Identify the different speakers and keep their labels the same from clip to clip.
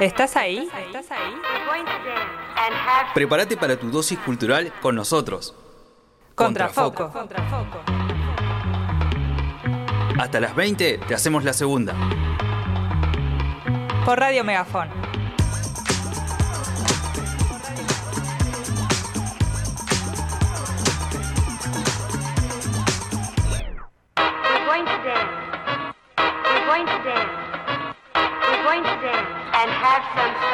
Speaker 1: ¿Estás ahí? ¿Estás ahí?
Speaker 2: Prepárate para tu dosis cultural con nosotros.
Speaker 1: Contrafoco.
Speaker 2: Hasta las 20 te hacemos la segunda.
Speaker 1: Por Radio Megafón.
Speaker 3: Jackson.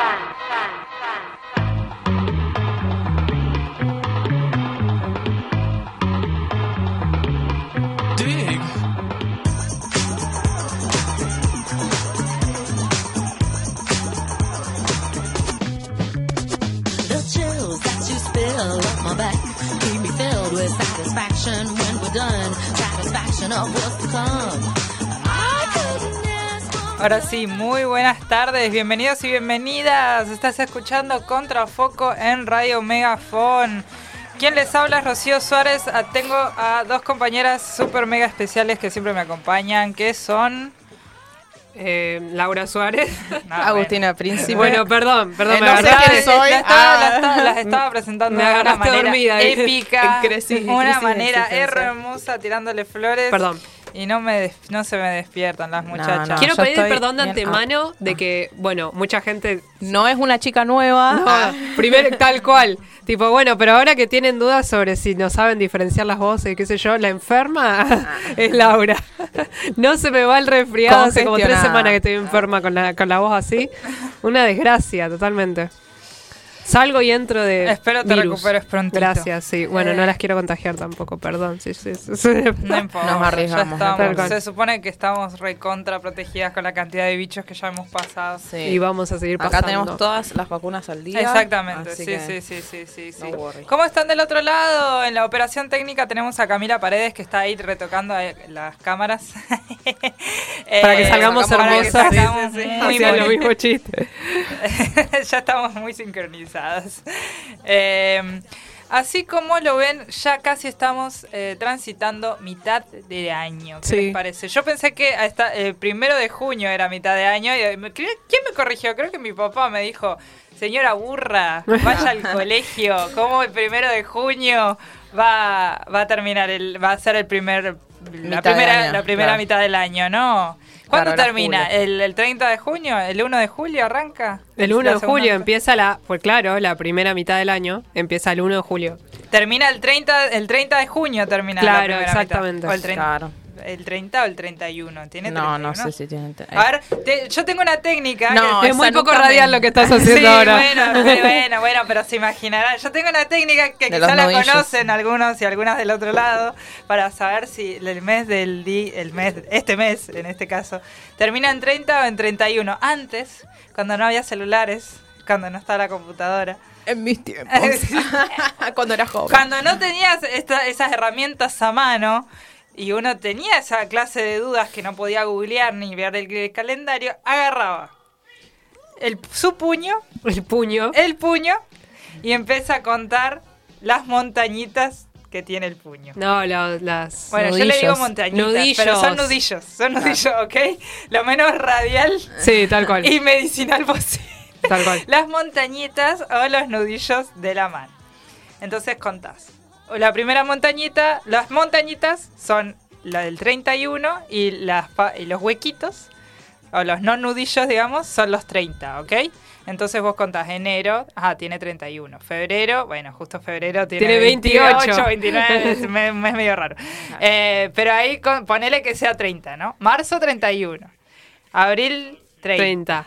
Speaker 1: Ahora sí, muy buenas tardes, bienvenidos y bienvenidas. Estás escuchando Contrafoco en Radio Megafón. Quien les habla es Rocío Suárez. Ah, Tengo a dos compañeras súper mega especiales que siempre me acompañan, que son...
Speaker 4: Eh, Laura Suárez.
Speaker 1: No,
Speaker 5: Agustina Príncipe.
Speaker 4: bueno, perdón, perdón,
Speaker 5: Eh,
Speaker 4: me
Speaker 5: sé
Speaker 4: agarraste-
Speaker 5: quién soy.
Speaker 1: La estaba-
Speaker 5: Ah.
Speaker 1: la estaba- las estaba presentando
Speaker 4: Me
Speaker 1: de una manera
Speaker 4: dormida,
Speaker 1: épica,
Speaker 5: crisis-
Speaker 1: una
Speaker 5: crisis
Speaker 1: manera hermosa tirándole flores.
Speaker 4: Perdón.
Speaker 1: Y no me des- no se me despiertan las muchachas.
Speaker 5: no.
Speaker 4: Quiero pedir perdón de
Speaker 5: bien-
Speaker 4: antemano de que, bueno, mucha gente.
Speaker 5: No es una chica nueva.
Speaker 4: No, primero, tal cual. Tipo, bueno, pero ahora que tienen dudas sobre si no saben diferenciar las voces qué sé yo, la enferma es Laura. No se me va el resfriado, hace como tres semanas que estoy enferma con la, con la voz así. Una desgracia, totalmente. Salgo y entro de.
Speaker 1: Espero te
Speaker 4: virus.
Speaker 1: recuperes prontito.
Speaker 4: Gracias, sí. Bueno, no
Speaker 1: Eh.
Speaker 4: las quiero contagiar tampoco, perdón. Sí, sí, sí, sí.
Speaker 1: No importa,
Speaker 5: Nos arriesgamos,
Speaker 1: ya estamos. Se supone que estamos recontra protegidas con la cantidad de bichos que ya hemos pasado.
Speaker 5: Sí.
Speaker 4: Y vamos a seguir
Speaker 5: Acá
Speaker 4: pasando.
Speaker 5: tenemos todas las vacunas al día.
Speaker 1: Exactamente, sí,
Speaker 5: que
Speaker 1: sí, sí, sí, sí, sí.
Speaker 5: no worry.
Speaker 1: ¿Cómo están del otro lado? En la operación técnica tenemos a Camila Paredes que está ahí retocando eh, las cámaras. Eh,
Speaker 4: Para que salgamos
Speaker 1: para que
Speaker 4: hermosas.
Speaker 1: salgamos
Speaker 4: Sí, sí, sí.
Speaker 1: muy
Speaker 4: lo mismo chiste.
Speaker 1: ya estamos muy Eh, así como lo ven, ya casi estamos eh, transitando mitad de año. ¿Qué
Speaker 4: Sí.
Speaker 1: les parece? Yo pensé que hasta el primero de junio era mitad de año. Y eh, ¿Quién me corrigió? Creo que mi papá me dijo, señora burra, vaya al colegio. ¿Cómo el primero de junio va, va a terminar? El, va a ser el primer... La
Speaker 5: Mitad
Speaker 1: primera, la primera
Speaker 5: claro.
Speaker 1: mitad del año, ¿no? ¿Cuándo termina? ¿El, ¿El 30 de junio? ¿El 1 de julio arranca?
Speaker 4: El 1
Speaker 1: La
Speaker 4: de julio
Speaker 1: mitad.
Speaker 4: empieza la, pues claro, la primera mitad del año empieza el 1 de julio.
Speaker 1: Termina el 30, el 30 de junio termina la
Speaker 4: Claro,
Speaker 1: primera
Speaker 4: exactamente.
Speaker 1: mitad. O el 30,
Speaker 5: Claro.
Speaker 1: El 30 o el 31. ¿Tiene
Speaker 5: No, no
Speaker 1: 31?
Speaker 5: sé si tienen. te-
Speaker 1: A ver, te- yo tengo una técnica.
Speaker 5: No,
Speaker 1: que-
Speaker 4: es muy poco radial lo que estás haciendo
Speaker 1: Sí,
Speaker 4: ahora.
Speaker 1: bueno, bueno, bueno, pero se imaginarán. Yo tengo una técnica que
Speaker 5: De
Speaker 1: quizá la conocen algunos y algunas del otro lado para saber si el mes del di, el mes, este mes en este caso, termina en 30 o en 31. Antes, cuando no había celulares, cuando no estaba la computadora.
Speaker 5: En mis tiempos. Cuando era joven.
Speaker 1: Cuando no tenías esta- esas herramientas a mano y uno tenía esa clase de dudas que no podía googlear ni ver el, el calendario, agarraba el, su puño,
Speaker 4: El puño.
Speaker 1: el puño, y empieza a contar las montañitas que tiene el puño.
Speaker 4: No, la- las.
Speaker 1: Bueno, yo le digo montañitas,
Speaker 4: Nudillos.
Speaker 1: pero son nudillos, son nudillos, ¿ok? Lo menos radial
Speaker 4: Sí, tal cual.
Speaker 1: y medicinal posible.
Speaker 4: Tal cual.
Speaker 1: Las montañitas o los nudillos de la mano. Entonces contás. La primera montañita, las montañitas son la del 31 y, las, pa- y los huequitos, o los no nudillos, digamos, son los 30, ¿ok? Entonces vos contás enero, ah, tiene 31. Febrero, bueno, justo febrero tiene,
Speaker 4: Tiene 28.
Speaker 1: 29, es, me- me es medio raro. Eh, pero ahí con- ponele que sea 30, ¿no? Marzo 31. Abril 30.
Speaker 4: 30.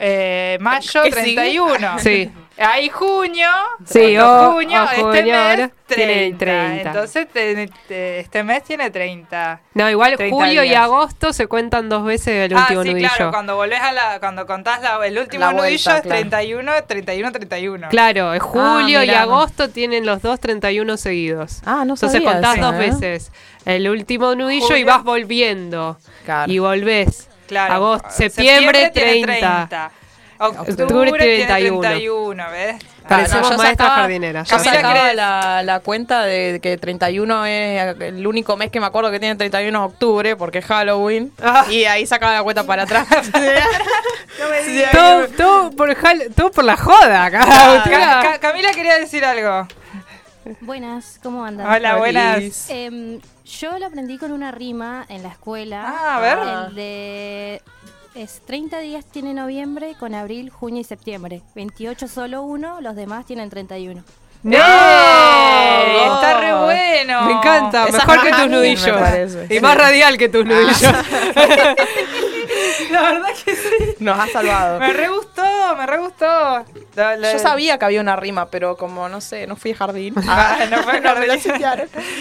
Speaker 1: Eh, mayo
Speaker 5: ¿Qué sigue?
Speaker 1: 31.
Speaker 4: Sí.
Speaker 1: Ahí junio.
Speaker 4: Sí, o-
Speaker 1: junio,
Speaker 4: o
Speaker 1: este
Speaker 4: junio
Speaker 1: mes
Speaker 4: ahora tiene
Speaker 1: 30.
Speaker 4: 30.
Speaker 1: Entonces te- te- este mes tiene 30.
Speaker 4: No, igual
Speaker 1: 30
Speaker 4: julio y
Speaker 1: días.
Speaker 4: agosto se cuentan dos veces el
Speaker 1: ah,
Speaker 4: último
Speaker 1: sí,
Speaker 4: nudillo.
Speaker 1: claro, cuando volvés a la cuando contás la- el último
Speaker 5: La vuelta,
Speaker 1: nudillo es
Speaker 5: claro.
Speaker 1: 31, 31, 31.
Speaker 4: Claro, es julio y
Speaker 5: mirá.
Speaker 4: agosto tienen los dos 31 seguidos.
Speaker 5: Ah, no
Speaker 4: Entonces
Speaker 5: sabía
Speaker 4: contás
Speaker 5: eso,
Speaker 4: dos
Speaker 5: ¿eh?
Speaker 4: veces el último nudillo y
Speaker 1: Julio.
Speaker 4: vas volviendo.
Speaker 5: Claro.
Speaker 4: Y volvés.
Speaker 1: Claro.
Speaker 4: Agosto,
Speaker 1: Septiembre
Speaker 4: septiembre,
Speaker 1: tiene
Speaker 4: 30.
Speaker 1: 30. Octubre,
Speaker 4: Octubre
Speaker 1: tiene
Speaker 4: 31.
Speaker 1: 31, ¿ves?
Speaker 4: Parecemos
Speaker 5: yo
Speaker 4: maestras
Speaker 5: sacaba-
Speaker 4: jardineras.
Speaker 5: Yo
Speaker 4: ya.
Speaker 1: Camila
Speaker 5: sacaba la, la cuenta de que 31 es el único mes que me acuerdo que tiene 31 es octubre, porque es Halloween.
Speaker 4: Ah.
Speaker 5: Y ahí sacaba la cuenta para atrás. Sí, ahí-
Speaker 4: Todo, todo por, todo por la joda
Speaker 1: Ca- Camila quería decir algo.
Speaker 6: Buenas, ¿cómo andan?
Speaker 1: Hola, buenas.
Speaker 6: Em, yo lo aprendí con una rima en la escuela.
Speaker 1: Ah, a ver.
Speaker 6: El de. Es 30 días tiene noviembre con abril, junio y septiembre. 28 solo uno, los demás tienen 31.
Speaker 4: ¡No!
Speaker 1: ¡Ey! Está re bueno.
Speaker 4: Me encanta,
Speaker 5: Esa
Speaker 4: mejor
Speaker 5: es
Speaker 4: que tus nudillos.
Speaker 5: me.
Speaker 4: Y
Speaker 5: Sí.
Speaker 4: más radial que tus nudillos.
Speaker 1: La verdad que sí.
Speaker 5: Nos ha salvado.
Speaker 1: Me re gustó, me re gustó. La- la-
Speaker 5: Yo sabía que había una rima, pero como no sé, no fui a jardín.
Speaker 1: Ah, no fue jardín.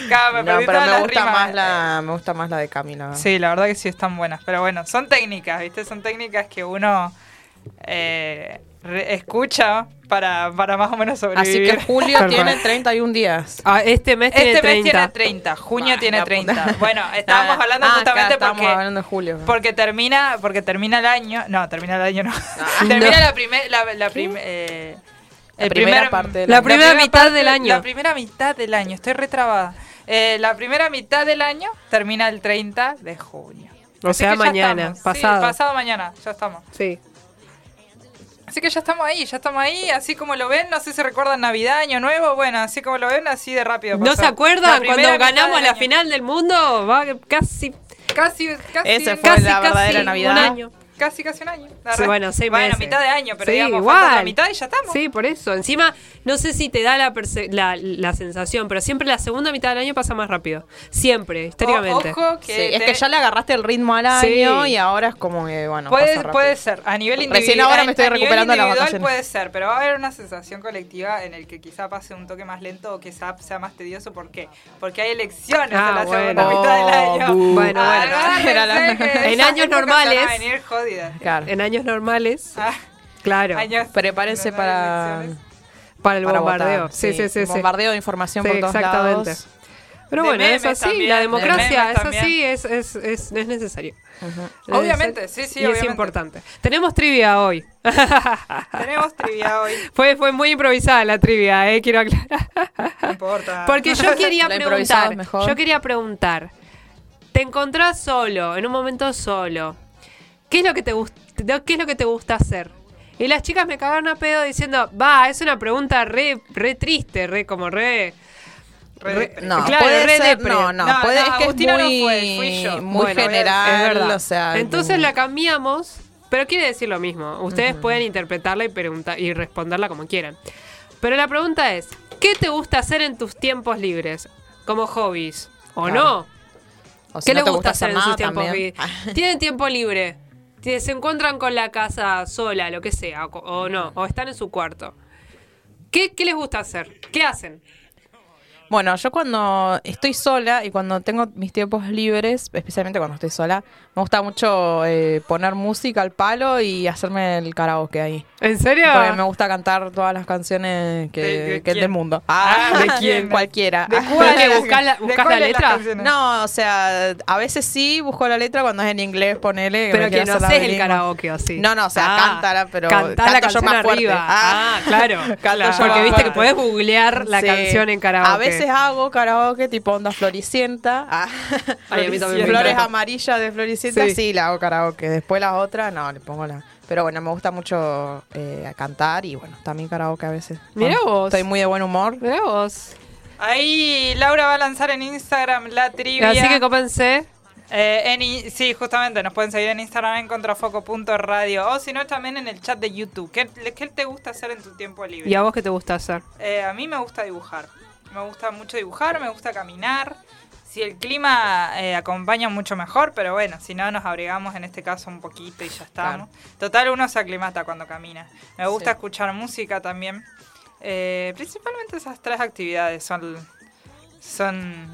Speaker 1: Claro, me
Speaker 5: No, pero me gusta
Speaker 1: rimas.
Speaker 5: más la me gusta más la de Camila.
Speaker 1: Sí, la verdad que sí están buenas. Pero bueno, son técnicas, ¿viste? Son técnicas que uno eh, escucha para, para más o menos
Speaker 5: Así
Speaker 1: sobrevivir.
Speaker 5: que julio tiene
Speaker 4: cual.
Speaker 5: 31 días.
Speaker 4: Ah, este mes tiene
Speaker 1: Este
Speaker 4: 30.
Speaker 1: mes tiene 30, junio
Speaker 5: Ah,
Speaker 1: tiene
Speaker 5: la
Speaker 1: 30.
Speaker 5: puta.
Speaker 1: Bueno, estábamos hablando
Speaker 5: Ah,
Speaker 1: justamente porque
Speaker 5: hablando de julio.
Speaker 1: porque termina porque termina el año, no, termina el año no. termina la primera la, la prim- eh,
Speaker 5: La
Speaker 1: el
Speaker 5: primera
Speaker 1: primer-
Speaker 5: parte del
Speaker 4: La
Speaker 5: año.
Speaker 4: primera mitad del año.
Speaker 1: La primera mitad del año, estoy retrabada. Eh, la primera mitad del año termina el 30 de junio.
Speaker 4: O
Speaker 1: Así
Speaker 4: sea, mañana,
Speaker 1: estamos. Sí,
Speaker 4: pasado.
Speaker 1: pasado mañana, ya estamos.
Speaker 4: Sí.
Speaker 1: Así que ya estamos ahí, ya estamos ahí, así como lo ven, no sé si recuerdan Navidad, Año Nuevo, bueno, así como lo ven, así de rápido.
Speaker 4: ¿No
Speaker 1: pasó.
Speaker 4: se
Speaker 1: La
Speaker 4: acuerdan cuando ganamos la final del mundo? Va casi,
Speaker 1: Casi, casi.
Speaker 5: Ese fue
Speaker 4: casi,
Speaker 5: la verdadera
Speaker 4: casi
Speaker 5: Navidad.
Speaker 4: un año.
Speaker 1: Casi, casi un año. La
Speaker 4: Sí, bueno, seis
Speaker 1: bueno,
Speaker 4: meses.
Speaker 1: mitad de año, pero
Speaker 4: Sí,
Speaker 1: digamos,
Speaker 4: igual.
Speaker 1: la mitad y ya estamos.
Speaker 4: Sí, por eso. Encima, no sé si te da la, la, la sensación, pero siempre la segunda mitad del año pasa más rápido. Siempre, históricamente.
Speaker 1: O- ojo que,
Speaker 5: Sí, es
Speaker 1: te-
Speaker 5: que ya le agarraste el ritmo al
Speaker 4: Sí.
Speaker 5: año y ahora es como que, bueno,
Speaker 1: Puede,
Speaker 5: pasa
Speaker 1: puede ser, a nivel individual.
Speaker 5: Recién ahora me estoy
Speaker 1: a
Speaker 5: recuperando
Speaker 1: individual
Speaker 5: vacaciones.
Speaker 1: puede ser, pero va a haber una sensación colectiva en el que quizá pase un toque más lento o quizá sea más tedioso. ¿Por qué? Porque hay elecciones
Speaker 4: Ah,
Speaker 1: en la
Speaker 4: bueno.
Speaker 1: segunda mitad del año.
Speaker 5: Oh, bu.
Speaker 4: Bueno, bueno.
Speaker 1: Agárrense
Speaker 5: la-
Speaker 1: que
Speaker 4: En años normales-
Speaker 1: van a venir
Speaker 5: Claro.
Speaker 4: En años normales,
Speaker 1: Ah,
Speaker 4: claro,
Speaker 1: años- hay
Speaker 5: para,
Speaker 1: elecciones.
Speaker 4: para el
Speaker 5: para
Speaker 4: bombardeo.
Speaker 5: votar.
Speaker 4: Sí, sí, sí. sí.
Speaker 5: Bombardeo de información
Speaker 4: Sí,
Speaker 5: por todos
Speaker 4: exactamente.
Speaker 5: lados.
Speaker 4: Pero
Speaker 1: De
Speaker 4: bueno, es así,
Speaker 1: también,
Speaker 4: la
Speaker 1: de
Speaker 4: democracia es así, es, es, es, es necesario. Es
Speaker 1: Obviamente, sí, sí,
Speaker 4: Y es
Speaker 1: obviamente.
Speaker 4: importante. Tenemos trivia hoy.
Speaker 1: Tenemos trivia hoy.
Speaker 4: fue, fue muy improvisada la trivia, eh, quiero aclarar.
Speaker 1: No importa.
Speaker 4: Porque yo quería preguntar,
Speaker 5: es mejor.
Speaker 4: yo quería preguntar, te encontrás solo, en un momento solo, ¿qué es lo que te gusta, qué es lo que te gusta hacer? Y las chicas me cagaron a pedo diciendo, va, es una pregunta re, re triste, re como re...
Speaker 1: Re.
Speaker 5: No,
Speaker 4: claro,
Speaker 5: puede
Speaker 4: re
Speaker 5: ser, no, no,
Speaker 1: No,
Speaker 5: puede,
Speaker 1: no,
Speaker 5: es que
Speaker 1: Agustina
Speaker 5: es
Speaker 1: no
Speaker 5: muy,
Speaker 1: fue, fui yo.
Speaker 5: muy
Speaker 4: Bueno,
Speaker 5: general,
Speaker 4: es
Speaker 5: o sea,
Speaker 4: Entonces la cambiamos, pero quiere decir lo mismo. Ustedes pueden interpretarla y preguntar y responderla como quieran. Pero la pregunta es, ¿qué te gusta hacer en tus tiempos libres? Como hobbies. ¿O
Speaker 5: Claro.
Speaker 4: no?
Speaker 5: o si
Speaker 4: ¿Qué
Speaker 5: no
Speaker 4: les
Speaker 5: te
Speaker 4: gusta hacer en
Speaker 5: nada
Speaker 4: sus tiempos libres? ¿Tienen tiempo libre? Si ¿Se encuentran con la casa sola, lo que sea, o, no? ¿O están en su cuarto? ¿Qué, ¿Qué les gusta hacer? ¿Qué hacen?
Speaker 5: Bueno, yo cuando estoy sola y cuando tengo mis tiempos libres, especialmente cuando estoy sola, me gusta mucho eh, poner música al palo y hacerme el karaoke ahí.
Speaker 4: ¿En serio?
Speaker 5: Porque me gusta cantar todas las canciones que,
Speaker 1: ¿De- de
Speaker 5: que del mundo.
Speaker 1: Ah,
Speaker 5: ¿de
Speaker 1: ¿de
Speaker 5: quién? Cualquiera.
Speaker 1: ¿De
Speaker 4: ¿Pero
Speaker 1: cuál?
Speaker 4: buscas la,
Speaker 1: ¿De
Speaker 4: buscas la
Speaker 1: cuál de las
Speaker 4: letra?
Speaker 5: No, o sea, a veces sí busco la letra cuando es en inglés, ponele.
Speaker 4: Pero que no sé el karaoke o sí.
Speaker 5: No, no, o sea, cántala, pero
Speaker 4: Cantá la
Speaker 5: canto yo
Speaker 4: canción
Speaker 5: más fuerte.
Speaker 4: arriba.
Speaker 5: Ah.
Speaker 4: Ah, claro.
Speaker 5: Yo
Speaker 4: Porque viste que podés googlear la
Speaker 5: Sí.
Speaker 4: canción en karaoke.
Speaker 5: A veces hago karaoke tipo onda floricienta. Ah.
Speaker 4: Ay, a mí también me
Speaker 5: Flores amarillas de floricienta,
Speaker 4: Sí.
Speaker 5: sí. la hago karaoke. Después las otras, no, le pongo la. Pero bueno, me gusta mucho eh, cantar y bueno, también karaoke a veces.
Speaker 4: Mirá
Speaker 5: Cuando
Speaker 4: vos.
Speaker 5: Estoy muy de buen humor.
Speaker 4: Mirá vos.
Speaker 1: Ahí Laura va a lanzar en Instagram la trivia.
Speaker 4: Así que cópense.
Speaker 1: Eh, en sí, justamente, nos pueden seguir en Instagram en contrafoco.radio o si no también en el chat de YouTube. ¿Qué, qué te gusta hacer en tu tiempo libre?
Speaker 4: ¿Y a vos qué te gusta hacer?
Speaker 1: Eh, a mí me gusta dibujar. Me gusta mucho dibujar, me gusta caminar. Si el clima eh, acompaña mucho mejor, pero bueno, si no nos abrigamos en este caso un poquito y ya estamos. Total, uno se aclimata cuando camina. Me gusta
Speaker 5: Sí.
Speaker 1: escuchar música también. Eh, principalmente esas tres actividades son, son,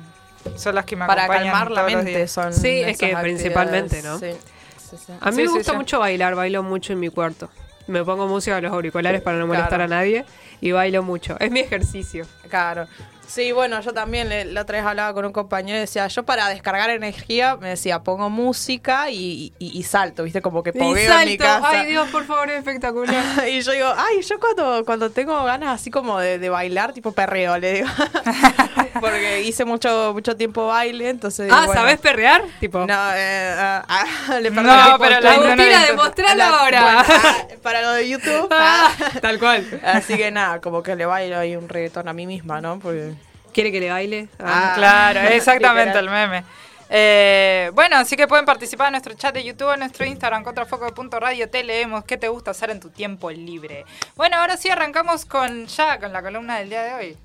Speaker 1: son las que me
Speaker 5: Para
Speaker 1: acompañan
Speaker 5: calmar la mente son.
Speaker 4: Sí, es que principalmente. ¿no?
Speaker 5: Sí, sí, sí.
Speaker 4: A mí
Speaker 1: Sí,
Speaker 4: me
Speaker 1: sí,
Speaker 4: gusta
Speaker 1: sí.
Speaker 4: mucho bailar, bailo mucho en mi cuarto. Me pongo música a los auriculares para no molestar
Speaker 5: Claro.
Speaker 4: a nadie y bailo mucho. Es mi ejercicio.
Speaker 5: Claro. Sí, bueno, yo también le- la otra vez hablaba con un compañero y decía, yo para descargar energía, me decía, pongo música y, y- y salto, ¿viste? Como que
Speaker 4: Y
Speaker 5: pogueo en mi
Speaker 4: salto.
Speaker 5: casa.
Speaker 4: Ay, Dios, por favor, es espectacular.
Speaker 5: y yo digo, ay, yo cuando, cuando tengo ganas así como de, de bailar, tipo perreo, le digo. Porque hice mucho, mucho tiempo baile, entonces.
Speaker 4: ah,
Speaker 5: bueno.
Speaker 4: ¿sabés perrear? Tipo.
Speaker 5: No, eh, ah, ah, le
Speaker 1: No,
Speaker 5: perdí el
Speaker 1: pero la- no, no, no,
Speaker 4: demostralo ahora.
Speaker 5: bueno, ah, para lo de YouTube.
Speaker 4: Ah,
Speaker 5: ah.
Speaker 4: tal cual.
Speaker 5: Así que nada, como que le bailo ahí un reggaetón a mí misma, ¿no? Porque.
Speaker 4: ¿Quiere que le baile?
Speaker 5: Ah.
Speaker 1: Claro, exactamente
Speaker 5: Literal.
Speaker 1: el meme. Eh, bueno, así que pueden participar en nuestro chat de YouTube, en nuestro Instagram, contrafoco.radio. Te leemos qué te gusta hacer en tu tiempo libre. Bueno, ahora sí arrancamos con ya con la columna del día de hoy.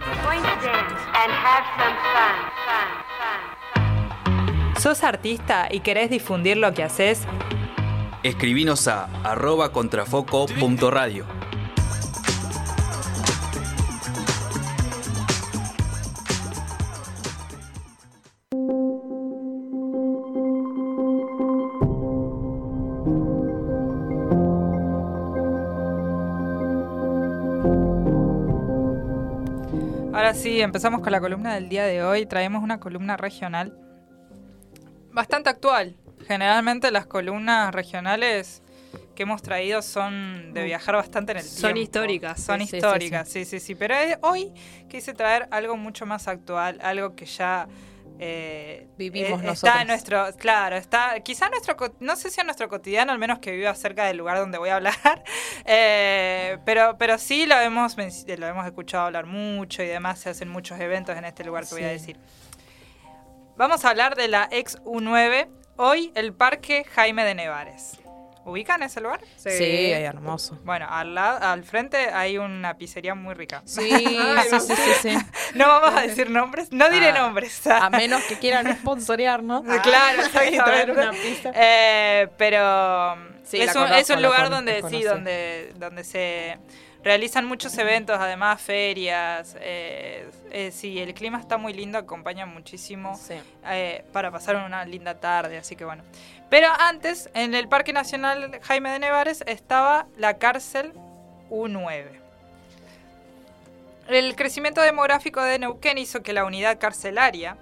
Speaker 7: We're going to dance and have some fun, fun, fun, fun.
Speaker 1: ¿Sos artista y querés difundir lo que haces?
Speaker 2: Escribinos a arroba contrafoco.radio.
Speaker 1: Ahora sí, empezamos con la columna del día de hoy. Traemos una columna regional bastante actual. Generalmente las columnas regionales que hemos traído son de viajar bastante en el
Speaker 4: Son
Speaker 1: tiempo.
Speaker 4: históricas,
Speaker 1: Son
Speaker 5: sí, sí,
Speaker 1: históricas, sí, sí, sí. Pero hoy quise traer algo mucho más actual, algo que ya eh,
Speaker 5: Vivimos
Speaker 1: eh,
Speaker 5: nosotros.
Speaker 1: Está en nuestro, claro, está, quizá nuestro, no sé si en nuestro cotidiano, al menos que viva cerca del lugar donde voy a hablar, eh, pero, pero sí lo hemos, lo hemos escuchado hablar mucho y demás, se hacen muchos eventos en este lugar que voy a decir. Vamos a hablar de la ex U9, hoy el Parque Jaime de Nevares. ¿Ubican ese lugar?
Speaker 5: Sí, ay, hermoso.
Speaker 1: Bueno, al, lado, al frente hay una pizzería muy rica.
Speaker 5: Sí, sí, sí, sí, sí.
Speaker 1: No vamos a decir nombres, no diré
Speaker 5: Ah,
Speaker 1: nombres.
Speaker 5: A menos que quieran sponsorearnos.
Speaker 1: Claro,
Speaker 5: y traer
Speaker 1: exactamente.
Speaker 5: una pizza.
Speaker 1: Eh, pero
Speaker 5: Sí,
Speaker 1: es, un,
Speaker 5: conozco,
Speaker 1: es un lugar
Speaker 5: con-
Speaker 1: donde sí, donde, donde se realizan muchos eventos, además ferias. eh, eh, sí, el clima está muy lindo, acompaña muchísimo
Speaker 5: Sí.
Speaker 1: eh, para pasar una linda tarde, así que bueno. Pero antes, en el Parque Nacional Jaime de Nevares estaba la cárcel U9. El crecimiento demográfico de Neuquén hizo que la unidad carcelaria,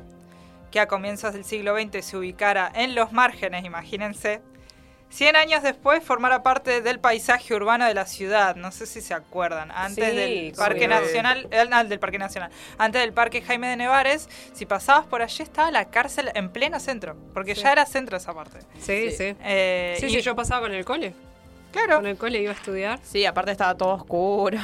Speaker 1: que a comienzos del siglo XX se ubicara en los márgenes, imagínense, 100 años después formara parte del paisaje urbano de la ciudad. No sé si se acuerdan. Antes
Speaker 5: Sí,
Speaker 1: del Parque
Speaker 5: no.
Speaker 1: Nacional, eh, no, del Parque Nacional, antes del Parque Jaime de Nevares, si pasabas por allí estaba la cárcel en pleno centro, porque ya era centro esa parte.
Speaker 4: Sí,
Speaker 5: Sí.
Speaker 4: sí.
Speaker 1: Eh,
Speaker 4: Sí,
Speaker 1: y-
Speaker 4: sí, yo pasaba con el cole.
Speaker 1: claro.
Speaker 4: Con el cole iba a estudiar.
Speaker 5: Sí, aparte estaba todo oscuro.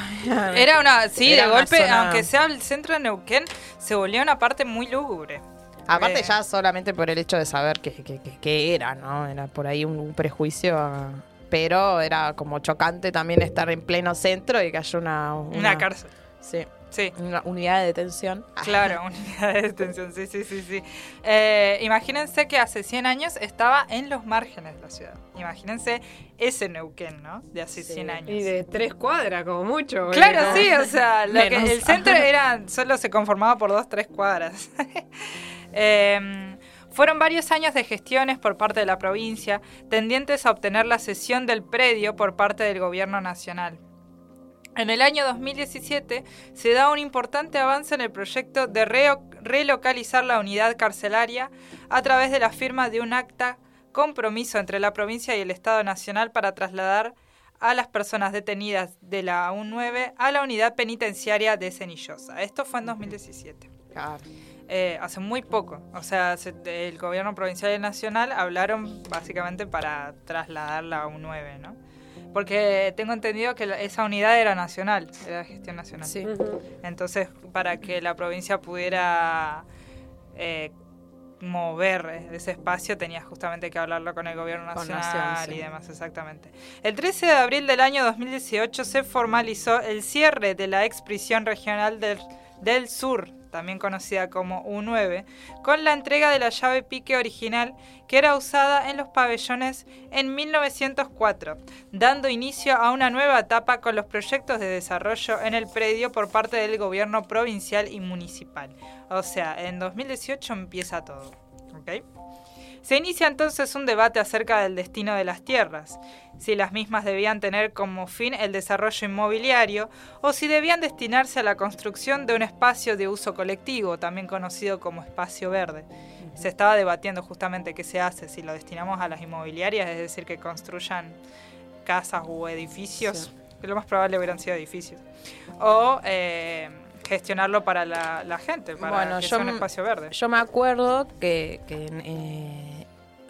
Speaker 1: Era una, sí,
Speaker 5: Era
Speaker 1: de golpe,
Speaker 5: zona-
Speaker 1: aunque sea el centro de Neuquén, se volvió una parte muy lúgubre.
Speaker 5: Aparte ya solamente por el hecho de saber qué que, que- qué era, ¿no? Era por ahí un, un prejuicio, ah, pero era como chocante también estar en pleno centro y que haya una...
Speaker 1: Una, cárcel.
Speaker 5: Sí,
Speaker 1: Sí.
Speaker 5: una unidad de detención.
Speaker 1: Claro, unidad de detención, sí, sí, sí, sí. Eh, imagínense que hace 100 años estaba en los márgenes de la ciudad. Imagínense ese Neuquén, ¿no? De hace
Speaker 5: Sí.
Speaker 1: 100 años.
Speaker 4: Y de tres cuadras, como mucho.
Speaker 1: Claro, sí, o sea, lo que- el centro era, solo se conformaba por dos, tres cuadras. Em, fueron varios años de gestiones por parte de la provincia, tendientes a obtener la cesión del predio por parte del gobierno nacional. En el año 2017 se da un importante avance en el proyecto de relocalizar la unidad carcelaria a través de la firma de un acta compromiso entre la provincia y el Estado Nacional para trasladar a las personas detenidas de la U9 a la unidad penitenciaria de Cenillosa. Esto fue en 2017.
Speaker 5: Claro.
Speaker 1: Eh, hace muy poco. O sea, se- el gobierno provincial y nacional hablaron básicamente para trasladar la U9, ¿no? Porque tengo entendido que la- esa unidad era nacional, era de gestión nacional.
Speaker 5: Sí.
Speaker 1: Entonces, para que la provincia pudiera eh, mover ese espacio, tenía justamente que hablarlo con el gobierno nacional
Speaker 5: Nación, sí.
Speaker 1: y demás, exactamente. El 13 de abril del año 2018 se formalizó el cierre de la ex prisión regional del, del Sur, también conocida como U9, con la entrega de la llave pique original que era usada en los pabellones en 1904, dando inicio a una nueva etapa con los proyectos de desarrollo en el predio por parte del gobierno provincial y municipal. O sea, en 2018 empieza todo. ¿ok? Se inicia entonces un debate acerca del destino de las tierras, si las mismas debían tener como fin el desarrollo inmobiliario o si debían destinarse a la construcción de un espacio de uso colectivo, también conocido como espacio verde. Se estaba debatiendo justamente qué se hace, si lo destinamos a las inmobiliarias, es decir, que construyan casas o edificios, que lo más probable hubieran sido edificios, o eh, gestionarlo para la, la gente, para
Speaker 5: Bueno,
Speaker 1: que
Speaker 5: yo
Speaker 1: sea un espacio verde.
Speaker 5: Yo me acuerdo que, que, eh,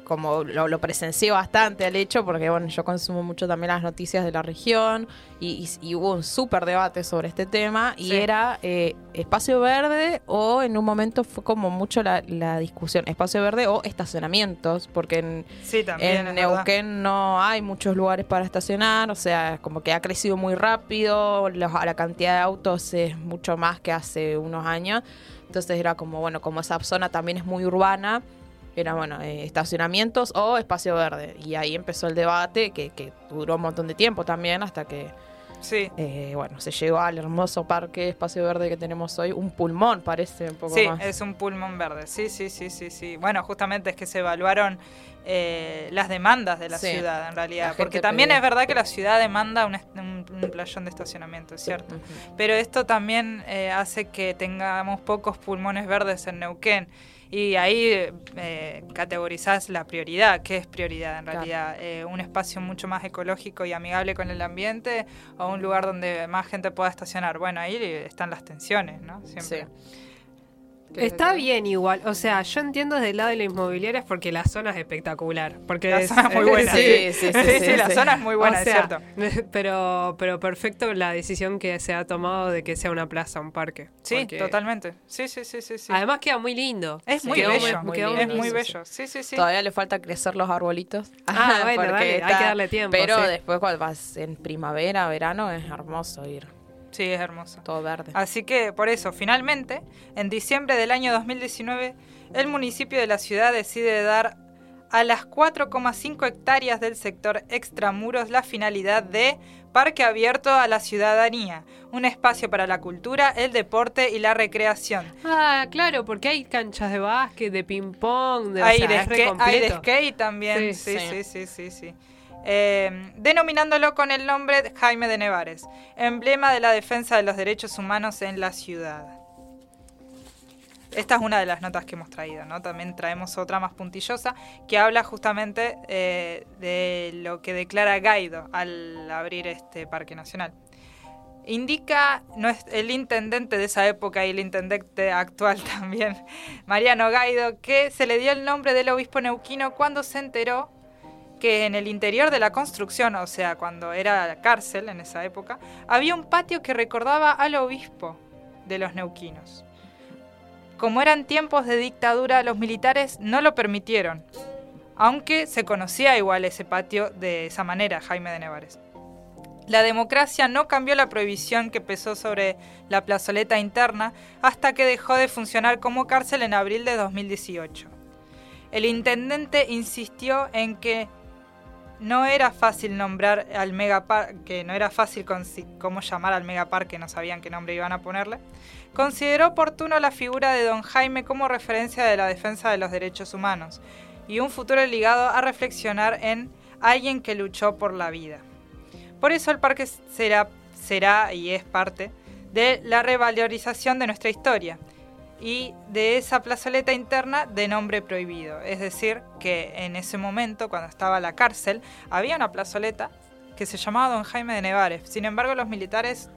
Speaker 5: como lo, lo presencié bastante al hecho, porque bueno, yo consumo mucho también las noticias de la región y, y- y hubo un súper debate sobre este tema y
Speaker 1: Sí.
Speaker 5: era eh, espacio verde o en un momento fue como mucho la, la discusión, espacio verde o estacionamientos, porque en,
Speaker 1: Sí, también.
Speaker 5: en
Speaker 1: es verdad.
Speaker 5: Neuquén no hay muchos lugares para estacionar, o sea, como que ha crecido muy rápido, los- la cantidad de autos es mucho más que hace unos años. Entonces era como, bueno, como esa zona también es muy urbana, era, bueno, eh, estacionamientos o espacio verde. Y ahí empezó el debate que, que duró un montón de tiempo también hasta que,
Speaker 1: Sí.
Speaker 5: eh, bueno, se llegó al hermoso parque espacio verde que tenemos hoy. Un pulmón parece un poco
Speaker 1: Sí,
Speaker 5: más.
Speaker 1: es un pulmón verde. Sí, sí, sí, sí, sí. Bueno, justamente es que se evaluaron eh, las demandas de la
Speaker 5: Sí,
Speaker 1: ciudad, en realidad. Porque también
Speaker 5: pedía.
Speaker 1: es verdad que la ciudad demanda un- un playón de estacionamiento, es cierto. Pero esto también eh, hace que tengamos pocos pulmones verdes en Neuquén. Y ahí eh, categorizás la prioridad. ¿Qué es prioridad en
Speaker 5: Claro.
Speaker 1: realidad? Eh, ¿Un espacio mucho más ecológico y amigable con el ambiente o un lugar donde más gente pueda estacionar? Bueno, ahí están las tensiones, ¿no? Siempre.
Speaker 4: Está bien igual, o sea, yo entiendo desde el lado de las inmobiliarias porque la zona es espectacular. Porque
Speaker 1: La
Speaker 4: es-
Speaker 1: zona es muy buena.
Speaker 5: Sí, sí, sí,
Speaker 1: Sí,
Speaker 5: sí,
Speaker 1: la
Speaker 5: sí.
Speaker 1: zona es muy buena,
Speaker 4: o
Speaker 1: es cierto.
Speaker 4: Pero, pero perfecto la decisión que se ha tomado de que sea una plaza, un parque.
Speaker 1: Sí,
Speaker 4: Porque
Speaker 1: totalmente. Sí, sí, sí, sí. sí.
Speaker 4: Además queda muy lindo.
Speaker 1: es muy
Speaker 4: Quedó
Speaker 1: bello.
Speaker 4: muy- quedó
Speaker 1: es muy bello. Sí, sí, sí.
Speaker 5: Todavía le falta crecer los arbolitos.
Speaker 4: Ah, bueno, hay que darle tiempo,
Speaker 5: Pero
Speaker 4: sí.
Speaker 5: después cuando vas en primavera, verano, es hermoso ir
Speaker 1: Sí, es hermoso.
Speaker 5: todo verde.
Speaker 1: Así que por eso, finalmente, en diciembre del año 2019, el municipio de la ciudad decide dar a las 4,5 hectáreas del sector extramuros la finalidad de parque abierto a la ciudadanía, un espacio para la cultura, el deporte y la recreación.
Speaker 4: Ah, claro, porque hay canchas de básquet, de ping-pong, de, o
Speaker 1: hay,
Speaker 4: sea,
Speaker 1: de skate, hay de skate también. Sí,
Speaker 4: Sí,
Speaker 1: sí, sí, sí, sí. Eh, denominándolo con el nombre Jaime de Nevares, emblema de la defensa de los derechos humanos en la ciudad. Esta es una de las notas que hemos traído, ¿no? También traemos otra más puntillosa que habla justamente eh, de lo que declara Gaido al abrir este parque nacional. Indica el intendente de esa época y el intendente actual también, Mariano Gaido, que se le dio el nombre del obispo neuquino cuando se enteró que en el interior de la construcción, o sea, cuando era cárcel en esa época, había un patio que recordaba al obispo de los neuquinos. Como eran tiempos de dictadura, los militares no lo permitieron, aunque se conocía igual ese patio de esa manera, Jaime de Nevares. La democracia no cambió la prohibición que pesó sobre la plazoleta interna hasta que dejó de funcionar como cárcel en abril de 2018. El intendente insistió en que no era fácil nombrar al megaparque, que no era fácil cómo llamar al megaparque, no sabían qué nombre iban a ponerle. Consideró oportuno la figura de don Jaime como referencia de la defensa de los derechos humanos y un futuro ligado a reflexionar en alguien que luchó por la vida. Por eso el parque será, será y es parte de la revalorización de nuestra historia y de esa plazoleta interna de nombre prohibido. Es decir, que en ese momento, cuando estaba la cárcel, había una plazoleta que se llamaba Don Jaime de Nevares. Sin embargo, los militares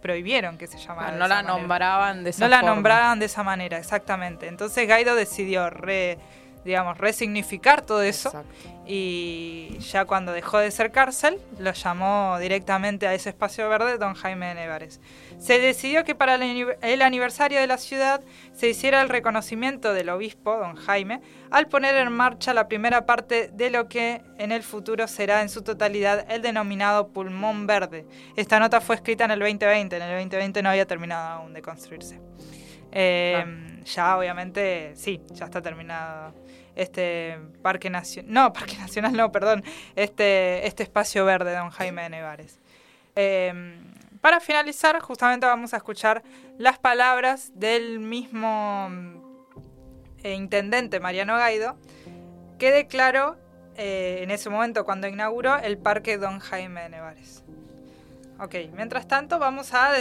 Speaker 1: prohibieron que se llamara. De
Speaker 5: no
Speaker 1: esa
Speaker 5: la
Speaker 1: manera.
Speaker 5: nombraban de esa
Speaker 1: No la nombraban de esa manera, exactamente. Entonces Gaido decidió re, digamos, resignificar todo eso
Speaker 5: Exacto.
Speaker 1: y ya cuando dejó de ser cárcel, lo llamó directamente a ese espacio verde Don Jaime de Nevares. Se decidió que para el aniv- el aniversario de la ciudad se hiciera el reconocimiento del obispo, Don Jaime, al poner en marcha la primera parte de lo que en el futuro será en su totalidad el denominado pulmón verde. Esta nota fue escrita en el 2020, en el 2020 no había terminado aún de construirse. Eh, Ya obviamente, sí, ya está terminado este parque no, parque nacional no, perdón, este, este espacio verde de Don Jaime de Nevares. Eh, para finalizar, justamente vamos a escuchar las palabras del mismo eh, intendente Mariano Gaido, quede claro eh, en ese momento cuando inauguró el Parque Don Jaime de Nevares. Ok, mientras tanto vamos a,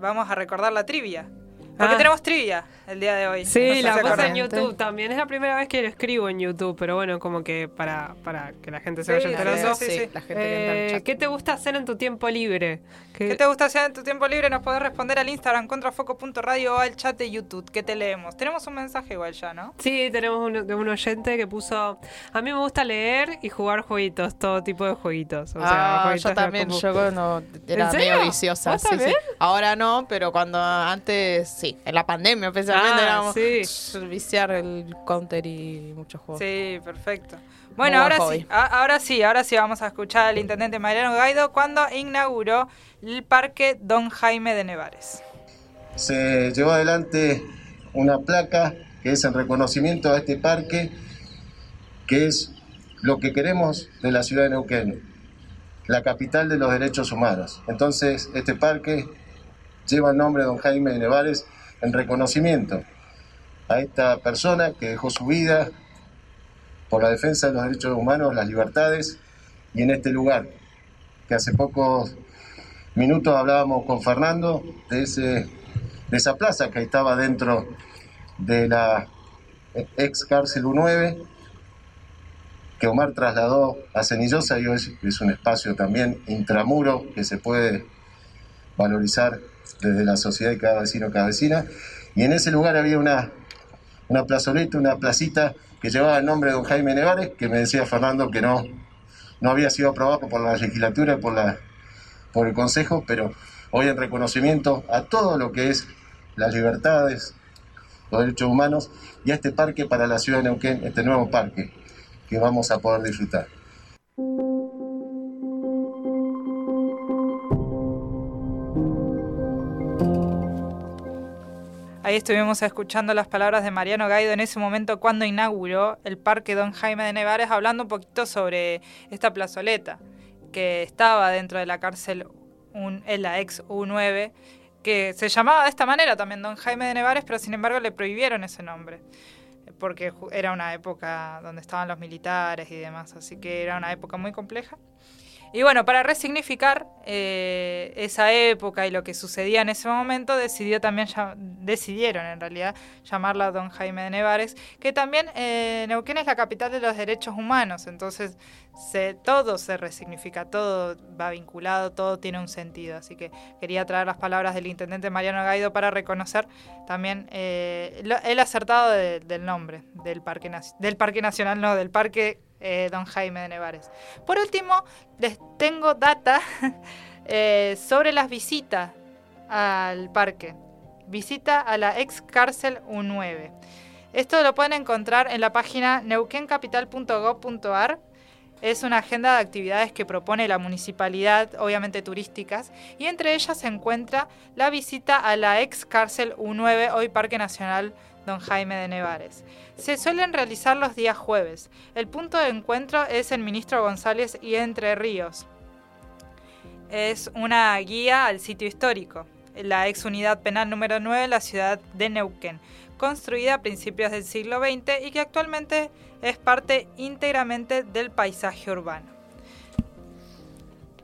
Speaker 1: vamos a recordar la trivia. Porque
Speaker 4: Ah.
Speaker 1: tenemos trivia el día de hoy.
Speaker 4: Sí, la puse en. YouTube también. Es la primera vez que lo escribo en YouTube, pero bueno, como que para, para que la gente se
Speaker 1: Sí,
Speaker 4: vaya enterando.
Speaker 1: sí, sí.
Speaker 5: la gente el
Speaker 4: Eh. ¿Qué te gusta hacer en tu tiempo libre? ¿Qué-
Speaker 1: ¿Qué te gusta hacer en tu tiempo libre? Nos podés responder al Instagram contrafoco.radio o al chat de YouTube que te leemos. Tenemos un mensaje igual ya, ¿no?
Speaker 4: Sí, tenemos un, de un oyente que puso. A mí me gusta leer y jugar jueguitos, todo tipo de jueguitos. O sea,
Speaker 5: ah,
Speaker 4: jueguitos
Speaker 5: yo
Speaker 4: de la
Speaker 5: también, yo cuando era medio viciosa.
Speaker 4: ¿Vos
Speaker 5: sí, sí. Ahora no, pero cuando antes, sí, en la pandemia especialmente
Speaker 4: Ah,
Speaker 5: éramos
Speaker 4: sí.
Speaker 5: viciar el counter y muchos juegos.
Speaker 1: Sí, perfecto. Bueno,
Speaker 5: buen
Speaker 1: ahora sí, a- ahora sí, ahora sí vamos a escuchar al intendente Mariano Gaido cuando inauguró el Parque Don Jaime de Nevares.
Speaker 8: se llevó adelante una placa que es en reconocimiento a este parque, que es lo que queremos de la ciudad de Neuquén, la capital de los derechos humanos. Entonces, este parque lleva el nombre de don Jaime Nevares en reconocimiento a esta persona que dejó su vida por la defensa de los derechos humanos, las libertades, y en este lugar, que hace pocos minutos hablábamos con Fernando de ese de esa plaza que estaba dentro de la ex cárcel U9 que Omar trasladó a Cenillosa y hoy es un espacio también intramuro que se puede valorizar desde la sociedad y cada vecino, cada vecina. Y en ese lugar había una, una plazoleta, una placita que llevaba el nombre de don Jaime Nevares, que me decía Fernando que no, no había sido aprobado por la legislatura por, la, por el Consejo, pero hoy en reconocimiento a todo lo que es las libertades, los derechos humanos y a este parque para la ciudad de Neuquén, este nuevo parque que vamos a poder disfrutar.
Speaker 1: Ahí estuvimos escuchando las palabras de Mariano Gaido en ese momento cuando inauguró el Parque Don Jaime de Nevares, hablando un poquito sobre esta plazoleta que estaba dentro de la cárcel, en la ex U9, que se llamaba de esta manera también Don Jaime de Nevares, pero sin embargo le prohibieron ese nombre, porque era una época donde estaban los militares y demás, así que era una época muy compleja. Y bueno, para resignificar eh, esa época y lo que sucedía en ese momento, decidió también decidieron en realidad llamarla Don Jaime de Nevares, que también eh, Neuquén es la capital de los derechos humanos, entonces se, todo se resignifica, todo va vinculado, todo tiene un sentido. Así que quería traer las palabras del intendente Mariano Gaido para reconocer también eh, lo- el acertado de- del nombre del parque, del parque Nacional, no, del Parque eh, Don Jaime de Nevares. Por último, les tengo data eh, sobre las visitas al parque. Visita a la ex cárcel U9. Esto lo pueden encontrar en la página neuquencapital.gov.ar. Es una agenda de actividades que propone la municipalidad, obviamente turísticas, y entre ellas se encuentra la visita a la ex cárcel U9, hoy Parque Nacional Don Jaime de Nevares. Se suelen realizar los días jueves. El punto de encuentro es el Ministro González y Entre Ríos. Es una guía al sitio histórico, la ex unidad penal número 9 de la ciudad de Neuquén, construida a principios del siglo XX y que actualmente es parte íntegramente del paisaje urbano.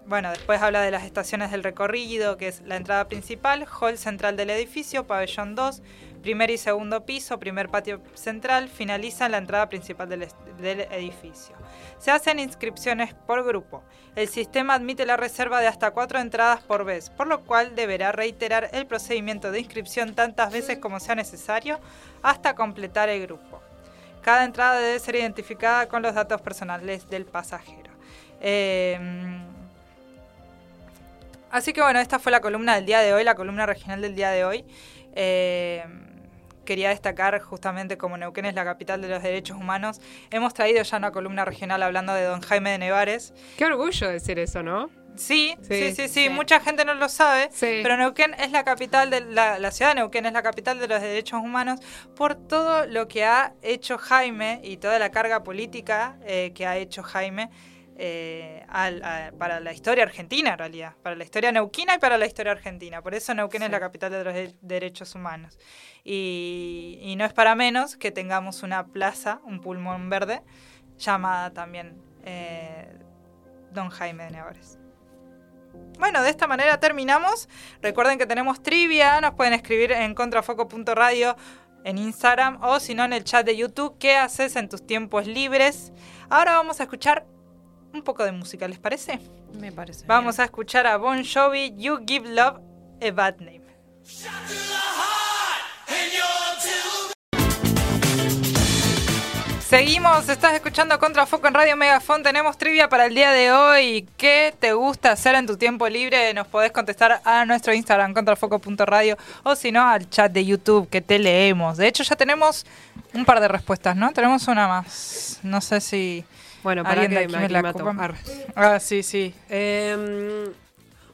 Speaker 1: Bueno, después habla de las estaciones del recorrido, que es la entrada principal, hall central del edificio, pabellón 2, primer y segundo piso, primer patio central, finaliza en la entrada principal del, edificio. Se hacen inscripciones por grupo. El sistema admite la reserva de hasta cuatro entradas por vez, por lo cual deberá reiterar el procedimiento de inscripción tantas veces como sea necesario hasta completar el grupo. Cada entrada debe ser identificada con los datos personales del pasajero. Eh, Así que bueno, esta fue la columna del día de hoy, la columna regional del día de hoy. Eh, quería destacar justamente como Neuquén es la capital de los derechos humanos, hemos traído ya una columna regional hablando de don Jaime de Nevares.
Speaker 4: Qué orgullo decir eso, ¿no?
Speaker 1: Sí, sí,
Speaker 4: Sí,
Speaker 1: sí, sí, mucha gente no lo sabe,
Speaker 4: Sí.
Speaker 1: pero Neuquén es la capital de la, la ciudad de Neuquén es la capital de los derechos humanos por todo lo que ha hecho Jaime y toda la carga política eh, que ha hecho Jaime eh, al- a- para la historia argentina, en realidad. Para la historia neuquina y para la historia argentina. Por eso Neuquén es la capital de los de- derechos humanos. Y, y no es para menos que tengamos una plaza, un pulmón verde, llamada también eh, Don Jaime de Nevers. Bueno, de esta manera terminamos. Recuerden que tenemos trivia, nos pueden escribir en contrafoco.radio en Instagram o si no en el chat de YouTube. ¿Qué haces en tus tiempos libres? Ahora vamos a escuchar un poco de música, ¿les parece?
Speaker 5: Me parece.
Speaker 1: Vamos a escuchar a Bon Jovi, You Give Love a Bad Name. Seguimos, estás escuchando Contrafoco en Radio Megafon. Tenemos trivia para el día de hoy. ¿Qué te gusta hacer en tu tiempo libre? Nos podés contestar a nuestro Instagram, contrafoco.radio, o si no, al chat de YouTube que te leemos. De hecho, ya tenemos un par de respuestas, ¿no? Tenemos una más. No sé si.
Speaker 4: Bueno, para que me
Speaker 1: la copa. Ah, sí, sí.
Speaker 4: Em,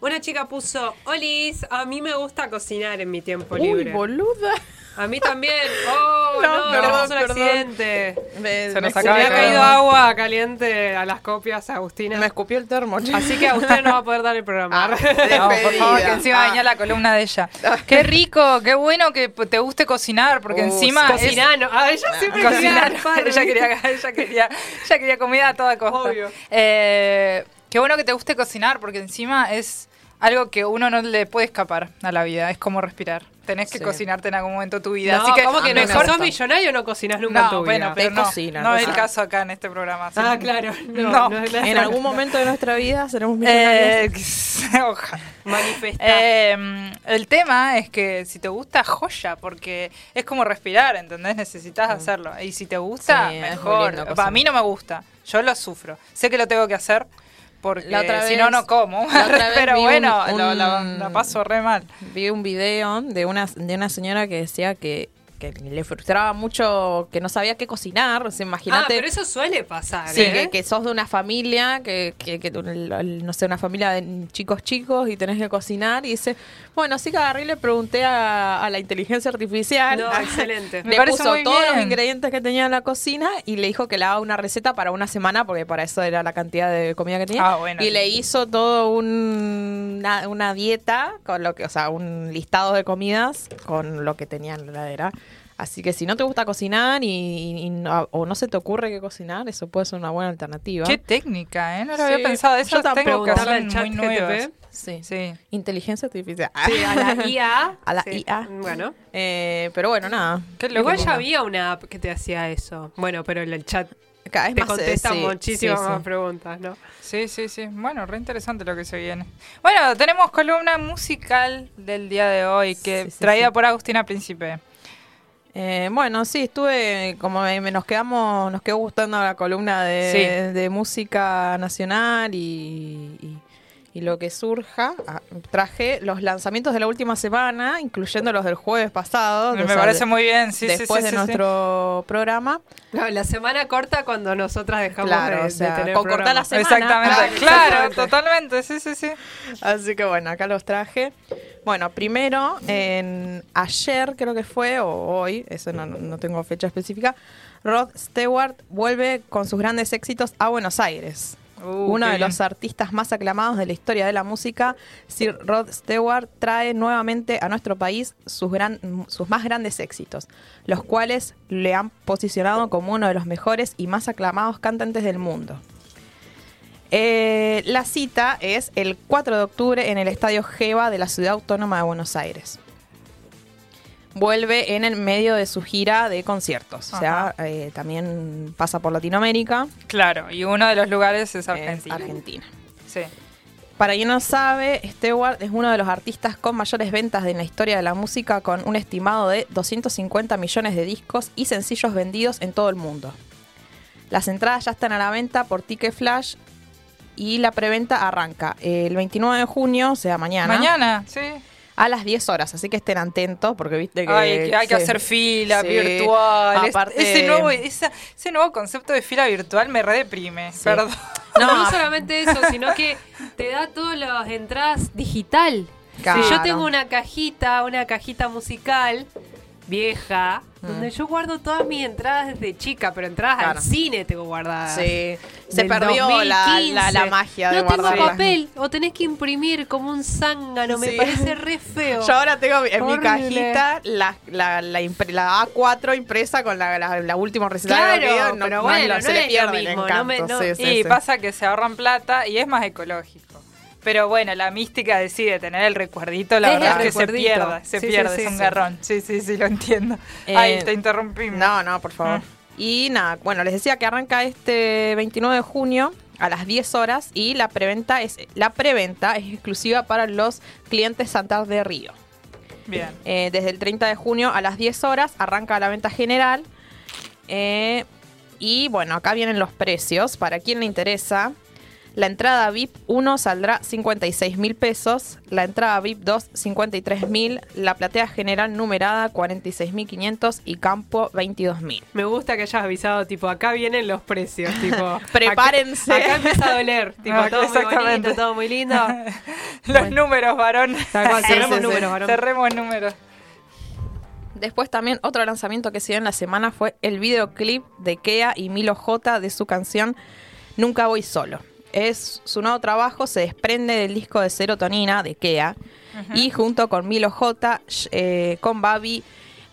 Speaker 4: una chica puso, Olis, a mí me gusta cocinar en mi tiempo
Speaker 5: Uy,
Speaker 4: libre.
Speaker 5: boluda.
Speaker 4: A mí también. Oh,
Speaker 5: No,
Speaker 4: no,
Speaker 5: perdón,
Speaker 4: tenemos un
Speaker 5: perdón.
Speaker 4: accidente.
Speaker 5: Me,
Speaker 1: Se nos acaba de
Speaker 4: caído agua caliente a las copias, Agustina.
Speaker 5: Me escupió el termo.
Speaker 4: Así que a usted no va a poder dar el programa.
Speaker 5: Ah,
Speaker 1: No, por favor, que encima
Speaker 5: Ah.
Speaker 1: la columna de ella. Qué rico, qué bueno que te guste cocinar, porque
Speaker 5: Uh,
Speaker 1: encima es-
Speaker 4: Cocinar, no. Ah, ella siempre quería
Speaker 1: cocinar.
Speaker 4: alfar,
Speaker 1: ella, quería, ella, quería, ella quería comida a toda costa.
Speaker 4: Obvio.
Speaker 1: Eh, qué bueno que te guste cocinar, porque encima es algo que uno no le puede escapar a la vida. Es como respirar. Tenés que
Speaker 5: Sí.
Speaker 1: cocinarte en algún momento de tu vida.
Speaker 4: No,
Speaker 1: Así que,
Speaker 4: ¿cómo que
Speaker 5: a
Speaker 4: no? Sos millonario no cocinas nunca en
Speaker 1: no,
Speaker 4: tu vida.
Speaker 1: bueno, pero
Speaker 5: Te
Speaker 1: no,
Speaker 5: cocina,
Speaker 1: no es
Speaker 5: no
Speaker 1: el
Speaker 5: sé.
Speaker 1: caso acá en este programa.
Speaker 4: Ah, claro. No,
Speaker 1: No.
Speaker 4: no, es la-
Speaker 5: En algún momento de nuestra vida seremos millonarios.
Speaker 1: Eh, ojalá.
Speaker 4: Manifesta.
Speaker 1: Eh, el tema es que si te gusta, joya, porque es como respirar, ¿entendés? Necesitas hacerlo. Y si te gusta,
Speaker 5: Sí, es
Speaker 1: mejor.
Speaker 5: lindo
Speaker 1: Pa,
Speaker 5: cocinar.
Speaker 1: a mí no me gusta, yo lo sufro. Sé que lo tengo que hacer porque
Speaker 5: La otra
Speaker 1: si no, no como. Pero
Speaker 5: un-
Speaker 1: bueno, la paso re mal.
Speaker 5: Vi un video de una, de una señora que decía que, que le frustraba mucho que no sabía qué cocinar. O sea,
Speaker 4: ah,
Speaker 5: imagínate.
Speaker 4: pero eso suele pasar.
Speaker 5: Sí,
Speaker 4: ¿eh?
Speaker 5: que, que sos de una familia, que, que, que no sé, una familia de chicos chicos y tenés que cocinar. Y dice, bueno, así que agarré y le pregunté a, a la inteligencia artificial.
Speaker 4: No, excelente.
Speaker 1: Me
Speaker 5: Le
Speaker 1: parece
Speaker 5: puso
Speaker 1: muy
Speaker 5: todos los ingredientes que tenía en la cocina y le dijo que le haga una receta para una semana, porque para eso era la cantidad de comida que tenía.
Speaker 1: Ah, bueno.
Speaker 5: Y le hizo todo un- una, una dieta, con lo que, o sea, un listado de comidas con lo que tenía en la heladera. Así que si no te gusta cocinar y, y no- o no se te ocurre qué cocinar, eso puede ser una buena alternativa.
Speaker 1: Qué técnica, ¿eh? No lo
Speaker 5: Sí,
Speaker 1: había pensado. son
Speaker 4: al chat
Speaker 1: muy nuevas.
Speaker 4: GTP.
Speaker 5: Sí.
Speaker 1: Sí.
Speaker 5: Inteligencia artificial.
Speaker 4: Sí, a la IA.
Speaker 5: A la
Speaker 4: Sí.
Speaker 5: IA.
Speaker 4: Bueno.
Speaker 5: Eh, pero bueno, nada.
Speaker 1: Qué loco.
Speaker 4: Igual ya había una app que te hacía eso. Bueno, pero en el chat
Speaker 5: Cada vez
Speaker 4: te
Speaker 5: más, eh,
Speaker 4: contesta
Speaker 5: sí,
Speaker 4: muchísimas
Speaker 5: sí, sí.
Speaker 4: más preguntas, ¿no?
Speaker 1: Sí, sí, sí. Bueno, re interesante lo que se viene. Bueno, tenemos columna musical del día de hoy, que
Speaker 5: Sí, sí,
Speaker 1: traída
Speaker 5: sí.
Speaker 1: por Agustina Príncipe.
Speaker 5: Eh, bueno, sí, estuve, como me, me- nos quedamos, nos quedó gustando la columna de,
Speaker 1: Sí.
Speaker 5: de música nacional y, y- y lo que surja. Ah, traje los lanzamientos de la última semana, incluyendo los del jueves pasado.
Speaker 1: Me parece
Speaker 5: de-
Speaker 1: muy bien, sí, sí,
Speaker 5: después
Speaker 1: sí,
Speaker 5: de
Speaker 1: sí, sí.
Speaker 5: nuestro programa.
Speaker 4: No, la semana corta cuando nosotras dejamos
Speaker 5: Claro,
Speaker 4: de,
Speaker 5: o sea,
Speaker 4: de tener
Speaker 5: con cortar la semana.
Speaker 1: Exactamente, claro,
Speaker 5: exactamente.
Speaker 1: totalmente, sí, sí, sí.
Speaker 5: Así que bueno, acá los traje. Bueno, primero, en ayer creo que fue, o hoy, eso no, no tengo fecha específica, Rod Stewart vuelve con sus grandes éxitos a Buenos Aires.
Speaker 1: Uh,
Speaker 5: Uno de
Speaker 1: bien.
Speaker 5: los artistas más aclamados de la historia de la música, Sir Rod Stewart, trae nuevamente a nuestro país sus, gran- sus más grandes éxitos, los cuales le han posicionado como uno de los mejores y más aclamados cantantes del mundo. Eh, la cita es el 4 de octubre en el Estadio Geva de la Ciudad Autónoma de Buenos Aires. Vuelve en el medio de su gira de conciertos. O sea, eh, también pasa por Latinoamérica.
Speaker 1: Claro, y uno de los lugares es
Speaker 5: es
Speaker 1: Argentina.
Speaker 5: Argentina.
Speaker 1: Sí.
Speaker 5: Para quien no sabe, Stewart es uno de los artistas con mayores ventas en la historia de la música, con un estimado de 250 millones de discos y sencillos vendidos en todo el mundo. Las entradas ya están a la venta por Ticket Flash y la preventa arranca el 29 de junio, o sea, mañana,
Speaker 1: Mañana, sí.
Speaker 5: A las 10 horas. Así que estén atentos porque viste que,
Speaker 1: Ay, que hay que
Speaker 5: sí.
Speaker 1: hacer fila
Speaker 5: Sí.
Speaker 1: virtual.
Speaker 5: Aparte-
Speaker 1: ese, nuevo, esa- ese nuevo concepto de fila virtual me redeprime.
Speaker 5: Sí.
Speaker 1: Perdón.
Speaker 4: No,
Speaker 5: No,
Speaker 4: no solamente eso, sino que te da todas las entradas digital.
Speaker 5: Claro.
Speaker 4: Si yo tengo una cajita, una cajita musical vieja, Donde yo guardo todas mis entradas desde chica, pero entradas
Speaker 5: Claro.
Speaker 4: al cine tengo guardadas.
Speaker 5: Sí. Se perdió la,
Speaker 4: 2015.
Speaker 5: la, la magia de
Speaker 4: No tengo
Speaker 5: guardarlas.
Speaker 4: papel, o tenés que imprimir como un zángano, me parece re feo.
Speaker 5: Yo ahora tengo en mi cajita la, la, la, impre- la A4 impresa con la, la, la última recital
Speaker 4: Claro,
Speaker 5: de video. No,
Speaker 4: pero
Speaker 5: no,
Speaker 4: bueno,
Speaker 5: no se
Speaker 4: no
Speaker 5: le
Speaker 4: es lo
Speaker 5: pierde el
Speaker 4: mismo, no me- no-
Speaker 5: sí, sí,
Speaker 1: y
Speaker 5: sí.
Speaker 1: pasa que se ahorran plata y es más ecológico. Pero bueno, la mística decide tener el recuerdito, la
Speaker 4: Es
Speaker 1: verdad es que se pierde, se
Speaker 4: Sí,
Speaker 1: pierde,
Speaker 4: sí,
Speaker 1: es un
Speaker 4: sí.
Speaker 1: garrón. Sí, sí, sí, lo entiendo.
Speaker 5: Eh,
Speaker 1: Ay, te interrumpí.
Speaker 5: No, no, por favor. Y nada, bueno, les decía que arranca este 29 de junio a las 10 horas y la preventa es la preventa es exclusiva para los clientes Santander Río.
Speaker 1: Bien.
Speaker 5: Eh, desde el 30 de junio a las 10 horas arranca la venta general. Eh, y bueno, acá vienen los precios. Para quien le interesa, la entrada VIP 1 saldrá 56 mil pesos. La entrada VIP 2, 53 mil. La platea general numerada, 46 mil 500. Y campo, 22 mil.
Speaker 4: Me gusta que hayas avisado, tipo, acá vienen los precios, tipo.
Speaker 5: Prepárense.
Speaker 4: Acá, acá empieza a doler, tipo,
Speaker 1: Ah,
Speaker 4: todo muy bonito, todo muy lindo.
Speaker 1: Los números, varón.
Speaker 4: Cerremos números, varón.
Speaker 1: Cerremos números.
Speaker 5: Después también otro lanzamiento que se dio en la semana fue el videoclip de Kea y Milo J de su canción Nunca voy solo. Es su nuevo trabajo, se desprende del disco de Serotonina de Kea y junto con Milo J, eh, con Babi,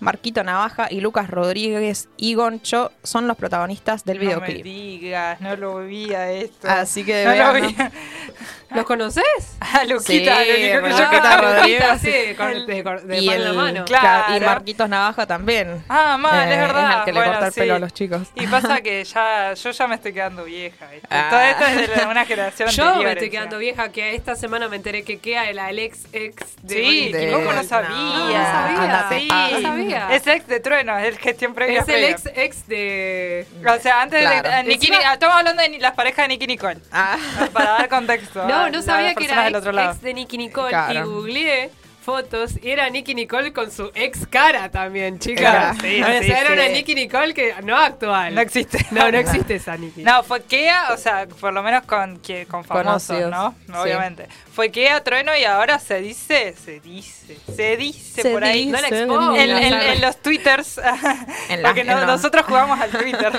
Speaker 5: Marquito Navaja y Lucas Rodríguez y Goncho son los protagonistas del
Speaker 1: No me
Speaker 5: videoclip.
Speaker 1: digas, no lo vi a esto.
Speaker 5: Así que
Speaker 1: no lo
Speaker 5: vean,
Speaker 1: vi.
Speaker 4: ¿Los conoces?
Speaker 1: A Luquita,
Speaker 5: Sí,
Speaker 1: lo único que yo.
Speaker 5: Rodríguez.
Speaker 4: Ah, sí, con- de, cor- de
Speaker 5: y, el-
Speaker 4: mano.
Speaker 1: Claro.
Speaker 5: y Marquitos Navaja también.
Speaker 1: Ah, mal,
Speaker 5: Eh,
Speaker 1: es verdad.
Speaker 5: Es el que le corta el
Speaker 1: sí.
Speaker 5: pelo a los chicos.
Speaker 1: Y pasa que ya, yo ya me estoy quedando vieja.
Speaker 5: Ah.
Speaker 1: Todo esto es de una generación
Speaker 4: Yo
Speaker 1: anterior.
Speaker 4: me estoy quedando vieja que esta semana me enteré que Kea era el ex ex de
Speaker 1: Sí,
Speaker 5: de-
Speaker 1: Kiko no sabía.
Speaker 4: No, no sabía.
Speaker 5: Ándate.
Speaker 1: Sí.
Speaker 5: Ah.
Speaker 4: No sabía.
Speaker 1: Es ex de Trueno, es gestión previa.
Speaker 4: Es el
Speaker 1: previa.
Speaker 4: ex ex de.
Speaker 1: O sea, antes
Speaker 5: Claro.
Speaker 1: de. Nicki-
Speaker 4: Encima-
Speaker 1: estamos hablando de ni- las parejas de Nicky Nicole.
Speaker 5: Ah.
Speaker 1: Para dar contexto.
Speaker 4: No, no sabía que era ex, ex de Nicky Nicole
Speaker 5: Claro.
Speaker 4: y googleé fotos y era Nicky Nicole con su ex cara también, chicas.
Speaker 1: Sí,
Speaker 4: o sea,
Speaker 1: sí,
Speaker 4: era
Speaker 1: sí.
Speaker 4: una Nicky Nicole que no actual.
Speaker 1: No existe.
Speaker 4: No, no existe esa Nicky.
Speaker 1: No, fue Kea, o sea, por lo menos con, que- con famosos,
Speaker 5: Conocidos,
Speaker 1: ¿no?
Speaker 5: sí.
Speaker 1: Obviamente. Fue Kea, Trueno y ahora se dice, se dice, se dice
Speaker 5: Se
Speaker 1: por ahí.
Speaker 4: No la
Speaker 5: dice.
Speaker 1: En, en- en los twitters,
Speaker 5: En la-
Speaker 1: porque no-
Speaker 5: en la-
Speaker 1: nosotros jugamos al Twitter.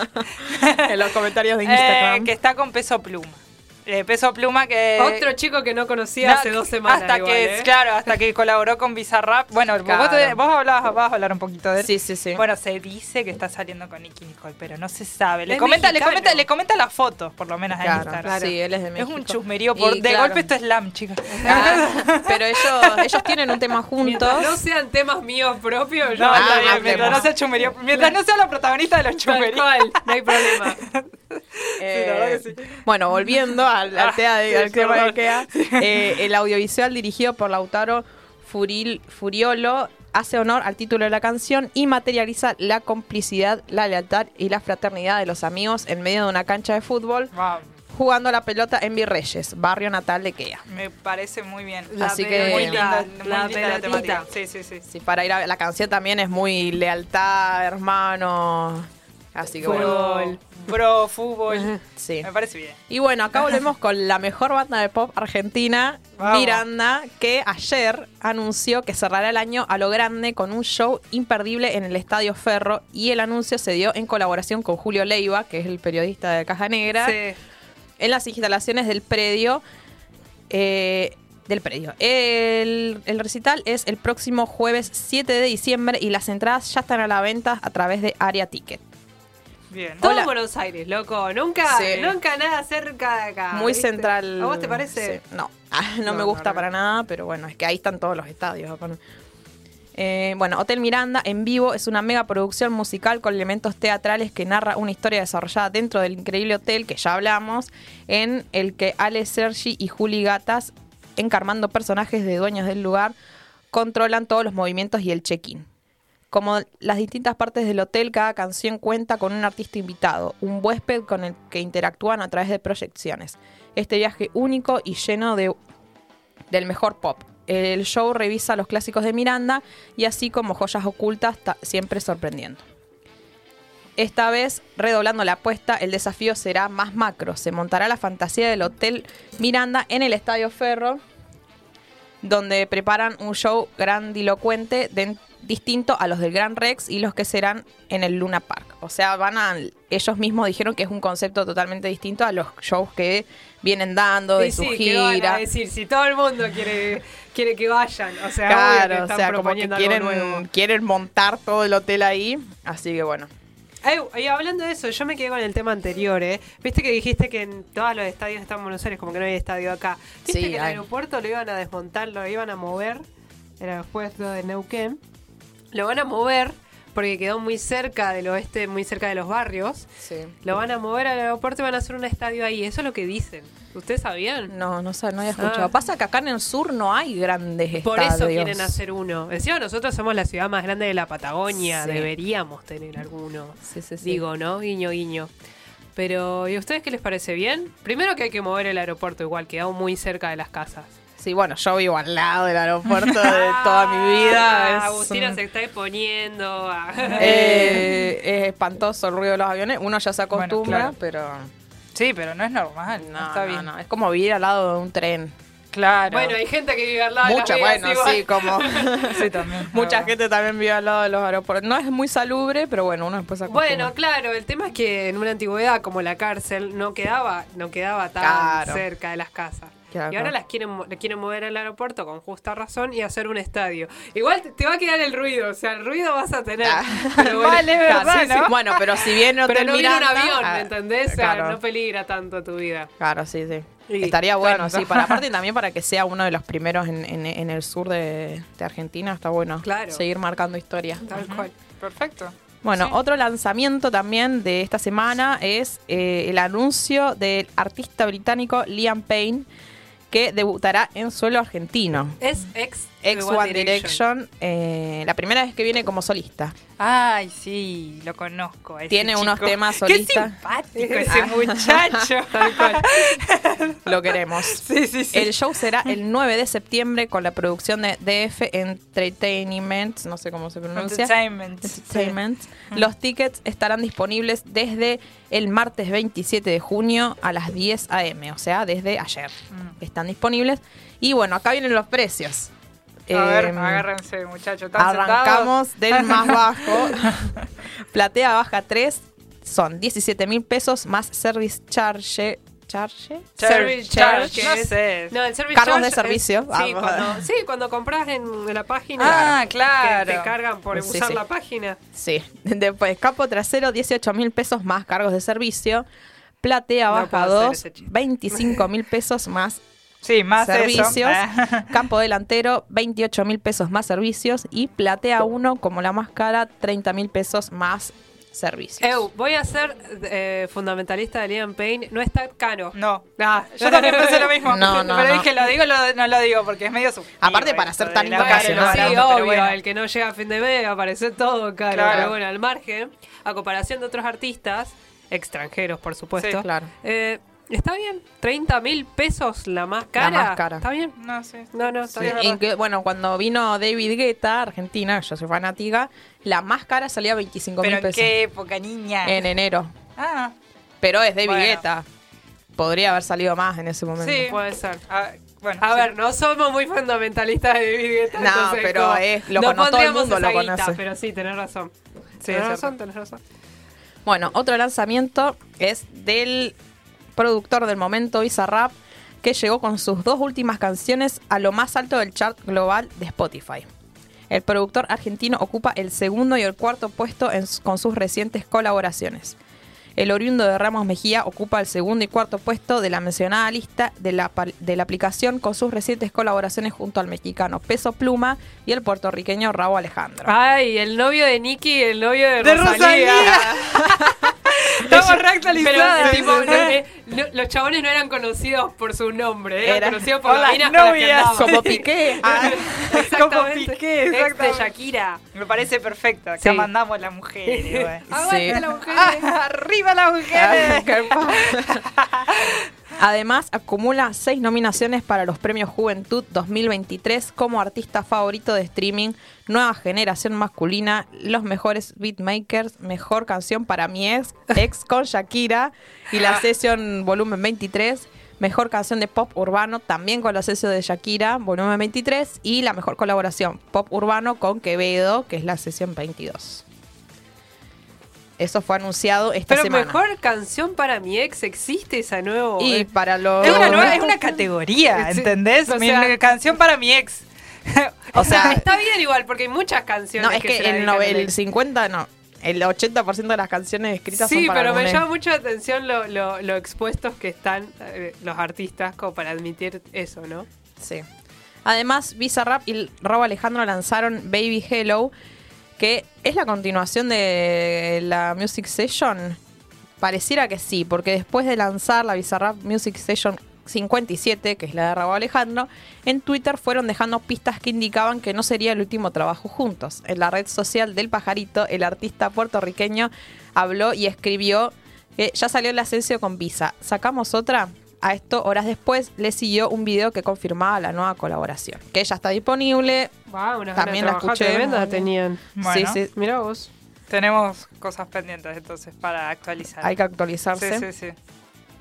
Speaker 5: en los comentarios de
Speaker 1: Eh,
Speaker 5: Instagram.
Speaker 1: que está con peso pluma. Eh, peso pluma que...
Speaker 4: Otro chico que no conocía
Speaker 1: No,
Speaker 4: hace dos semanas.
Speaker 1: Hasta
Speaker 4: igual,
Speaker 1: que,
Speaker 4: ¿eh?
Speaker 1: claro, hasta que colaboró con Bizarrap. Bueno, vos,
Speaker 5: Claro.
Speaker 1: te- vos hablabas, vas a hablar un poquito de él.
Speaker 5: Sí, sí, sí.
Speaker 1: Bueno, se dice que está saliendo con Nicky Nicole, pero no se sabe. Le
Speaker 4: Es
Speaker 1: comenta, le comenta, le comenta las fotos, por lo menos en
Speaker 5: Claro,
Speaker 1: Instagram.
Speaker 5: sí, él es de
Speaker 1: Es
Speaker 5: México.
Speaker 1: un chusmerío por
Speaker 5: Y
Speaker 1: de
Speaker 5: claro.
Speaker 1: golpe esto es slam, chicos.
Speaker 5: Ah, pero ellos, ellos tienen un tema juntos.
Speaker 4: Mientras no sean temas míos propios, yo
Speaker 1: No,
Speaker 5: Ah,
Speaker 1: mientras no sea chusmerío, mientras no sea la protagonista de los
Speaker 4: cual, no hay problema.
Speaker 5: Eh,
Speaker 1: la verdad que sí.
Speaker 5: Bueno, volviendo al, al tema de,
Speaker 1: sí,
Speaker 5: al tema de
Speaker 1: perdón.
Speaker 5: Ikea, eh, el audiovisual dirigido por Lautaro Furil, Furiolo hace honor al título de la canción y materializa la complicidad, la lealtad y la fraternidad de los amigos en medio de una cancha de fútbol jugando a la pelota en Virreyes, barrio natal de Kea.
Speaker 1: me parece muy bien.
Speaker 4: La
Speaker 5: Así que-
Speaker 1: muy linda, muy
Speaker 4: la
Speaker 1: linda la
Speaker 4: pelotita.
Speaker 1: temática. Sí, sí, sí.
Speaker 5: Sí, para ir a la canción también es muy lealtad, hermano. Así que bueno.
Speaker 1: Bro, fútbol.
Speaker 5: Sí.
Speaker 1: Me parece bien.
Speaker 5: Y bueno, acá volvemos con la mejor banda de pop argentina,
Speaker 1: Vamos.
Speaker 5: Miranda, que ayer anunció que cerrará el año a lo grande con un show imperdible en el Estadio Ferro y el anuncio se dio en colaboración con Julio Leiva, que es el periodista de Caja Negra,
Speaker 1: Sí.
Speaker 5: en las instalaciones del predio. eh, del predio. El, el recital es el próximo jueves 7 de diciembre y las entradas ya están a la venta a través de Aria Ticket.
Speaker 1: Bien.
Speaker 4: Todo
Speaker 5: Hola.
Speaker 4: Buenos Aires, loco. Nunca,
Speaker 5: Sí.
Speaker 4: nunca nada cerca de acá.
Speaker 5: Muy
Speaker 4: ¿viste?
Speaker 5: central.
Speaker 4: ¿A vos te parece?
Speaker 5: Sí. No, Ah, no,
Speaker 4: No,
Speaker 5: me gusta
Speaker 4: no.
Speaker 5: para nada, pero bueno, es que ahí están todos los estadios. Eh, bueno, Hotel Miranda en vivo es una mega producción musical con elementos teatrales que narra una historia desarrollada dentro del increíble hotel que ya hablamos, en el que Ale Sergi y Juli Gatas, encarnando personajes de dueños del lugar, controlan todos los movimientos y el check-in. Como las distintas partes del hotel, cada canción cuenta con un artista invitado, un huésped con el que interactúan a través de proyecciones. Este viaje único y lleno de, del mejor pop. El show revisa los clásicos de Miranda y así como joyas ocultas, ta- siempre sorprendiendo. Esta vez, redoblando la apuesta, el desafío será más macro. Se montará la fantasía del Hotel Miranda en el Estadio Ferro donde preparan un show grandilocuente de- distinto a los del Gran Rex y los que serán en el Luna Park. O sea, van a ellos mismos dijeron que es un concepto totalmente distinto a los shows que vienen dando de
Speaker 4: Y
Speaker 5: su
Speaker 4: sí, ¿qué van a
Speaker 5: gira.
Speaker 4: decir, si todo el mundo quiere, quiere que vayan, o sea, que
Speaker 5: Claro, o
Speaker 4: están
Speaker 5: sea, como que quieren, quieren montar todo el hotel ahí. Así que bueno.
Speaker 4: Ay, y hablando de eso, yo me quedé con el tema anterior, ¿eh? Viste que dijiste que en todos los estadios están en Buenos Aires, como que no hay estadio acá. Viste
Speaker 5: Sí,
Speaker 4: que el
Speaker 5: hay.
Speaker 4: aeropuerto lo iban a desmontar, lo iban a mover, el aeropuerto de Neuquén. Lo van a mover porque quedó muy cerca del oeste, muy cerca de los barrios.
Speaker 5: Sí.
Speaker 4: Lo van a mover al aeropuerto y van a hacer un estadio ahí. Eso es lo que dicen. ¿Ustedes sabían?
Speaker 5: No, no, sé, no había escuchado.
Speaker 4: Ah.
Speaker 5: Pasa que acá en el sur no hay grandes
Speaker 4: Por
Speaker 5: estadios.
Speaker 4: eso quieren hacer uno. Encima nosotros somos la ciudad más grande de la Patagonia.
Speaker 5: Sí.
Speaker 4: Deberíamos tener alguno.
Speaker 5: Sí, sí, sí.
Speaker 4: Digo, ¿no? Guiño, guiño. Pero, ¿y a ustedes qué les parece bien? Primero que hay que mover el aeropuerto igual, quedó muy cerca de las casas.
Speaker 5: Sí, bueno, yo vivo al lado del aeropuerto de toda mi vida.
Speaker 4: Ah,
Speaker 5: es
Speaker 4: Agustina se está exponiendo. a-
Speaker 5: Eh, es espantoso el ruido de los aviones. Uno ya se
Speaker 1: Bueno,
Speaker 5: acostumbra,
Speaker 1: claro.
Speaker 5: pero
Speaker 1: Sí, pero no es normal. No,
Speaker 5: no,
Speaker 1: está
Speaker 5: no,
Speaker 1: bien.
Speaker 5: no. Es como vivir al lado de un tren.
Speaker 1: Claro.
Speaker 4: Bueno, hay gente que vive al lado de
Speaker 5: Mucha,
Speaker 4: Las Vegas
Speaker 5: bueno,
Speaker 4: igual.
Speaker 5: sí, como
Speaker 1: sí, también.
Speaker 5: mucha gente también vive al lado de los aeropuertos. No es muy salubre, pero bueno, uno después acostumbra.
Speaker 4: Bueno, claro, el tema es que en una antigüedad como la cárcel no quedaba, no quedaba tan
Speaker 5: Claro.
Speaker 4: cerca de las casas.
Speaker 5: Claro,
Speaker 4: y ahora las quieren, mo- le quieren mover al aeropuerto con justa razón y hacer un estadio. Igual te, va a quedar el ruido, o sea, el ruido vas a tener.
Speaker 5: Ah.
Speaker 4: Pero bueno,
Speaker 1: Vale, verdad,
Speaker 5: sí, sí.
Speaker 1: ¿no?
Speaker 5: Bueno, pero si bien no
Speaker 4: pero
Speaker 5: te
Speaker 4: no viene un avión,
Speaker 5: ah,
Speaker 4: ¿me entendés? O sea, no peligra tanto tu vida.
Speaker 5: Claro, sí, sí.
Speaker 4: Y
Speaker 5: Estaría bueno,
Speaker 1: tanto.
Speaker 5: sí, para aparte también para que sea uno de los primeros en, en- en el sur de, de Argentina, está bueno.
Speaker 4: Claro.
Speaker 5: Seguir marcando historia.
Speaker 4: Tal cual.
Speaker 1: Perfecto.
Speaker 5: Bueno,
Speaker 1: Sí.
Speaker 5: otro lanzamiento también de esta semana es eh, el anuncio del artista británico Liam Payne, que debutará en suelo argentino.
Speaker 4: Ex
Speaker 5: One, Direction, eh, la primera vez que viene como solista.
Speaker 1: Ay, sí, lo conozco. a ese
Speaker 5: Tiene unos temas
Speaker 1: Qué
Speaker 5: solistas.
Speaker 1: simpático ese muchacho.
Speaker 4: Tal cual.
Speaker 5: Lo queremos.
Speaker 1: Sí, sí, sí.
Speaker 5: El show será el 9 de septiembre con la producción de DF Entertainment, no sé cómo se pronuncia.
Speaker 1: Entertainment.
Speaker 5: Entertainment. Los tickets estarán disponibles desde el martes 27 de junio a las 10 a.m., o sea, desde ayer.
Speaker 1: Mm.
Speaker 5: Están disponibles. Y bueno, acá vienen los precios.
Speaker 1: A ver,
Speaker 5: Em,
Speaker 1: agárrense, muchachos. ¿están
Speaker 5: Arrancamos
Speaker 1: sentados?
Speaker 5: del más bajo. Platea baja 3 son 17 mil pesos más service charge. ¿Charge?
Speaker 1: Service charge, no
Speaker 4: es-
Speaker 1: sé.
Speaker 4: No, el service
Speaker 5: Cargos
Speaker 4: charge
Speaker 5: de
Speaker 4: es-
Speaker 5: servicio.
Speaker 4: sí,
Speaker 5: Vamos.
Speaker 4: cuando, sí, cuando compras en la página.
Speaker 1: Ah, claro.
Speaker 4: Que te cargan por
Speaker 5: Sí,
Speaker 4: usar
Speaker 5: sí.
Speaker 4: la página.
Speaker 5: Sí. Después, capo trasero, 18 mil pesos más cargos de servicio. Platea
Speaker 4: No
Speaker 5: baja
Speaker 4: puedo hacer
Speaker 5: 2,
Speaker 4: ese chiste.
Speaker 5: 25 mil pesos más
Speaker 1: Sí, más
Speaker 5: servicios.
Speaker 1: eso.
Speaker 5: Campo delantero, 28 mil pesos más servicios. Y platea 1, como la más cara, 30 mil pesos más servicios.
Speaker 4: Eu, voy a ser eh, fundamentalista de Liam Payne. No está caro.
Speaker 1: No.
Speaker 4: Ah,
Speaker 1: Yo también pensé lo mismo.
Speaker 5: No, no,
Speaker 1: pero
Speaker 5: no.
Speaker 1: dije, lo digo, lo- no lo digo, porque es medio subjetivo
Speaker 5: Aparte, para ser tan internacional.
Speaker 4: sí, obvio,
Speaker 1: bueno.
Speaker 4: el que no llega a fin de mes aparece todo caro.
Speaker 1: Claro.
Speaker 4: Pero bueno, al margen, a comparación de otros artistas, extranjeros por supuesto,
Speaker 1: Sí,
Speaker 5: claro.
Speaker 4: eh, está bien. 30 mil pesos la más cara.
Speaker 5: más cara.
Speaker 4: ¿Está bien?
Speaker 1: No, sí.
Speaker 4: No, no, está
Speaker 5: Sí,
Speaker 4: bien.
Speaker 5: y que, bueno, cuando vino David Guetta, Argentina, yo soy fanática, la más cara salía 25
Speaker 1: Pero
Speaker 5: mil
Speaker 1: en
Speaker 5: pesos
Speaker 1: qué época, niña.
Speaker 5: en enero.
Speaker 1: Ah,
Speaker 5: Pero es David
Speaker 1: Bueno.
Speaker 5: Guetta. Podría haber salido más en ese momento.
Speaker 1: Sí.
Speaker 4: Puede ser.
Speaker 1: ah, bueno.
Speaker 4: A
Speaker 1: sí.
Speaker 4: ver, no somos muy fundamentalistas de David Guetta.
Speaker 5: No,
Speaker 4: entonces
Speaker 5: pero
Speaker 4: como-
Speaker 5: es- lo
Speaker 4: no
Speaker 5: cono- todo el mundo lo
Speaker 4: guita,
Speaker 5: conoce.
Speaker 4: pero sí, tenés razón.
Speaker 1: Sí,
Speaker 4: tenés razón, tenés razón.
Speaker 5: Bueno, otro lanzamiento es del productor del momento, Bizarrap, que llegó con sus dos últimas canciones a lo más alto del chart global de Spotify. El productor argentino ocupa el segundo y el cuarto puesto en con sus recientes colaboraciones. El oriundo de Ramos Mejía ocupa el segundo y cuarto puesto de la mencionada lista de la, de la aplicación con sus recientes colaboraciones junto al mexicano Peso Pluma y el puertorriqueño Raúl Alejandro.
Speaker 4: Ay, el novio de Nicky y el novio de,
Speaker 1: De
Speaker 4: Rosalía.
Speaker 1: Rosalía. Estamos
Speaker 4: Pero,
Speaker 1: reactualizados.
Speaker 4: tipo, no, eh, no, los chabones no eran conocidos por su nombre, eran
Speaker 5: Era-
Speaker 4: conocidos por las
Speaker 1: las
Speaker 4: minas con las que
Speaker 1: novias.
Speaker 4: andaban.
Speaker 5: Como Piqué. Ah.
Speaker 1: Como Piqué,
Speaker 4: Ex de
Speaker 1: exactamente.
Speaker 4: Shakira.
Speaker 1: Me parece perfecto. Acá
Speaker 4: Sí.
Speaker 1: mandamos las mujeres. güey.
Speaker 4: Aguante
Speaker 5: Sí.
Speaker 4: la mujer.
Speaker 1: Ah, ¡Arriba las mujeres!
Speaker 5: qué pa- Además, acumula seis nominaciones para los premios Juventud 2023 como artista favorito de streaming, nueva generación masculina, los mejores beatmakers, mejor canción para mi ex, ex con Shakira y la sesión volumen 23, Mejor canción de pop urbano, también con los sellos de Shakira, volumen 23. Y la mejor colaboración, pop urbano con Quevedo, que es la sesión 22. Eso fue anunciado esta
Speaker 4: Pero
Speaker 5: semana.
Speaker 4: mejor canción para mi ex, ¿existe esa nueva?
Speaker 5: Y para los...
Speaker 1: Es una, nueva, es una categoría, ¿entendés?
Speaker 4: o
Speaker 1: Mi
Speaker 4: sea-
Speaker 1: canción para mi ex.
Speaker 5: O sea,
Speaker 4: está bien igual, porque hay muchas canciones
Speaker 5: no, es
Speaker 4: que,
Speaker 5: que el, no- el
Speaker 4: ex.
Speaker 5: 50 no. El 80% de las canciones escritas
Speaker 4: Sí,
Speaker 5: son para
Speaker 4: pero me llama mucho la atención lo, lo, lo expuestos que están eh, los artistas como para admitir eso, ¿no?
Speaker 5: Sí. Además, Bizarrap y Robo Alejandro lanzaron Baby Hello, que es la continuación de la Music Session. Pareciera que sí, porque después de lanzar la Bizarrap Music Session 57, que es la de Robo Alejandro, en Twitter fueron dejando pistas que indicaban que no sería el último trabajo juntos. En la red social del pajarito, el artista puertorriqueño habló y escribió que ya salió el ascenso con Visa. ¿Sacamos otra? A esto, horas después, le siguió un video que confirmaba la nueva colaboración. Que ya está disponible.
Speaker 4: Wow, unas
Speaker 5: También la escuché.
Speaker 4: tenían.
Speaker 1: Bueno,
Speaker 5: Sí, sí,
Speaker 4: Mira vos.
Speaker 1: tenemos cosas pendientes entonces para actualizar.
Speaker 5: hay que actualizarse.
Speaker 1: Sí, sí, sí.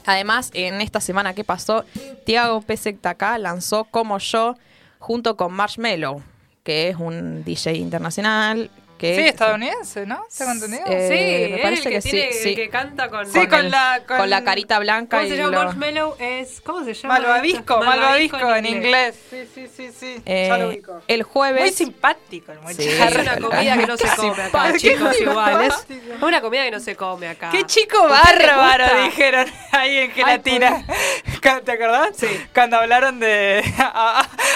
Speaker 5: Además, en esta semana que pasó, Tiago Pesectacá lanzó Como Yo junto con Marshmello, que es un DJ internacional. Que
Speaker 1: Sí, estadounidense, ¿no? ¿Tengo entendido?
Speaker 5: Eh,
Speaker 4: sí,
Speaker 5: me parece
Speaker 4: el que, tiene,
Speaker 5: sí.
Speaker 4: el que canta con...
Speaker 1: Sí, con
Speaker 5: el-
Speaker 1: la- con-
Speaker 5: con la carita blanca
Speaker 4: ¿Cómo
Speaker 5: y
Speaker 4: se llama
Speaker 5: lo-
Speaker 4: Marshmallow? Es, ¿Cómo se llama?
Speaker 1: Malvavisco, malvavisco en inglés. Sí, sí, sí, sí.
Speaker 5: Eh,
Speaker 1: ya lo ubico.
Speaker 5: el jueves.
Speaker 1: Muy simpático el muchacho.
Speaker 4: Es una comida que no se come acá, chicos, igual. Es
Speaker 1: simpático.
Speaker 4: una comida que no se come acá.
Speaker 1: ¡Qué chico
Speaker 4: ¿Usted le
Speaker 1: bárbaro! Dijeron ahí en gelatina. ¿Te acordás?
Speaker 4: Sí.
Speaker 1: Cuando hablaron de.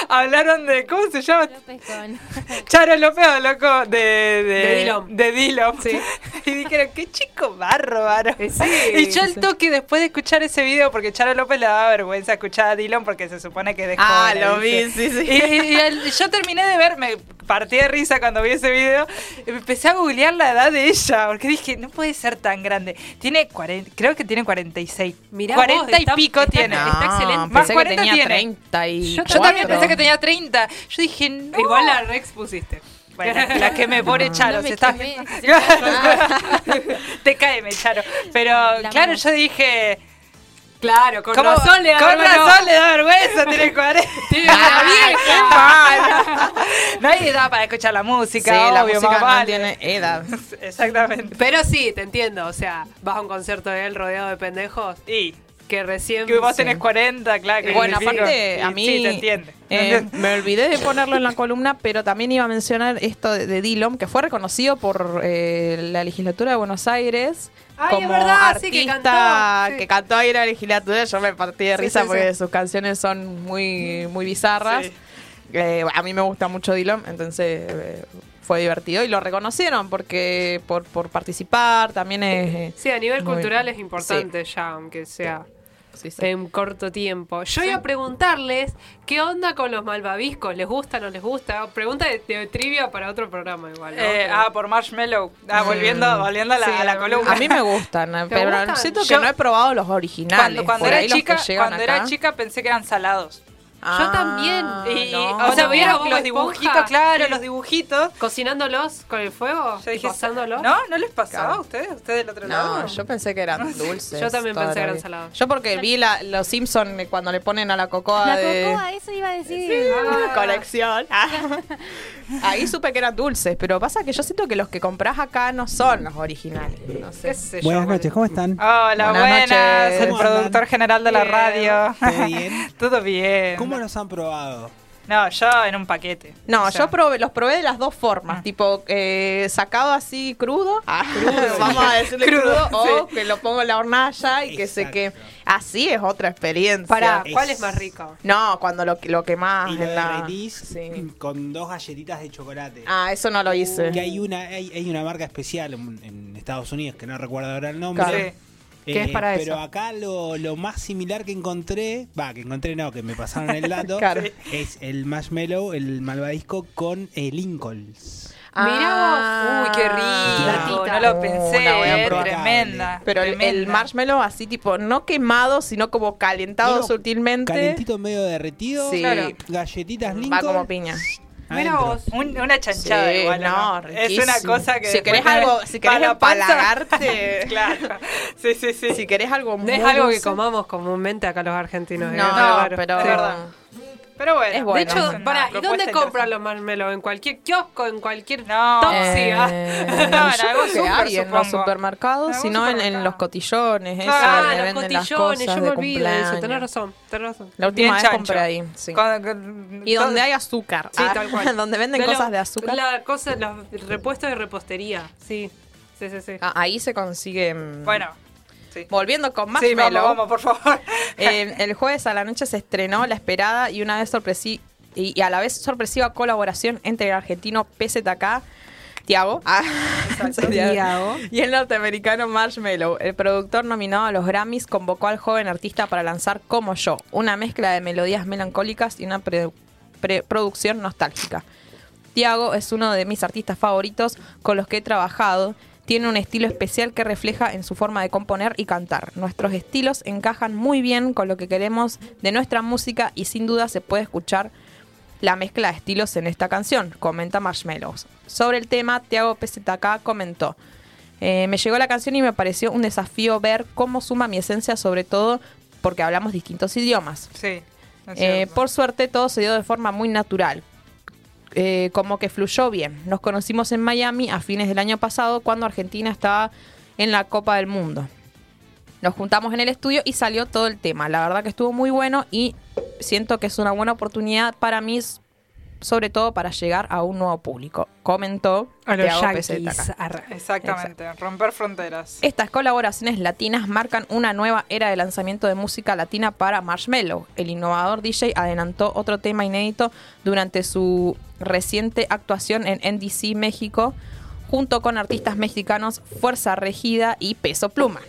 Speaker 1: hablaron de. ¿Cómo se llama?
Speaker 6: López con-
Speaker 1: Charo López, loco, de. De,
Speaker 4: De. Sí.
Speaker 1: Y dijeron, qué chico bárbaro.
Speaker 4: Eh, sí.
Speaker 1: y yo al toque, después de escuchar ese video, porque Charo López le daba vergüenza escuchar a Dillon porque se supone que es de
Speaker 5: Ah, lo vi, sí, sí.
Speaker 1: Y, y- y el- yo terminé de ver, me partí de risa cuando vi ese video. y me empecé a googlear la edad de ella, porque dije, no puede ser tan grande. Tiene 40, creo que tiene 46.
Speaker 4: Mirá
Speaker 1: 40
Speaker 4: vos,
Speaker 1: y
Speaker 4: está-
Speaker 1: pico
Speaker 4: está-
Speaker 1: tiene.
Speaker 4: está excelente.
Speaker 1: Más
Speaker 5: Pensé que
Speaker 1: 40
Speaker 5: tenía
Speaker 1: tiene.
Speaker 5: 30 y
Speaker 1: Yo también pensé que tenía 30. Yo dije, no.
Speaker 4: Igual la Rex pusiste.
Speaker 1: Bueno, la que me pone Charo,
Speaker 6: No me
Speaker 1: se está
Speaker 6: quemé.
Speaker 1: Te cae, me Charo. Pero
Speaker 6: La
Speaker 1: claro, yo dije,
Speaker 4: Claro, con
Speaker 1: ¿cómo-
Speaker 4: razón le da
Speaker 1: con
Speaker 4: vergüenza.
Speaker 1: razón le da vergüenza, tiene 40.
Speaker 4: Tiene una vieja.
Speaker 1: No hay edad para escuchar la
Speaker 5: Sí,
Speaker 1: música,
Speaker 5: la
Speaker 1: obvio,
Speaker 5: música
Speaker 1: más
Speaker 5: no
Speaker 1: vale.
Speaker 5: tiene edad.
Speaker 1: Exactamente.
Speaker 4: Pero sí, te entiendo. O sea, vas a un concierto de él rodeado de pendejos
Speaker 1: Y
Speaker 4: que recién.
Speaker 1: que vos
Speaker 4: Sí.
Speaker 1: tenés 40, claro. que
Speaker 5: Bueno,
Speaker 1: significa-
Speaker 5: aparte, a mí.
Speaker 1: Sí, te entiende.
Speaker 5: eh, me olvidé de ponerlo en la columna, pero también iba a mencionar esto de, de Dillom, que fue reconocido por eh, la legislatura de Buenos Aires
Speaker 4: Ay,
Speaker 5: como
Speaker 4: es verdad, sí,
Speaker 5: artista
Speaker 4: que cantó, sí.
Speaker 5: que cantó ahí en la legislatura. Yo me partí de
Speaker 1: Sí,
Speaker 5: risa
Speaker 1: sí,
Speaker 5: porque
Speaker 1: sí.
Speaker 5: sus canciones son muy, muy bizarras.
Speaker 1: Sí.
Speaker 5: Eh, a mí me gusta mucho Dillom, entonces eh, fue divertido y lo reconocieron porque por, por participar también es. eh,
Speaker 4: Sí, a nivel cultural es importante ya, aunque sea
Speaker 5: sí, sí.
Speaker 4: en corto tiempo. Yo iba a preguntarles qué onda con los malvaviscos, ¿les gusta, no les gusta? Pregunta de, de trivia para otro programa igual. ¿no?
Speaker 1: Eh, ah, por Marshmallow. Ah, volviendo, volviendo a la,
Speaker 4: Sí,
Speaker 1: a la columna.
Speaker 5: A mí me gustan, eh,
Speaker 4: ¿Te
Speaker 5: pero
Speaker 4: gustan?
Speaker 5: siento que
Speaker 1: Yo-
Speaker 5: no he probado los originales.
Speaker 1: Cuando, cuando era chica, cuando
Speaker 5: acá.
Speaker 1: era chica pensé que eran salados.
Speaker 4: Yo también.
Speaker 1: Y,
Speaker 5: no.
Speaker 1: o sea, vieron los
Speaker 4: Esponja,
Speaker 1: dibujitos, claro,
Speaker 4: sí.
Speaker 1: los dibujitos.
Speaker 4: ¿Cocinándolos con el fuego?
Speaker 1: Yo dije,
Speaker 4: ¿Pasándolos?
Speaker 1: ¿no? ¿No les pasaba
Speaker 5: Claro.
Speaker 1: a ustedes? ¿Ustedes del otro lado?
Speaker 5: No, yo pensé que eran dulces.
Speaker 4: Yo también pensé que eran salados.
Speaker 5: Yo porque vi la, los Simpsons cuando le ponen a la cocoa
Speaker 6: La
Speaker 5: de
Speaker 6: cocoa, eso iba a decir.
Speaker 5: colección. Ahí supe que eran dulces, pero pasa que yo siento que los que compras acá no son los originales. No sé.
Speaker 1: ¿Qué sé yo,
Speaker 9: Buenas noches, ¿cómo están?
Speaker 1: Hola,
Speaker 5: Buenas
Speaker 1: buenas.
Speaker 5: noches.
Speaker 1: El
Speaker 9: ¿Cómo
Speaker 1: productor general de la
Speaker 4: Bien.
Speaker 1: radio.
Speaker 9: ¿Todo bien?
Speaker 1: Todo bien.
Speaker 9: ¿Cómo los han probado?
Speaker 1: No, yo en un paquete.
Speaker 5: No,
Speaker 1: O sea,
Speaker 5: yo probé, los probé de las dos formas,
Speaker 1: Ah.
Speaker 5: tipo eh, sacado así crudo, vamos a decirle crudo,
Speaker 1: Crudo,
Speaker 5: o que lo pongo en la hornalla y que se que así es otra experiencia.
Speaker 4: Pará,
Speaker 9: Es-
Speaker 4: ¿cuál es más rico?
Speaker 5: No, cuando lo, lo quemás
Speaker 9: y lo
Speaker 5: en la... Sí.
Speaker 9: con dos galletitas de chocolate.
Speaker 5: Ah, eso no lo hice.
Speaker 9: Que hay una, hay, hay una marca especial en, en Estados Unidos que no recuerdo ahora el nombre.
Speaker 5: Claro.
Speaker 1: Sí.
Speaker 4: ¿Qué es para
Speaker 9: pero
Speaker 4: eso?
Speaker 9: acá lo, lo más similar que encontré, va, que encontré no, que me pasaron el dato,
Speaker 5: Claro.
Speaker 9: es el marshmallow, el malvadisco con el Lincolns.
Speaker 4: Mirá
Speaker 1: Uy, qué rico. No lo pensé,
Speaker 5: la voy a
Speaker 1: eh, tremenda.
Speaker 5: Pero el, el
Speaker 1: tremenda.
Speaker 5: marshmallow así tipo, no quemado, sino como calentado
Speaker 9: No,
Speaker 5: sutilmente.
Speaker 9: Calentito medio derretido,
Speaker 5: Sí.
Speaker 1: Claro.
Speaker 9: galletitas
Speaker 5: Va
Speaker 9: Lincoln.
Speaker 5: como piña.
Speaker 4: Mira vos.
Speaker 1: Un- una chanchada
Speaker 5: Sí,
Speaker 1: igual. ¿o
Speaker 5: no,
Speaker 1: ¿no? Es una cosa que.
Speaker 5: Si querés algo- si querés empalagarte.
Speaker 1: claro. Sí, sí, sí.
Speaker 5: Si querés algo
Speaker 4: No
Speaker 5: muy
Speaker 4: es algo que comamos comúnmente acá los argentinos.
Speaker 5: No, no, pero
Speaker 1: es verdad. Pero bueno.
Speaker 5: Es bueno.
Speaker 4: De hecho, pará, ¿y dónde compran los marmelos? ¿En cualquier kiosco? ¿En cualquier
Speaker 1: No.
Speaker 4: Toxi? ah?
Speaker 5: Eh,
Speaker 1: No, en
Speaker 5: yo creo que en los supermercados, sino en, en los cotillones, eso,
Speaker 1: Ah,
Speaker 5: donde
Speaker 4: los
Speaker 5: venden las
Speaker 4: cotillones,
Speaker 5: cosas
Speaker 4: yo me olvido de eso. Tenés razón, tenés razón.
Speaker 5: La
Speaker 1: Bien
Speaker 5: última vez
Speaker 1: chancho.
Speaker 5: compré ahí. sí.
Speaker 1: Con- con-
Speaker 5: Y
Speaker 1: todo-
Speaker 5: donde hay azúcar.
Speaker 4: Sí,
Speaker 5: Ah,
Speaker 4: tal cual.
Speaker 5: donde venden
Speaker 4: De
Speaker 5: cosas
Speaker 4: lo-
Speaker 5: de azúcar.
Speaker 4: La cosa, los repuestos de repostería. Sí, sí, sí. sí.
Speaker 5: Ah, ahí se consiguen.
Speaker 1: Bueno. Sí.
Speaker 5: Volviendo con
Speaker 1: Sí,
Speaker 5: Marshmello.
Speaker 1: vamos, vamos, por favor.
Speaker 5: Eh, el jueves a la noche se estrenó la esperada y una vez sorpresi y, y a la vez sorpresiva colaboración entre el argentino PZK, Tiago, ah,
Speaker 4: Tiago.
Speaker 5: y el norteamericano Marshmello. El productor nominado a los Grammys convocó al joven artista para lanzar Como Yo, una mezcla de melodías melancólicas y una pre- pre- producción nostálgica. Tiago es uno de mis artistas favoritos con los que he trabajado. Tiene un estilo especial que refleja en su forma de componer y cantar. Nuestros estilos encajan muy bien con lo que queremos de nuestra música y sin duda se puede escuchar la mezcla de estilos en esta canción, comenta Marshmallows. Sobre el tema, Tiago PZK comentó, "Eh, me llegó la canción y me pareció un desafío ver cómo suma mi esencia, sobre todo porque hablamos distintos idiomas.
Speaker 1: Sí.
Speaker 5: Eh, por suerte todo se dio de forma muy natural. Eh, como que fluyó bien. Nos conocimos en Miami a fines del año pasado cuando Argentina estaba en la Copa del Mundo. Nos juntamos en el estudio y salió todo el tema. La verdad que estuvo muy bueno y siento que es una buena oportunidad para mí, sobre todo para llegar a un nuevo público. Comentó
Speaker 4: A los.
Speaker 1: Exactamente. Romper fronteras.
Speaker 5: Estas colaboraciones latinas marcan una nueva era de lanzamiento de música latina para Marshmello. El innovador DJ adelantó otro tema inédito durante su reciente actuación en NDC México, junto con artistas mexicanos Fuerza Regida y Peso Pluma.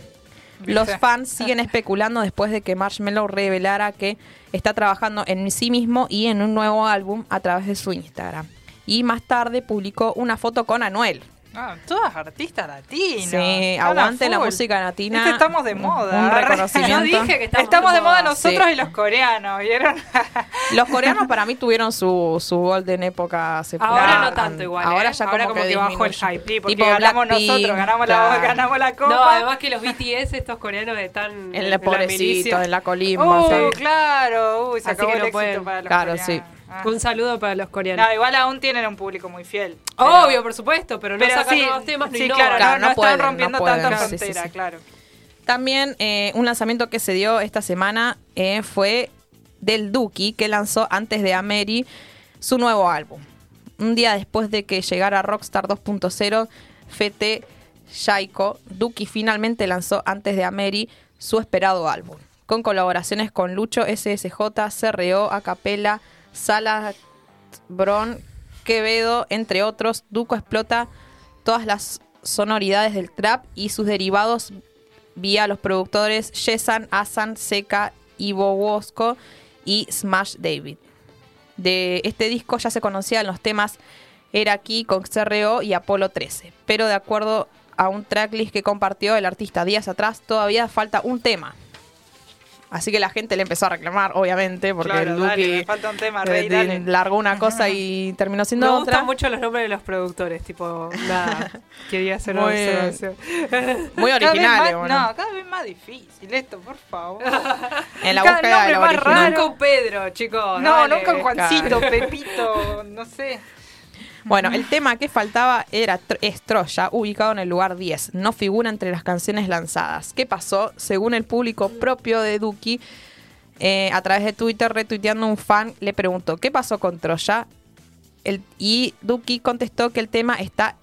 Speaker 5: Los fans siguen especulando después de que Marshmello revelara que está trabajando en sí mismo y en un nuevo álbum a través de su Instagram. Y más tarde publicó una foto con Anuel.
Speaker 1: Ah, todas artistas latinas.
Speaker 5: Sí, aguante la música latina.
Speaker 1: Es que estamos de moda.
Speaker 5: Un reconocimiento.
Speaker 4: Yo dije que estamos,
Speaker 1: Estamos de moda nosotros
Speaker 5: Sí.
Speaker 1: y los coreanos, ¿vieron?
Speaker 5: Los coreanos para mí tuvieron su, su golden época hace
Speaker 4: Ahora no tanto igual,
Speaker 5: Ahora
Speaker 4: ¿eh?
Speaker 5: ya
Speaker 4: Ahora
Speaker 5: como,
Speaker 4: como
Speaker 5: que,
Speaker 4: que bajó el hype.
Speaker 1: Porque
Speaker 5: Tipo
Speaker 1: ganamos nosotros, ganamos, la, ganamos la copa.
Speaker 4: No, además que los BTS, estos coreanos están
Speaker 5: En el
Speaker 4: la
Speaker 5: pobrecito, en la colimba.
Speaker 1: Uh,
Speaker 5: sí.
Speaker 1: claro. Uy, se
Speaker 4: Así
Speaker 1: acabó
Speaker 4: que
Speaker 1: el
Speaker 4: no
Speaker 1: éxito
Speaker 4: pueden.
Speaker 1: para los
Speaker 5: Claro,
Speaker 1: coreanos.
Speaker 5: sí.
Speaker 1: Ah.
Speaker 4: Un saludo para los coreanos.
Speaker 1: No, igual aún tienen un público muy fiel.
Speaker 4: Obvio, por supuesto, pero no
Speaker 1: Pero
Speaker 4: sacan
Speaker 1: sí,
Speaker 4: nuevos temas, no
Speaker 1: sí, claro,
Speaker 5: Claro,
Speaker 1: no,
Speaker 5: no
Speaker 1: no
Speaker 5: pueden,
Speaker 1: están rompiendo
Speaker 5: no pueden.
Speaker 1: tanta
Speaker 5: Sí, sí,
Speaker 1: frontera,
Speaker 5: sí.
Speaker 1: claro.
Speaker 5: También eh, un lanzamiento que se dio esta semana eh, fue del Duki, que lanzó antes de Ameri su nuevo álbum. Un día después de que llegara Rockstar 2.0, Fete Shaiko, Duki finalmente lanzó antes de Ameri su esperado álbum, con colaboraciones con Lucho, SSJ, CRO, Acapela, Sala Bron, Quevedo, entre otros. Duco explota todas las sonoridades del trap y sus derivados vía los productores Yesan, Asan, Seca, Ivo Bosco y Smash David. De este disco ya se conocían los temas Era aquí con CRO y Apolo 13, pero de acuerdo a un tracklist que compartió el artista días atrás, todavía falta un tema. Así que la gente le empezó a reclamar, obviamente, porque
Speaker 1: Claro,
Speaker 5: el
Speaker 1: dale,
Speaker 5: Duki
Speaker 1: me falta un tema,
Speaker 5: eh,
Speaker 1: rey,
Speaker 5: de-
Speaker 1: dale.
Speaker 5: largó una cosa y terminó siendo
Speaker 4: Me
Speaker 5: otra.
Speaker 4: gustan mucho los nombres de los productores, tipo, nada, quería hacer una
Speaker 5: Muy-
Speaker 4: observación.
Speaker 5: Muy
Speaker 1: Cada vez
Speaker 5: originales,
Speaker 1: más-
Speaker 5: bueno.
Speaker 1: No, cada vez más difícil esto, por favor.
Speaker 5: En la
Speaker 1: cada
Speaker 5: búsqueda de lo
Speaker 1: más
Speaker 5: original.
Speaker 1: raro.
Speaker 4: Nunca un Pedro, chicos.
Speaker 1: No,
Speaker 4: dale.
Speaker 1: nunca un Juancito. Pepito, no sé.
Speaker 5: Bueno, el tema que faltaba era es Troya, ubicado en el lugar 10. No figura entre las canciones lanzadas. ¿Qué pasó? Según el público propio de Duki, eh, a través de Twitter, retuiteando un fan, le preguntó, ¿qué pasó con Troya? El- y Duki contestó que el tema está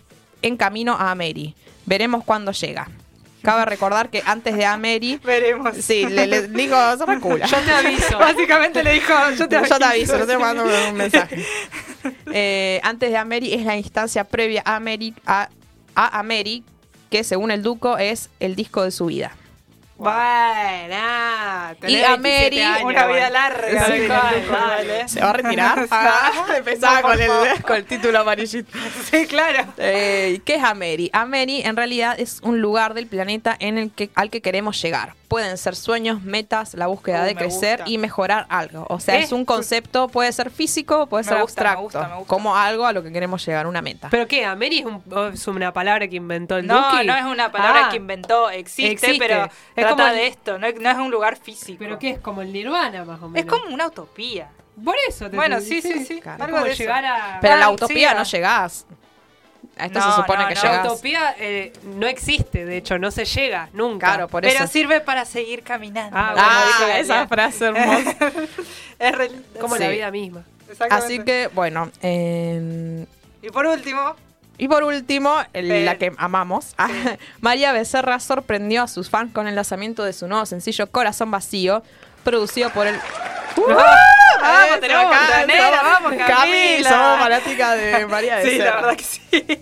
Speaker 5: en camino a Ameri. Veremos cuándo llega. Cabe recordar que antes de Ameri,
Speaker 1: Veremos.
Speaker 5: sí, le, le dijo, se recula.
Speaker 4: Yo te aviso.
Speaker 1: Básicamente le dijo, yo te aviso.
Speaker 5: Yo te aviso, no te mando un mensaje. Eh, antes de Ameri es la instancia previa a Ameri, a, a Ameri, que según el Duco es el disco de su vida.
Speaker 4: Bueno, tenés
Speaker 5: Y a
Speaker 4: 27
Speaker 5: Mary,
Speaker 4: años,
Speaker 1: Una vida larga.
Speaker 4: Sí,
Speaker 1: dale.
Speaker 5: ¿Se va a retirar? Ah, empezaba con el, con el título amarillito.
Speaker 1: Sí, claro.
Speaker 5: Eh, ¿Qué es Ameri? Ameri en realidad es un lugar del planeta en el que, al que queremos llegar. Pueden ser sueños, metas, la búsqueda
Speaker 1: Uh,
Speaker 5: de crecer
Speaker 1: gusta.
Speaker 5: y mejorar algo. O sea,
Speaker 4: ¿Qué?
Speaker 5: es un concepto, puede ser físico, puede
Speaker 1: Me
Speaker 5: ser
Speaker 1: gusta, me
Speaker 5: abstracto,
Speaker 1: gusta, me gusta.
Speaker 5: como algo a lo que queremos llegar, una meta.
Speaker 4: ¿Pero qué? ¿Ameri es, un- es una palabra que inventó el
Speaker 1: No,
Speaker 4: Duki?
Speaker 1: no es una palabra
Speaker 4: Ah,
Speaker 1: que inventó, existe,
Speaker 4: Existe.
Speaker 1: pero trata
Speaker 4: como el-
Speaker 1: de esto, no es, no es un lugar físico.
Speaker 4: ¿Pero qué es? Como el Nirvana, más o
Speaker 1: Es
Speaker 4: menos.
Speaker 1: como una utopía.
Speaker 4: Por eso te
Speaker 1: Bueno,
Speaker 4: te-
Speaker 1: sí, sí, sí.
Speaker 5: claro.
Speaker 4: Es
Speaker 1: Algo de
Speaker 4: llegar a...
Speaker 5: Pero a la
Speaker 1: Ah,
Speaker 5: utopía
Speaker 1: sí,
Speaker 5: no llegás. A esto
Speaker 1: No,
Speaker 5: se supone
Speaker 1: no,
Speaker 5: que
Speaker 1: no.
Speaker 4: La utopía eh, no existe, de hecho, no se llega nunca.
Speaker 5: Claro, por
Speaker 1: Pero
Speaker 5: eso.
Speaker 1: sirve para seguir caminando.
Speaker 4: Ah,
Speaker 5: Ah,
Speaker 1: Galeano.
Speaker 5: esa frase hermosa.
Speaker 1: es re.
Speaker 4: Como
Speaker 5: Sí.
Speaker 4: la vida misma.
Speaker 1: Exactamente.
Speaker 5: Así que, bueno. eh,
Speaker 1: Y por último,
Speaker 5: y por último, el- la que amamos, María Becerra sorprendió a sus fans con el lanzamiento de su nuevo sencillo Corazón Vacío, producido por el...
Speaker 1: vamos,
Speaker 5: Eso,
Speaker 1: tenemos
Speaker 5: acá,
Speaker 1: montanera,
Speaker 5: somos-
Speaker 1: vamos, Camila.
Speaker 5: somos fanáticas de María
Speaker 1: sí,
Speaker 5: Becerra.
Speaker 1: la verdad que sí.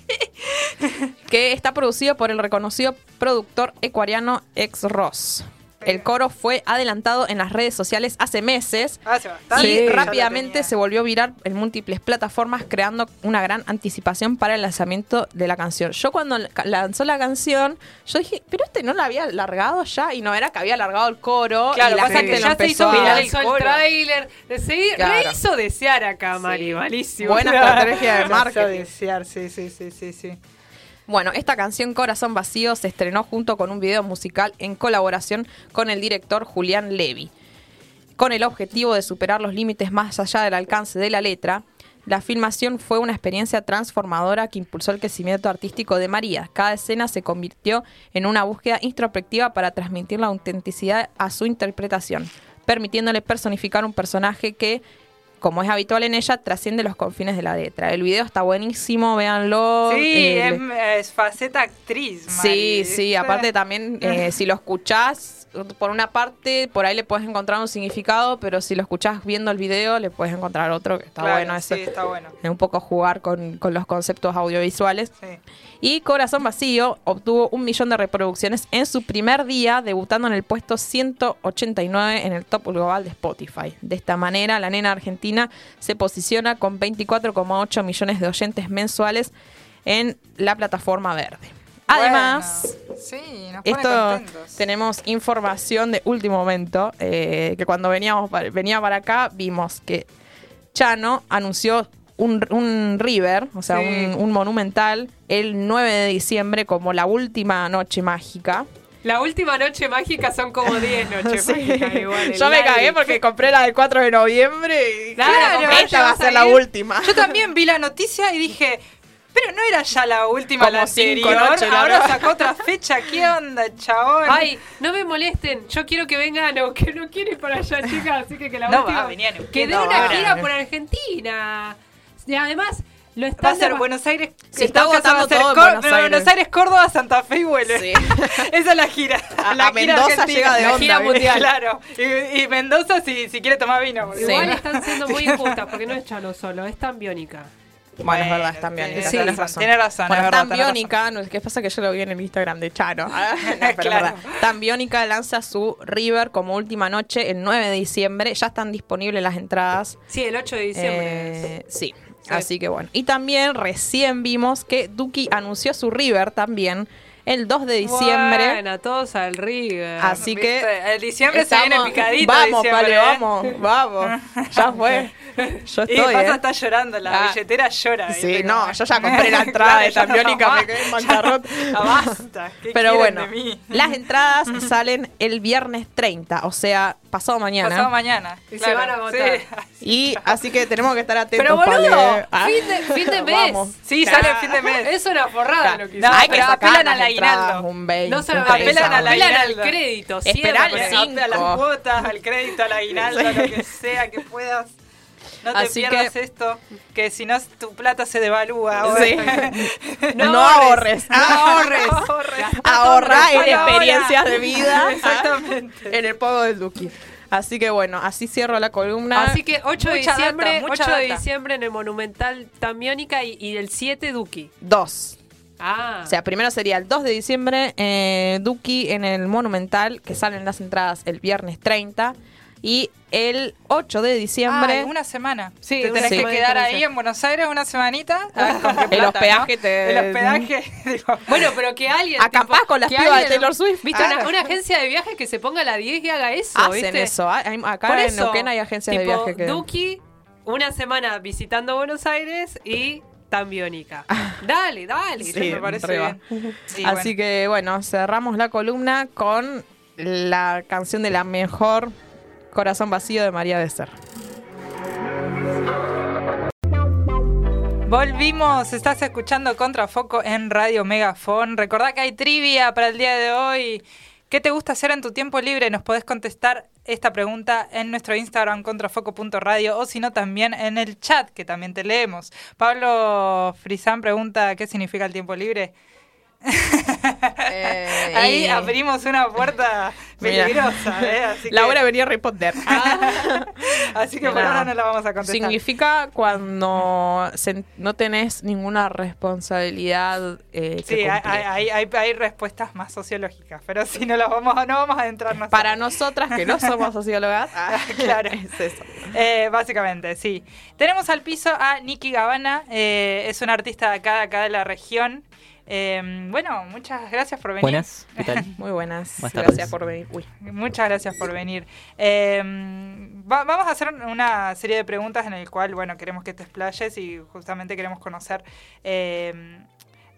Speaker 5: que está producido por el reconocido productor ecuariano Ex Ross. El coro fue adelantado en las redes sociales hace meses
Speaker 1: Hace bastante.
Speaker 5: y rápidamente se volvió viral en múltiples plataformas, creando una gran anticipación para el lanzamiento de la canción. Yo cuando la- lanzó la canción, yo dije, pero este no la había largado ya, y no era que había largado el coro
Speaker 1: Claro,
Speaker 5: y la
Speaker 1: pasa
Speaker 5: gente
Speaker 1: que
Speaker 5: lo
Speaker 1: ya se
Speaker 5: empezó
Speaker 1: hizo
Speaker 5: a-
Speaker 1: viral el
Speaker 4: el
Speaker 1: coro.
Speaker 4: tráiler. seguir-
Speaker 5: Claro.
Speaker 4: Le hizo desear acá, Mari.
Speaker 5: Sí.
Speaker 4: Malísimo.
Speaker 5: Buena estrategia de marketing.
Speaker 1: desear, sí, sí, sí, sí, sí.
Speaker 5: Bueno, esta canción Corazón Vacío se estrenó junto con un video musical en colaboración con el director Julián Levy. Con el objetivo de superar los límites más allá del alcance de la letra, la filmación fue una experiencia transformadora que impulsó el crecimiento artístico de María. Cada escena se convirtió en una búsqueda introspectiva para transmitir la autenticidad a su interpretación, permitiéndole personificar un personaje que, como es habitual en ella, trasciende los confines de la letra. El video está buenísimo, véanlo.
Speaker 1: Sí,
Speaker 5: eh,
Speaker 1: es, es faceta actriz,
Speaker 5: Sí,
Speaker 1: Mari,
Speaker 5: sí,
Speaker 1: ¿viste?
Speaker 5: aparte también, eh, si lo escuchás, por una parte, por ahí le puedes encontrar un significado, pero si lo escuchás viendo el video, le puedes encontrar otro, que está
Speaker 1: Claro,
Speaker 5: bueno eso.
Speaker 1: Sí, está bueno.
Speaker 5: Es un poco jugar con, con los conceptos audiovisuales.
Speaker 1: Sí.
Speaker 5: Y Corazón Vacío obtuvo un millón de reproducciones en su primer día, debutando en el puesto 189 en el top global de Spotify. De esta manera, la nena argentina se posiciona con 24,8 millones de oyentes mensuales en la plataforma verde. Además,
Speaker 1: Bueno, sí, nos pone
Speaker 5: esto
Speaker 1: contentos.
Speaker 5: tenemos información de último momento, eh, que cuando veníamos venía para acá vimos que Chano anunció un, un river, o sea,
Speaker 1: Sí.
Speaker 5: un, un monumental, el 9 de diciembre como la última noche mágica.
Speaker 4: La última noche mágica son como 10 noches
Speaker 5: Sí.
Speaker 4: mágicas igual.
Speaker 5: Yo me
Speaker 4: live.
Speaker 5: cagué porque compré la del 4 de noviembre y
Speaker 4: Claro,
Speaker 5: esta va a ser la última.
Speaker 1: Yo también vi la noticia y dije, pero no era ya la última,
Speaker 5: Como
Speaker 1: la anterior.
Speaker 5: noches, ¿no?
Speaker 1: Ahora sacó otra fecha. ¿Qué onda, chabón?
Speaker 4: Ay, no me molesten. Yo quiero que vengan o que no quiero ir para allá, chicas. Así que que la
Speaker 1: No
Speaker 4: última.
Speaker 1: va a venir a Neuquén
Speaker 4: que dé una gira por Argentina. Y además, lo
Speaker 1: Va
Speaker 4: están
Speaker 1: a ser Buenos Aires.
Speaker 5: Se
Speaker 1: en
Speaker 5: está
Speaker 1: va ser
Speaker 5: todo Buenos Aires.
Speaker 1: Buenos Aires, Córdoba, Santa Fe y vuelve.
Speaker 5: Sí.
Speaker 1: Esa es la gira.
Speaker 5: A-
Speaker 1: la
Speaker 5: a
Speaker 1: gira
Speaker 5: Mendoza
Speaker 1: argentina.
Speaker 5: llega de
Speaker 1: La
Speaker 5: onda,
Speaker 1: gira
Speaker 5: ¿viste?
Speaker 1: mundial. Claro. Y, y Mendoza si, si quiere tomar vino. porque-
Speaker 4: Igual
Speaker 5: Sí.
Speaker 4: están siendo muy injustas porque no es Chano solo, es tan biónica.
Speaker 5: Bueno, es verdad,
Speaker 1: Bueno,
Speaker 5: están biónica,
Speaker 1: tiene-
Speaker 5: tenés
Speaker 1: sí,
Speaker 5: razón.
Speaker 1: tiene razón,
Speaker 5: Bueno,
Speaker 1: es verdad,
Speaker 5: tan biónica, no, ¿qué pasa que yo lo vi en el Instagram de Chano? Ah, no, pero es
Speaker 1: Claro.
Speaker 5: verdad. Tan biónica lanza su River como última noche el 9 de diciembre. Ya están disponibles las entradas.
Speaker 4: Sí, el 8 de diciembre.
Speaker 5: Eh, sí. Así que bueno. Y también recién vimos que Duki anunció su River también el 2 de diciembre.
Speaker 4: Bueno, todos al River.
Speaker 5: Así que.
Speaker 1: El diciembre se viene
Speaker 5: estamos-
Speaker 1: picadito.
Speaker 5: Vamos, Pale,
Speaker 1: ¿eh?
Speaker 5: vamos, vamos. Ya fue. Yo
Speaker 1: Y
Speaker 5: estoy.
Speaker 1: pasa
Speaker 5: ¿eh?
Speaker 1: está llorando, la
Speaker 5: Ah.
Speaker 1: billetera llora.
Speaker 5: Sí,
Speaker 1: ¿viste?
Speaker 5: no,
Speaker 1: Como-
Speaker 5: yo ya compré la entrada
Speaker 1: Claro,
Speaker 5: de
Speaker 1: ya
Speaker 5: tan biónica,
Speaker 1: no,
Speaker 5: me quedé en bancarrota.
Speaker 1: ya basta. ¿qué
Speaker 5: Pero bueno,
Speaker 1: de mí?
Speaker 5: las entradas salen el viernes 30, o sea, pasado mañana.
Speaker 1: Pasado mañana.
Speaker 4: Y se
Speaker 1: claro,
Speaker 4: van a agotar.
Speaker 1: sí.
Speaker 5: y así que tenemos que estar atentos.
Speaker 4: Pero boludo.
Speaker 5: Ah.
Speaker 4: fin de, fin de mes.
Speaker 5: Vamos.
Speaker 1: Sí, sale el fin de mes.
Speaker 4: Es una forrada lo que
Speaker 1: No.
Speaker 5: Hay que
Speaker 1: pero
Speaker 5: sacar
Speaker 1: apelan
Speaker 5: las
Speaker 1: al
Speaker 5: entradas,
Speaker 1: aguinaldo.
Speaker 5: Un 20,
Speaker 4: No solo
Speaker 5: un
Speaker 1: apelan al
Speaker 4: apelan al crédito.
Speaker 5: Cinco.
Speaker 1: a las cuotas, al crédito, al aguinaldo, lo que sea que puedas. No te
Speaker 5: Así
Speaker 1: pierdas
Speaker 5: que-
Speaker 1: esto, que si no tu plata se devalúa.
Speaker 5: Sí.
Speaker 1: ahora.
Speaker 5: No, ahorres, no ahorres.
Speaker 1: No ahorres.
Speaker 5: Ahorra en experiencias de vida.
Speaker 1: Exactamente.
Speaker 5: En el pago del Duki. Así que bueno, así cierro la columna.
Speaker 4: Así que 8 de
Speaker 1: Mucha
Speaker 4: diciembre,
Speaker 1: data, mucha
Speaker 4: 8 de
Speaker 1: data.
Speaker 4: diciembre en el Monumental Tamiónica y, y el 7 Duki.
Speaker 5: dos.
Speaker 4: Ah.
Speaker 5: O sea, primero sería el 2 de diciembre, eh, Duki en el Monumental, que salen las entradas el viernes 30. Y el 8 de diciembre,
Speaker 1: Ay, una semana.
Speaker 4: Sí,
Speaker 1: te tenés que quedar ahí en Buenos Aires una semanita. A ver con qué
Speaker 5: el
Speaker 1: plata,
Speaker 5: hospedaje
Speaker 1: ¿no?
Speaker 5: te...
Speaker 1: El hospedaje. digo,
Speaker 4: Bueno, pero que alguien.
Speaker 5: Acampás
Speaker 4: tipo,
Speaker 5: con las pibas de Taylor Swift.
Speaker 4: ¿Viste?
Speaker 5: Ah.
Speaker 4: Una, una agencia de viajes que se ponga a la 10 y haga eso.
Speaker 5: Hacen
Speaker 4: ¿viste?
Speaker 5: eso. Ah, hay- Acá
Speaker 4: Por
Speaker 5: en
Speaker 4: eso,
Speaker 5: Neuquén hay agencias de
Speaker 4: tipo,
Speaker 5: viaje que...
Speaker 4: Duki, una semana visitando Buenos Aires y tan biónica. Dale, dale.
Speaker 5: Sí,
Speaker 1: me parece bien. Sí,
Speaker 5: Así
Speaker 1: bueno.
Speaker 5: que bueno, cerramos la columna con la canción de la mejor Corazón Vacío de María Becer.
Speaker 1: Volvimos, estás escuchando Contrafoco en Radio Megafon. Recordá que hay trivia para el día de hoy. ¿Qué te gusta hacer en tu tiempo libre? Nos podés contestar esta pregunta en nuestro Instagram contrafoco.radio o si no también en el chat que también te leemos. Pablo Frisán pregunta ¿qué significa el tiempo libre?
Speaker 5: Eh,
Speaker 1: Ahí
Speaker 5: y-
Speaker 1: abrimos una puerta peligrosa. ¿eh? Así que,
Speaker 5: Laura venía a responder.
Speaker 1: así que por ahora no la vamos a contestar.
Speaker 5: Significa cuando se- no tenés ninguna responsabilidad. eh, que
Speaker 1: Sí, hay,
Speaker 5: cumplir.
Speaker 1: hay, hay, hay respuestas más sociológicas, pero si no las vamos, no vamos a adentrarnos.
Speaker 5: Para nosotras que no somos sociólogas,
Speaker 1: claro.
Speaker 5: es eso.
Speaker 1: Eh, básicamente, sí. Tenemos al piso a Nikki Gavana, eh, es una artista de acá, de acá de la región. Eh, bueno, muchas gracias por venir.
Speaker 10: Buenas, ¿qué tal?
Speaker 5: Muy buenas.
Speaker 10: Buenas
Speaker 5: Gracias por venir. Uy.
Speaker 1: Muchas gracias por venir. Eh, va- vamos a hacer una serie de preguntas en el cual, bueno, queremos que te explayes y justamente queremos conocer eh,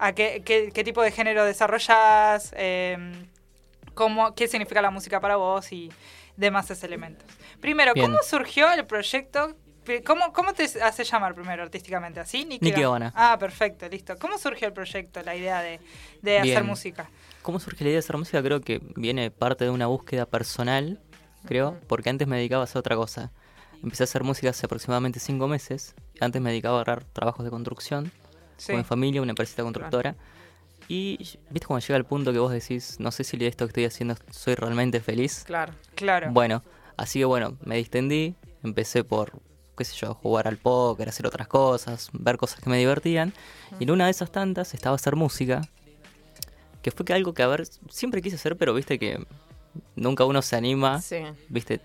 Speaker 1: a qué, qué- qué tipo de género desarrollas, cómo, qué significa la música para vos y demás elementos. Primero,
Speaker 10: Bien.
Speaker 1: ¿cómo surgió el proyecto? ¿Cómo, ¿Cómo te hace llamar primero artísticamente? ¿Así? Gavana.
Speaker 10: Gavana.
Speaker 1: Ah, perfecto, listo. ¿Cómo surgió el proyecto, la idea de, de hacer música?
Speaker 10: ¿Cómo surge la idea de hacer música? Creo que viene parte de una búsqueda personal, creo, porque antes me dedicaba a hacer otra cosa. Empecé a hacer música hace aproximadamente cinco meses. Antes me dedicaba a agarrar trabajos de construcción
Speaker 1: Sí.
Speaker 10: con mi familia, una empresita constructora. Y viste cuando llega el punto que vos decís, no sé si de esto que estoy haciendo soy realmente feliz.
Speaker 5: Claro.
Speaker 1: Claro.
Speaker 10: Bueno, así que bueno, me distendí, empecé por, qué sé yo, jugar al póker, hacer otras cosas, ver cosas que me divertían. Y en una de esas tantas estaba a hacer música, que fue que algo que, a ver, siempre quise hacer, pero viste que nunca uno se anima,
Speaker 5: Sí.
Speaker 10: viste,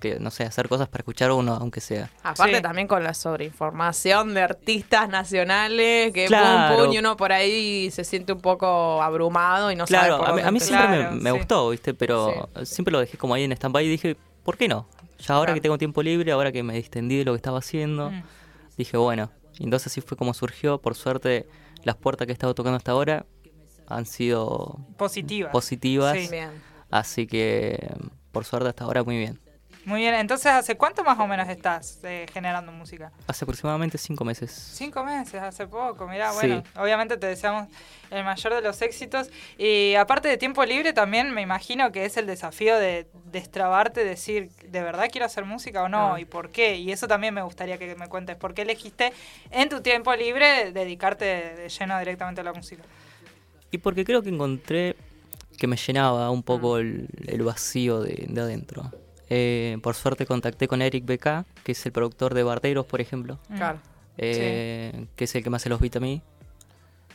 Speaker 10: que no sé, hacer cosas para escuchar a uno, aunque sea.
Speaker 5: Aparte
Speaker 1: Sí.
Speaker 5: también con la sobreinformación de artistas nacionales que
Speaker 10: Claro.
Speaker 5: pum pum y uno por ahí se siente un poco abrumado y no sabe
Speaker 10: claro,
Speaker 5: por
Speaker 10: a mí,
Speaker 5: dónde
Speaker 10: a mí siempre
Speaker 1: Claro,
Speaker 10: me, me
Speaker 1: sí.
Speaker 10: gustó, viste, pero siempre lo dejé como ahí en stand-by y dije, ¿por qué no? Ya ahora
Speaker 5: Claro.
Speaker 10: que tengo tiempo libre, ahora que me distendí de lo que estaba haciendo,
Speaker 1: Mm.
Speaker 10: dije, bueno, entonces así fue como surgió. Por suerte, las puertas que he estado tocando hasta ahora han sido
Speaker 1: Positiva.
Speaker 10: positivas,
Speaker 1: Sí.
Speaker 5: Bien.
Speaker 10: así que por suerte hasta ahora muy bien.
Speaker 1: Muy bien, entonces, ¿hace cuánto más o menos estás eh, generando música?
Speaker 10: Hace aproximadamente cinco meses.
Speaker 1: Cinco meses, hace poco, mirá,
Speaker 10: Sí.
Speaker 1: bueno, obviamente te deseamos el mayor de los éxitos. Y aparte de tiempo libre, también me imagino que es el desafío de destrabarte, decir, ¿de verdad quiero hacer música o no?
Speaker 5: Ah.
Speaker 1: ¿Y por qué? Y eso también me gustaría que me cuentes, ¿por qué elegiste en tu tiempo libre dedicarte de lleno directamente a la música?
Speaker 10: Y porque creo que encontré que me llenaba un poco el, el vacío de, de adentro. Eh, por suerte contacté con Eric BK, que es el productor de Barteros, por ejemplo,
Speaker 1: Mm.
Speaker 5: Claro.
Speaker 10: eh, que es el que más se los beat a mí.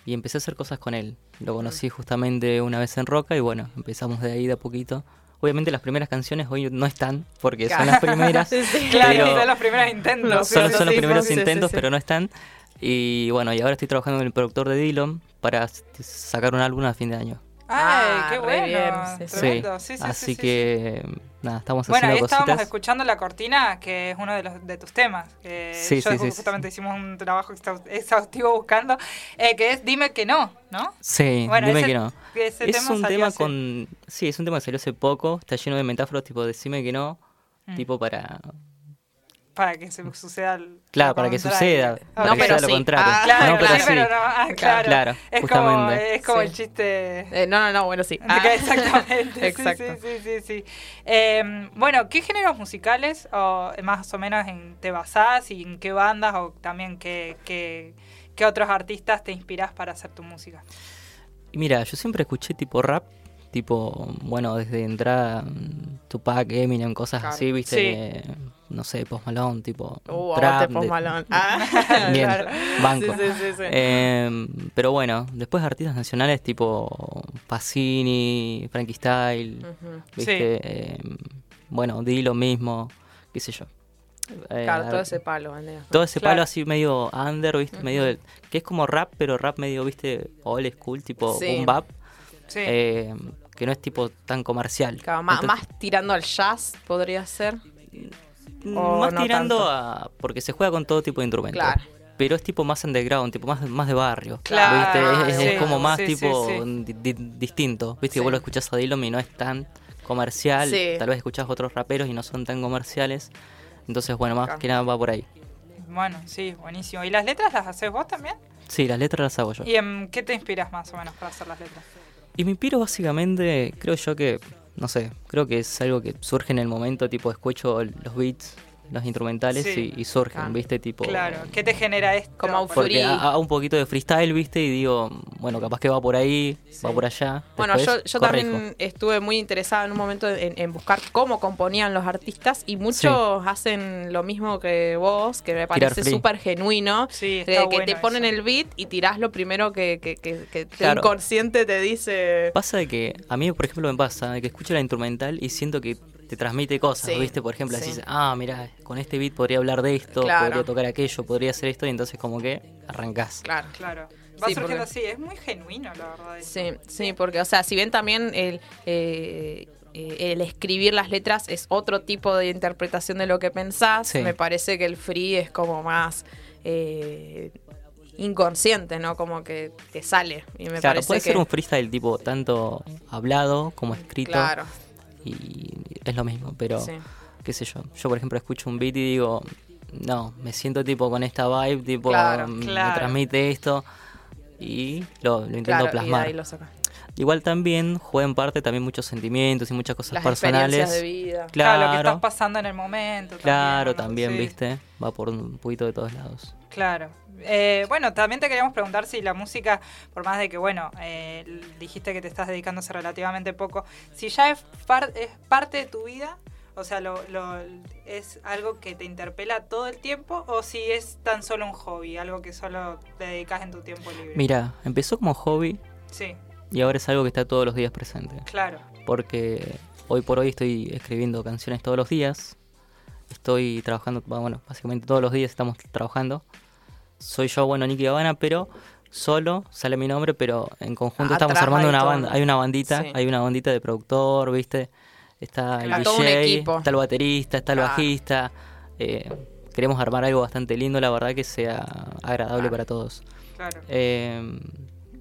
Speaker 10: Y empecé a hacer cosas con él. Lo conocí justamente una vez en Roca y bueno, empezamos de ahí de a poquito. Obviamente las primeras canciones hoy no están porque son las primeras.
Speaker 5: Sí, sí.
Speaker 1: Claro, son los primeros intentos.
Speaker 10: son,
Speaker 1: sí,
Speaker 10: son los
Speaker 1: sí,
Speaker 10: primeros intentos,
Speaker 1: sí.
Speaker 10: pero no están. Y bueno, y ahora estoy trabajando con el productor de Dillon para sacar un álbum a fin de año.
Speaker 1: Ay,
Speaker 5: Ah,
Speaker 1: qué bueno. tremendo. Sí, sí, sí,
Speaker 10: Así
Speaker 1: sí, sí.
Speaker 10: que nada, estamos
Speaker 1: Bueno, ahí
Speaker 10: haciendo
Speaker 1: estábamos
Speaker 10: cositas.
Speaker 1: escuchando La Cortina, que es uno de, los, de tus temas. Que
Speaker 10: Sí,
Speaker 1: yo
Speaker 10: sí, sí,
Speaker 1: justamente hicimos un trabajo exhaus- exhaustivo buscando, eh, que es Dime que no, ¿no?
Speaker 10: Sí,
Speaker 1: Bueno,
Speaker 10: dime
Speaker 1: ese-
Speaker 10: que no.
Speaker 1: ese
Speaker 10: es
Speaker 1: tema
Speaker 10: un tema
Speaker 1: hace-
Speaker 10: con. Sí, es un tema que salió hace poco. Está lleno de metáforas tipo decime que no.
Speaker 1: Mm.
Speaker 10: Tipo para.
Speaker 1: Para que se suceda el-
Speaker 10: Claro, para que suceda. Para
Speaker 5: No,
Speaker 10: que
Speaker 5: pero
Speaker 10: sea lo
Speaker 5: sí.
Speaker 10: contrario.
Speaker 5: Ah,
Speaker 1: Claro,
Speaker 10: no, pero
Speaker 1: claro,
Speaker 10: sí.
Speaker 1: pero no, ah, claro.
Speaker 10: Claro,
Speaker 1: es como, es como
Speaker 5: Sí.
Speaker 1: el chiste.
Speaker 5: Eh, no, no, no, bueno, sí. Ah.
Speaker 1: Exactamente.
Speaker 5: Exacto.
Speaker 1: Sí, sí, sí, sí, sí. Eh, bueno, ¿qué géneros musicales o más o menos en te basás y en qué bandas o también qué, qué, qué otros artistas te inspirás para hacer tu música?
Speaker 10: Mira, yo siempre escuché tipo rap, tipo, bueno, desde entrada Tupac, Eminem, cosas
Speaker 5: Claro.
Speaker 10: así, viste,
Speaker 5: Sí.
Speaker 10: eh, no sé, Post Malone, tipo,
Speaker 5: Uh,
Speaker 10: trap, de-.
Speaker 5: Ah,
Speaker 10: Bien,
Speaker 5: claro.
Speaker 10: banco.
Speaker 5: Sí, sí.
Speaker 10: Eh, pero bueno, después artistas nacionales tipo Pacini, Frankie Style, viste, eh, bueno, di lo mismo, qué sé yo. Eh,
Speaker 5: Claro, todo ese palo, vendría.
Speaker 10: todo ese
Speaker 5: Claro.
Speaker 10: palo así medio under, ¿viste? Medio del- que es como rap, pero rap medio, ¿viste? Old school, tipo
Speaker 5: Sí.
Speaker 10: boom bap.
Speaker 1: Sí.
Speaker 10: eh, que no es tipo tan comercial.
Speaker 5: Claro, más,
Speaker 10: Entonces,
Speaker 5: más tirando al jazz podría ser. o
Speaker 10: más
Speaker 5: no
Speaker 10: tirando
Speaker 5: tanto.
Speaker 10: a. Porque se juega con todo tipo de instrumentos.
Speaker 5: Claro.
Speaker 10: Pero es tipo más underground, tipo más, más de barrio.
Speaker 1: Claro,
Speaker 10: ¿viste? Es, como más
Speaker 1: sí,
Speaker 10: tipo
Speaker 1: sí.
Speaker 10: di- di- distinto. Viste que vos lo escuchás a Dillom y no es tan comercial.
Speaker 5: Sí.
Speaker 10: Tal vez escuchás otros raperos y no son tan comerciales. Entonces, bueno, más
Speaker 5: Claro.
Speaker 10: que nada va por ahí.
Speaker 1: Bueno, sí, buenísimo. ¿Y las letras las haces vos también?
Speaker 10: Sí, las letras las hago yo.
Speaker 1: ¿Y en qué te inspiras más o menos para hacer las letras?
Speaker 10: Y me inspiro básicamente, creo yo que, no sé, creo que es algo que surge en el momento, tipo escucho los beats, los instrumentales
Speaker 1: Sí.
Speaker 10: y, y surgen,
Speaker 5: Claro.
Speaker 10: ¿viste? Tipo,
Speaker 1: Claro, ¿qué te genera esto?
Speaker 5: Como
Speaker 10: ha- hago un poquito de freestyle, ¿viste? Y digo, bueno, capaz que va por ahí, va por allá.
Speaker 5: Bueno, yo,
Speaker 10: después
Speaker 5: yo también estuve muy interesada en un momento en, en buscar cómo componían los artistas y muchos hacen lo mismo que vos, que me parece súper genuino,
Speaker 1: Sí,
Speaker 5: que te ponen
Speaker 1: eso.
Speaker 5: el beat y tirás lo primero que, que, que, que tu
Speaker 10: Claro.
Speaker 5: inconsciente te dice.
Speaker 10: Pasa de que, a mí por ejemplo me pasa, de que escucho la instrumental y siento que te transmite cosas,
Speaker 5: Sí,
Speaker 10: ¿viste? Por ejemplo,
Speaker 5: sí.
Speaker 10: así, ah, mira, con este beat podría hablar de esto,
Speaker 5: Claro.
Speaker 10: podría tocar aquello, podría hacer esto, y entonces como que arrancás.
Speaker 5: Claro.
Speaker 1: Claro. Va
Speaker 5: Sí,
Speaker 1: surgiendo
Speaker 5: porque-
Speaker 1: así, es muy genuino, la verdad.
Speaker 5: Sí, sí, porque, o sea, si bien también el, eh, eh, el escribir las letras es otro tipo de interpretación de lo que pensás,
Speaker 10: Sí.
Speaker 5: me parece que el free es como más eh, inconsciente, ¿no? Como que te sale. Y me
Speaker 10: claro,
Speaker 5: parece
Speaker 10: puede
Speaker 5: que.
Speaker 10: ser un freestyle tipo tanto hablado como escrito.
Speaker 5: Claro,
Speaker 10: Y es lo mismo, pero
Speaker 5: sí.
Speaker 10: qué sé yo. Yo por ejemplo escucho un beat y digo, no, me siento tipo con esta vibe, tipo,
Speaker 5: Claro,
Speaker 10: me
Speaker 1: claro.
Speaker 10: transmite esto. Y lo, lo intento
Speaker 5: Claro, y de
Speaker 10: plasmar.
Speaker 5: ahí lo sacás.
Speaker 10: Igual también juega en parte también muchos sentimientos y muchas cosas
Speaker 5: Las
Speaker 10: personales.
Speaker 5: experiencias de vida.
Speaker 1: Claro, lo que estás pasando en el momento.
Speaker 10: claro,
Speaker 1: ¿no?
Speaker 10: también,
Speaker 1: Sí.
Speaker 10: viste. Va por un poquito de todos lados.
Speaker 1: Claro. Eh, bueno, también te queríamos preguntar si la música, por más de que, bueno, eh, dijiste que te estás dedicando hace relativamente poco, si ya es, par- es parte de tu vida, o sea, lo, lo- es algo que te interpela todo el tiempo, o si es tan solo un hobby, algo que solo te dedicas en tu tiempo libre.
Speaker 10: Mira, empezó como hobby
Speaker 1: Sí,
Speaker 10: y ahora es algo que está todos los días presente.
Speaker 1: claro.
Speaker 10: Porque hoy por hoy estoy escribiendo canciones todos los días. Estoy trabajando, bueno, básicamente todos los días estamos trabajando. Soy yo, bueno, Nicky Habana, pero solo sale mi nombre, pero en conjunto estamos armando una
Speaker 5: todo.
Speaker 10: banda. Hay una bandita,
Speaker 5: Sí.
Speaker 10: hay una bandita de productor, ¿viste? Está el
Speaker 5: Claro,
Speaker 10: DJ, está el baterista, está el bajista. Eh, queremos armar algo bastante lindo, la verdad que sea agradable
Speaker 5: Claro.
Speaker 10: para todos.
Speaker 1: Claro.
Speaker 10: Eh,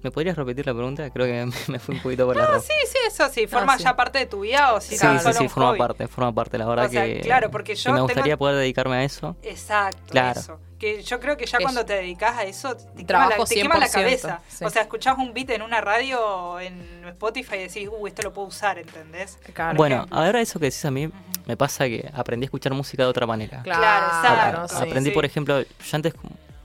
Speaker 10: ¿Me podrías repetir la pregunta? Creo que me fui un poquito por la
Speaker 1: No, sí, sí, eso sí, forma
Speaker 5: sí.
Speaker 1: ya parte de tu vida o si
Speaker 10: Sí, sí,
Speaker 1: solo
Speaker 10: sí,
Speaker 1: un
Speaker 10: forma
Speaker 1: hobby.
Speaker 10: parte, forma parte, la verdad
Speaker 1: O sea,
Speaker 10: que,
Speaker 1: claro, porque
Speaker 10: que
Speaker 1: yo
Speaker 10: me
Speaker 1: tengo-
Speaker 10: gustaría poder dedicarme a eso.
Speaker 1: Exacto,
Speaker 10: Claro.
Speaker 1: eso. Que yo creo que ya
Speaker 5: Que
Speaker 1: cuando te dedicas a eso, te quema, la, te quema la
Speaker 5: 100%,
Speaker 1: cabeza.
Speaker 5: sí.
Speaker 1: O sea, escuchás un beat en una radio en Spotify y decís, uh, esto lo puedo usar, ¿entendés?
Speaker 5: Claro.
Speaker 10: bueno, ahora eso que decís a mí, me pasa que aprendí a escuchar música de otra manera.
Speaker 1: Claro, exacto.
Speaker 10: A-
Speaker 1: sí,
Speaker 10: aprendí,
Speaker 1: sí.
Speaker 10: por ejemplo, yo antes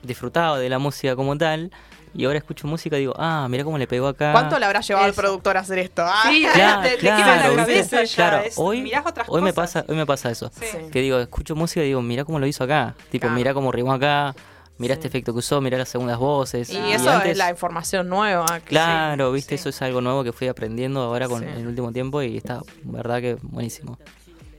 Speaker 10: disfrutaba de la música como tal, y ahora escucho música y digo, ah, mira cómo le pegó acá.
Speaker 5: ¿Cuánto le habrá llevado al productor a hacer esto? Ah,
Speaker 1: Sí,
Speaker 10: Claro,
Speaker 1: te, te
Speaker 10: claro,
Speaker 1: la
Speaker 10: ¿viste?
Speaker 1: cabeza ya.
Speaker 10: Claro,
Speaker 1: es-
Speaker 10: hoy,
Speaker 1: mirás otras
Speaker 10: hoy me pasa, hoy me pasa eso.
Speaker 1: Sí.
Speaker 10: Que digo, escucho música y digo, mira cómo lo hizo acá. Tipo,
Speaker 5: Claro.
Speaker 10: mira cómo rimó acá, mira
Speaker 5: Sí.
Speaker 10: este efecto que usó, mira las segundas voces.
Speaker 5: Y
Speaker 1: Y
Speaker 5: eso
Speaker 10: antes-
Speaker 5: es la información nueva. que
Speaker 10: Claro,
Speaker 1: Sí,
Speaker 10: viste,
Speaker 1: sí.
Speaker 10: eso es algo nuevo que fui aprendiendo ahora con el último tiempo y está, verdad que buenísimo.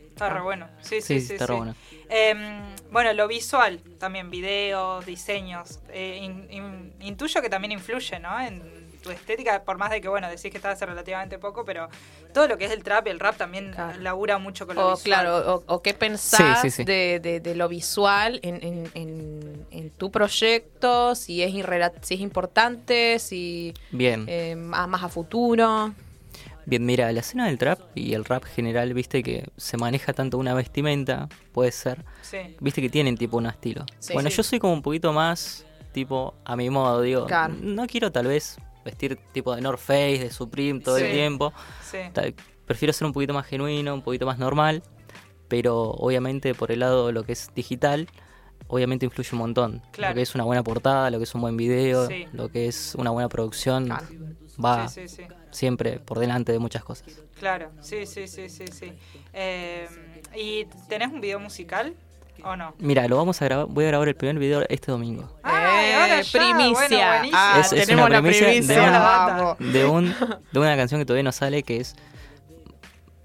Speaker 1: Está re bueno. Sí, sí,
Speaker 10: Sí,
Speaker 1: sí.
Speaker 10: está re bueno.
Speaker 1: Em, bueno, lo visual, también videos, diseños. eh, in- in- intuyo que también influye, ¿no? En tu estética, por más de que, bueno, decís que estás hace relativamente poco, pero todo lo que es el trap y el rap también
Speaker 5: Claro.
Speaker 1: labura mucho con lo
Speaker 5: O,
Speaker 1: visual.
Speaker 5: claro, o, o qué pensás
Speaker 10: Sí, sí, sí.
Speaker 5: De, de- de lo visual en, en- en- en tu proyecto, si es, si es importante, si
Speaker 10: Bien,
Speaker 5: eh, más a futuro.
Speaker 10: Bien, mira, la escena del trap y el rap general, viste que se maneja tanto una vestimenta, puede ser,
Speaker 1: Sí.
Speaker 10: viste que tienen tipo un estilo.
Speaker 5: Sí.
Speaker 10: bueno,
Speaker 5: Sí.
Speaker 10: yo soy como un poquito más tipo a mi modo, digo,
Speaker 5: Claro.
Speaker 10: no quiero tal vez vestir tipo de North Face, de Supreme todo el tiempo.
Speaker 1: Sí.
Speaker 10: Tal- prefiero ser un poquito más genuino, un poquito más normal, pero obviamente por el lado de lo que es digital, obviamente influye un montón.
Speaker 1: Claro.
Speaker 10: Lo que es una buena portada, lo que es un buen video, lo que es una buena producción,
Speaker 5: Claro.
Speaker 10: Va
Speaker 1: Sí, sí, sí.
Speaker 10: siempre por delante de muchas cosas.
Speaker 1: Claro, sí, sí, sí, sí, sí. Eh, ¿Y tenés un video musical o no?
Speaker 10: Mira, lo vamos a grabar, voy a grabar el primer video este domingo.
Speaker 1: Ay, ahora ya,
Speaker 5: primicia.
Speaker 1: bueno.
Speaker 5: Ah,
Speaker 10: Es- es
Speaker 5: tenemos
Speaker 10: una
Speaker 5: la
Speaker 10: primicia de una- de un de una canción que todavía no sale que es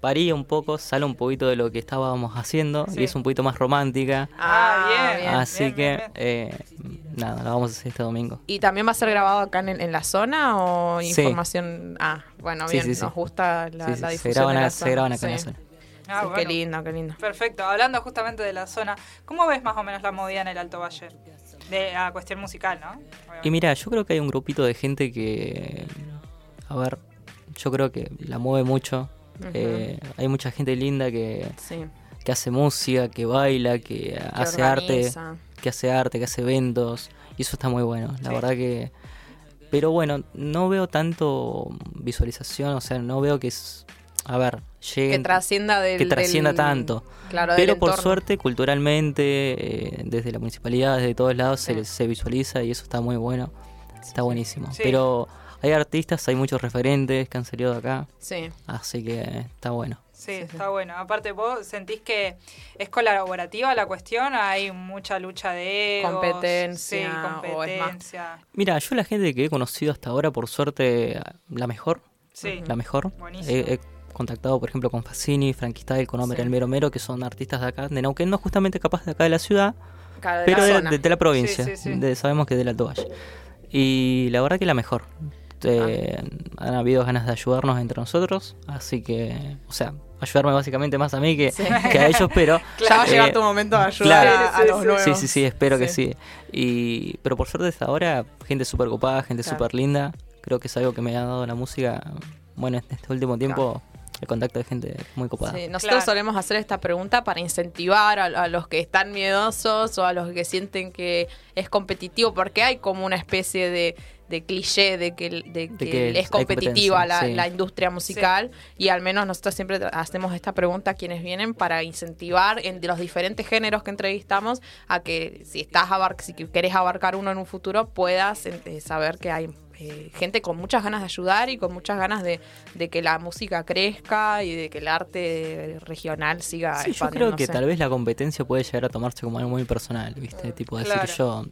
Speaker 10: varía un poco, sale un poquito de lo que estábamos haciendo
Speaker 1: Sí.
Speaker 10: y es un poquito más romántica.
Speaker 1: Ah, bien, bien,
Speaker 10: Así
Speaker 1: bien,
Speaker 10: que
Speaker 1: bien,
Speaker 10: eh, nada, la vamos a hacer este domingo.
Speaker 5: ¿Y también va a ser grabado acá en, en la zona o
Speaker 10: Sí.
Speaker 5: información? Ah, bueno, bien,
Speaker 10: sí, sí.
Speaker 5: nos gusta la,
Speaker 10: Sí, sí,
Speaker 5: la
Speaker 10: se
Speaker 5: difusión.
Speaker 10: graban
Speaker 5: de la
Speaker 10: a- se
Speaker 5: zona.
Speaker 10: graban acá en la zona.
Speaker 1: Ah,
Speaker 5: Sí,
Speaker 1: bueno.
Speaker 5: Qué lindo, qué lindo.
Speaker 1: Perfecto. Hablando justamente de la zona, ¿cómo ves más o menos la movida en el Alto Valle? De a cuestión musical, ¿no? Obviamente.
Speaker 10: Y mira, yo creo que hay un grupito de gente que, a ver, yo creo que la mueve mucho. Eh, hay mucha gente linda que,
Speaker 5: Sí.
Speaker 10: que hace música, que baila, que, hace arte, que hace arte, que hace eventos. Y eso está muy bueno, la
Speaker 1: Sí.
Speaker 10: verdad que... Pero bueno, no veo tanto visualización, o sea, no veo que es... A ver,
Speaker 5: Que
Speaker 10: lleguen...
Speaker 5: trascienda del.
Speaker 10: que trascienda
Speaker 5: del-
Speaker 10: tanto.
Speaker 5: Claro,
Speaker 10: Pero por
Speaker 5: entorno.
Speaker 10: suerte, culturalmente, eh, desde la municipalidad, desde todos lados,
Speaker 5: Sí.
Speaker 10: se, se visualiza y eso está muy bueno. Está buenísimo.
Speaker 1: Sí.
Speaker 10: Pero hay artistas, hay muchos referentes que han salido de acá,
Speaker 5: Sí.
Speaker 10: así que está bueno.
Speaker 1: Sí, está bueno. Aparte, ¿vos sentís que es colaborativa la cuestión? ¿Hay mucha lucha de egos?
Speaker 5: Competencia,
Speaker 1: Sí,
Speaker 5: o es más-
Speaker 1: competencia.
Speaker 10: Mira, yo la gente que he conocido hasta ahora, por suerte, la mejor,
Speaker 1: Sí.
Speaker 10: la mejor.
Speaker 1: Buenísimo.
Speaker 10: He, he contactado, por ejemplo, con Fassini, Franquistyle, con Homer
Speaker 5: Sí.
Speaker 10: el Mero Mero, que son artistas de acá, de Neuquén, no justamente capaz de acá de la ciudad,
Speaker 5: Claro, de
Speaker 10: pero
Speaker 5: la
Speaker 10: de, de- de la provincia.
Speaker 1: Sí, sí, sí.
Speaker 10: de- sabemos que es del Alto Valle. Y la verdad que la mejor. Eh,
Speaker 5: Ah.
Speaker 10: Han habido ganas de ayudarnos entre nosotros, así que, o sea, ayudarme básicamente más a mí que,
Speaker 5: Sí.
Speaker 10: que a ellos, pero...
Speaker 5: Ya va a llegar tu momento de ayudar
Speaker 10: claro.
Speaker 5: a, a los nuevos.
Speaker 10: Sí, sí, sí, espero que
Speaker 5: Sí.
Speaker 10: sí. Y, pero por suerte hasta ahora, gente súper copada, gente
Speaker 5: Claro.
Speaker 10: súper linda. Creo que es algo que me ha dado la música. Bueno, en este último tiempo, el contacto de gente muy copada.
Speaker 5: Sí, nosotros
Speaker 1: Claro.
Speaker 5: solemos hacer esta pregunta para incentivar a, a los que están miedosos o a los que sienten que es competitivo, porque hay como una especie de, de cliché de que, de que
Speaker 10: que
Speaker 5: es competitiva la,
Speaker 10: competencia, sí.
Speaker 5: la industria musical y al menos nosotros siempre hacemos esta pregunta a quienes vienen para incentivar en los diferentes géneros que entrevistamos a que si estás abar- si querés abarcar uno en un futuro puedas eh, saber que hay eh, gente con muchas ganas de ayudar y con muchas ganas de, de que la música crezca y de que el arte regional siga
Speaker 10: Sí, yo creo que tal vez la competencia puede llegar a tomarse como algo muy personal, ¿viste? Tipo decir
Speaker 1: Claro.
Speaker 10: yo,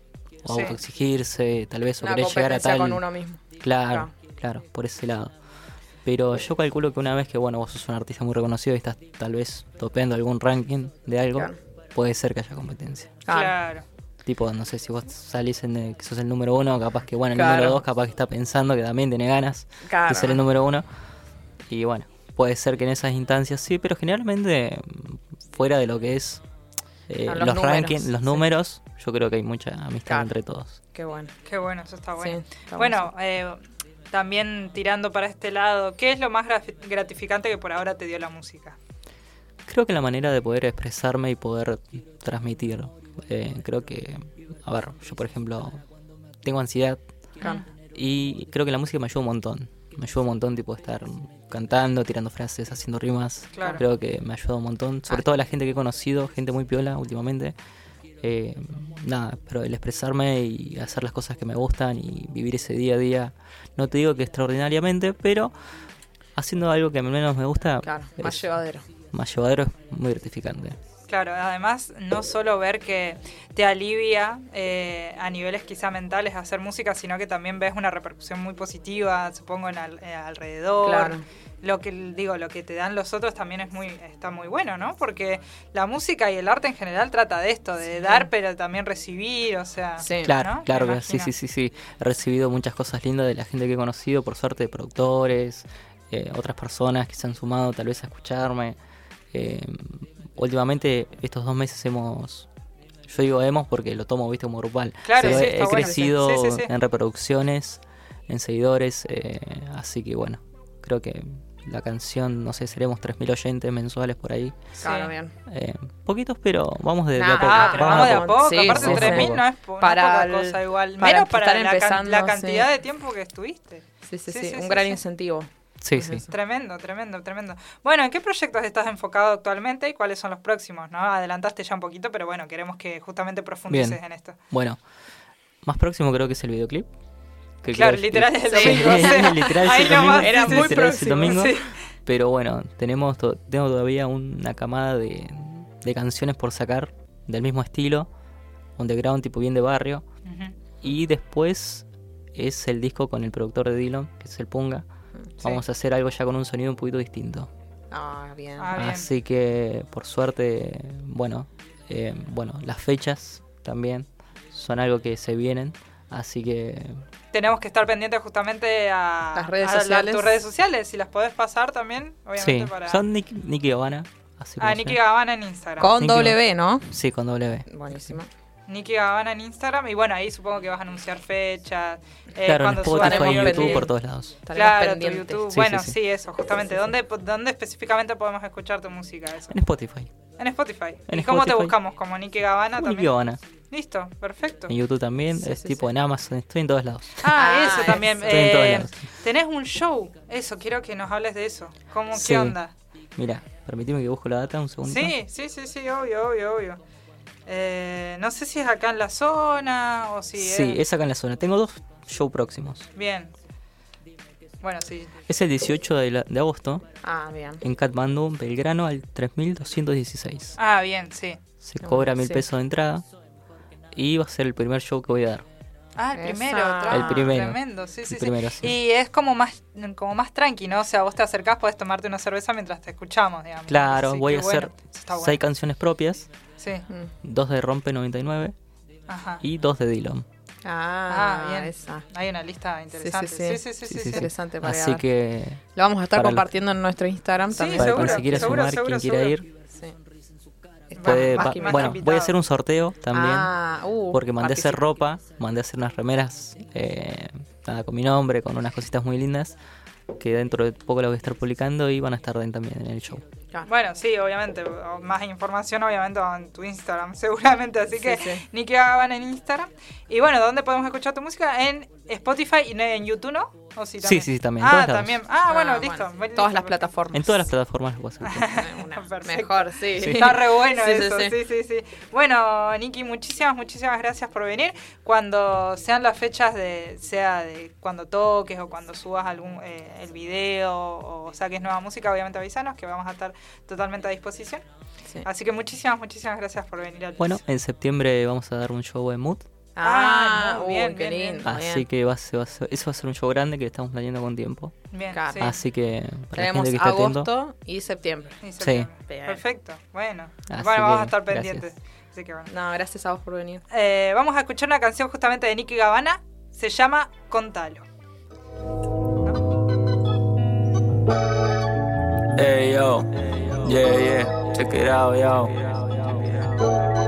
Speaker 10: o
Speaker 1: Sí.
Speaker 10: autoexigirse, tal vez, o
Speaker 5: Una
Speaker 10: querer llegar a
Speaker 5: competencia
Speaker 10: tal.
Speaker 5: con uno mismo.
Speaker 10: Claro, claro, por ese lado. Pero yo calculo que una vez que, bueno, vos sos un artista muy reconocido y estás tal vez topeando algún ranking de algo,
Speaker 5: Claro.
Speaker 10: puede ser que haya competencia.
Speaker 5: Claro.
Speaker 10: Tipo, no sé, si vos salís en el- que sos el número uno, capaz que, bueno, el
Speaker 5: Claro.
Speaker 10: número dos, capaz que está pensando que también tiene ganas
Speaker 5: Claro.
Speaker 10: de ser el número uno. Y bueno, puede ser que en esas instancias sí, pero generalmente mm, fuera de lo que es eh, los, rankings, los
Speaker 5: sí.
Speaker 10: números, yo creo que hay mucha amistad
Speaker 5: Claro.
Speaker 10: entre todos.
Speaker 5: Qué bueno.
Speaker 1: Qué bueno, eso está bueno.
Speaker 5: Sí, está
Speaker 1: bueno, eh, también tirando para este lado, ¿qué es lo más gratificante que por ahora te dio la música?
Speaker 10: Creo que la manera de poder expresarme y poder transmitir, eh, creo que, a ver, yo por ejemplo tengo ansiedad
Speaker 5: Claro.
Speaker 10: y creo que la música me ayuda un montón. Me ayuda un montón, tipo, estar cantando, tirando frases, haciendo rimas.
Speaker 1: Claro.
Speaker 10: Creo que me ayuda un montón. Sobre todo la gente que he conocido, gente muy piola últimamente. Eh, nada, pero el expresarme y hacer las cosas que me gustan y vivir ese día a día, no te digo que extraordinariamente, pero haciendo algo que al menos me gusta,
Speaker 5: Claro, más llevadero.
Speaker 10: más llevadero, es muy gratificante.
Speaker 1: Claro, además no solo ver que te alivia eh, a niveles quizá mentales hacer música, sino que también ves una repercusión muy positiva, supongo, en al- eh, alrededor.
Speaker 5: Claro.
Speaker 1: Lo que digo, lo que te dan los otros también es muy está muy bueno, ¿no? Porque la música y el arte en general trata de esto, de dar pero también recibir, o sea,
Speaker 5: Sí.
Speaker 10: Claro,
Speaker 1: ¿no?
Speaker 10: claro, sí, sí, sí, sí. He recibido muchas cosas lindas de la gente que he conocido, por suerte, de productores, eh, otras personas que se han sumado tal vez a escucharme. Eh, últimamente, estos dos meses hemos. Yo digo hemos porque lo tomo, viste, como grupal.
Speaker 1: Claro,
Speaker 10: Pero
Speaker 1: sí,
Speaker 10: he,
Speaker 1: está
Speaker 10: he
Speaker 1: bueno.
Speaker 10: crecido
Speaker 1: Sí, sí, sí.
Speaker 10: en reproducciones, en seguidores, eh, así que bueno, creo que la canción, no sé, seremos 3.000 oyentes mensuales por ahí.
Speaker 5: Claro,
Speaker 1: Sí.
Speaker 5: bien.
Speaker 10: Eh, poquitos, pero vamos de, de
Speaker 5: Nah,
Speaker 10: a poco.
Speaker 1: Ah, pero vamos de a poco,
Speaker 5: Sí,
Speaker 1: aparte
Speaker 5: sí,
Speaker 1: 3.000
Speaker 10: sí.
Speaker 1: no es,
Speaker 5: Para
Speaker 1: poca
Speaker 5: el-
Speaker 1: cosa igual,
Speaker 5: para
Speaker 1: menos para
Speaker 5: estar
Speaker 1: la, can-
Speaker 5: empezando,
Speaker 1: la cantidad
Speaker 5: sí.
Speaker 1: de tiempo que estuviste.
Speaker 5: Sí, sí,
Speaker 1: Sí,
Speaker 5: sí,
Speaker 1: sí,
Speaker 5: un
Speaker 1: sí,
Speaker 5: gran
Speaker 1: sí.
Speaker 10: Sí, sí.
Speaker 1: Tremendo, tremendo, tremendo. Bueno, ¿en qué proyectos estás enfocado actualmente y cuáles son los próximos? ¿no? Adelantaste ya un poquito, pero bueno, queremos que justamente profundices
Speaker 10: Bien.
Speaker 1: en esto.
Speaker 10: Bueno, más próximo creo que es el videoclip. que
Speaker 1: Claro, literal es el
Speaker 10: Sí,
Speaker 1: domingo, sea,
Speaker 10: literal es
Speaker 1: ahí
Speaker 10: el domingo,
Speaker 1: era muy próximo,
Speaker 10: domingo.
Speaker 1: sí.
Speaker 10: Pero bueno, tenemos to- tengo todavía una camada de, de canciones por sacar del mismo estilo, underground tipo bien de barrio. Y después es el disco con el productor de Dylan, que es el Punga.
Speaker 5: Sí.
Speaker 10: Vamos a hacer algo ya con un sonido un poquito distinto.
Speaker 5: Ah, bien.
Speaker 1: Ah, bien.
Speaker 10: Así que por suerte, bueno, eh, bueno, las fechas también son algo que se vienen. Así que
Speaker 1: Tenemos que estar pendientes justamente a
Speaker 5: Las redes
Speaker 1: a la-
Speaker 5: sociales.
Speaker 1: tus redes sociales, si las podés pasar también, obviamente
Speaker 10: sí,
Speaker 1: para
Speaker 10: son Nicky, Nicky Gabbana. Así
Speaker 1: a
Speaker 10: como
Speaker 1: Nicky. Gabbana en Instagram.
Speaker 5: Con
Speaker 10: Nicky
Speaker 5: W, ¿no?
Speaker 10: Sí, con W.
Speaker 5: Buenísimo.
Speaker 1: Nicky Gabbana en Instagram y bueno, ahí supongo que vas a anunciar fechas. eh,
Speaker 10: claro, en
Speaker 1: cuando
Speaker 10: Spotify, en
Speaker 1: video
Speaker 10: YouTube, por todos lados.
Speaker 5: Estaremos
Speaker 1: Claro, tu. YouTube.
Speaker 10: Sí,
Speaker 1: bueno,
Speaker 10: sí,
Speaker 1: sí,
Speaker 10: sí.
Speaker 1: eso, justamente. ¿Dónde, ¿Dónde específicamente podemos escuchar tu música? Eso?
Speaker 10: En Spotify.
Speaker 1: En Spotify.
Speaker 10: En
Speaker 1: ¿Y cómo te
Speaker 10: Spotify.
Speaker 1: buscamos? ¿Como Nicky Gabbana
Speaker 10: Nicky
Speaker 1: también?
Speaker 10: Gabbana.
Speaker 1: Listo, perfecto.
Speaker 10: En YouTube también,
Speaker 5: Sí,
Speaker 10: es
Speaker 5: sí,
Speaker 10: tipo
Speaker 5: sí.
Speaker 10: en Amazon, estoy en todos lados.
Speaker 1: Ah,
Speaker 5: Ah,
Speaker 1: eso también.
Speaker 10: Estoy en todos
Speaker 1: eh,
Speaker 10: lados.
Speaker 1: tenés un show. Eso, quiero que nos hables de eso. ¿Cómo,
Speaker 10: Sí.
Speaker 1: ¿Qué onda?
Speaker 10: Mira, permitime que busco la data un segundo.
Speaker 1: Sí, sí, sí, sí, obvio, obvio, obvio. Eh, no sé si es acá en la zona o si
Speaker 10: Sí,
Speaker 1: es...
Speaker 10: es acá en la zona. Tengo dos shows próximos.
Speaker 1: Bien. Bueno, sí.
Speaker 10: Es el 18 de, la- de agosto
Speaker 5: Ah, bien.
Speaker 10: en Katmandú, Belgrano, al 3216.
Speaker 1: Ah, bien, sí.
Speaker 10: Se cobra mil
Speaker 5: sí.
Speaker 10: pesos de entrada. Y va a ser el primer show que voy a dar.
Speaker 1: Ah, el primero.
Speaker 10: El primero.
Speaker 1: Tremendo, sí, sí,
Speaker 10: El
Speaker 1: sí.
Speaker 10: primero, sí.
Speaker 1: Y es como más, como más tranqui, ¿no? O sea, vos te acercás, podés tomarte una cerveza mientras te escuchamos, digamos.
Speaker 10: Claro, voy a hacer
Speaker 1: bueno.
Speaker 10: Seis
Speaker 1: bueno.
Speaker 10: canciones propias,
Speaker 1: Sí,
Speaker 5: Mm.
Speaker 10: dos de Rompe 99
Speaker 1: ajá.
Speaker 10: y dos de Dylan.
Speaker 5: Ah,
Speaker 1: Ah, bien.
Speaker 5: esa.
Speaker 1: Hay una lista interesante.
Speaker 5: sí,
Speaker 1: Sí,
Speaker 5: sí.
Speaker 1: sí, sí, sí.
Speaker 10: Sí,
Speaker 1: sí,
Speaker 10: sí,
Speaker 5: Interesante para
Speaker 10: Así que
Speaker 5: Lo vamos a estar compartiendo en nuestro Instagram
Speaker 1: Sí,
Speaker 5: también.
Speaker 10: para
Speaker 1: seguro,
Speaker 10: quien se quiera
Speaker 1: seguro,
Speaker 10: sumar,
Speaker 1: seguro,
Speaker 10: quien quiera ir,
Speaker 5: Sí.
Speaker 10: puede,
Speaker 5: más
Speaker 10: va-
Speaker 5: que-
Speaker 1: más
Speaker 10: bueno, voy a hacer un sorteo también.
Speaker 5: Ah, uh,
Speaker 10: Porque mandé a hacer ropa, mandé a hacer unas remeras eh, nada, con mi nombre, con unas cositas muy lindas, que dentro de poco las voy a estar publicando y van a estar también en el show.
Speaker 1: Bueno, sí, obviamente. Más información, obviamente, en tu Instagram, seguramente. Así
Speaker 5: Sí,
Speaker 1: que
Speaker 5: sí.
Speaker 1: Nicky Gaban en Instagram. Y bueno, ¿dónde podemos escuchar tu música? En Spotify y no- en YouTube, ¿no? ¿O sí,
Speaker 10: Sí,
Speaker 1: también?
Speaker 10: sí, sí, también, en
Speaker 1: Ah, también. Ah, bueno,
Speaker 5: Ah,
Speaker 1: listo.
Speaker 5: bueno,
Speaker 1: Bueno,
Speaker 5: Todas las plataformas.
Speaker 10: En todas las plataformas lo
Speaker 1: Perfecto.
Speaker 5: Mejor, sí.
Speaker 10: Sí.
Speaker 1: Está re bueno eso, sí.
Speaker 5: sí.
Speaker 1: sí, sí, Bueno, Nicky, muchísimas, muchísimas gracias por venir. Cuando sean las fechas de, sea de cuando toques o cuando subas algún eh, el video o saques nueva música, obviamente avísanos que vamos a estar totalmente a disposición.
Speaker 5: Sí.
Speaker 1: Así que muchísimas, muchísimas gracias por venir al
Speaker 10: Bueno, en septiembre vamos a dar un show en Mood,
Speaker 5: Ah,
Speaker 1: Ah, bien,
Speaker 5: qué
Speaker 1: bien,
Speaker 5: lindo.
Speaker 10: así
Speaker 5: bien.
Speaker 10: que va a ser, va a ser- eso va a ser un show grande que estamos planeando con tiempo.
Speaker 1: Bien,
Speaker 5: Claro.
Speaker 1: sí.
Speaker 10: Así que para la
Speaker 5: Tenemos
Speaker 10: gente que está atento,
Speaker 5: agosto y septiembre.
Speaker 1: Sí, septiembre. Perfecto, bueno.
Speaker 10: Así
Speaker 1: bueno, vamos
Speaker 10: que,
Speaker 1: a estar
Speaker 10: gracias.
Speaker 1: pendientes. Así que bueno.
Speaker 5: No, gracias a vos por venir.
Speaker 1: Eh, vamos a escuchar una canción justamente de Nicky Gabbana. Se llama Contalo.
Speaker 11: Hey yo, yeah, yeah, check it out, yo.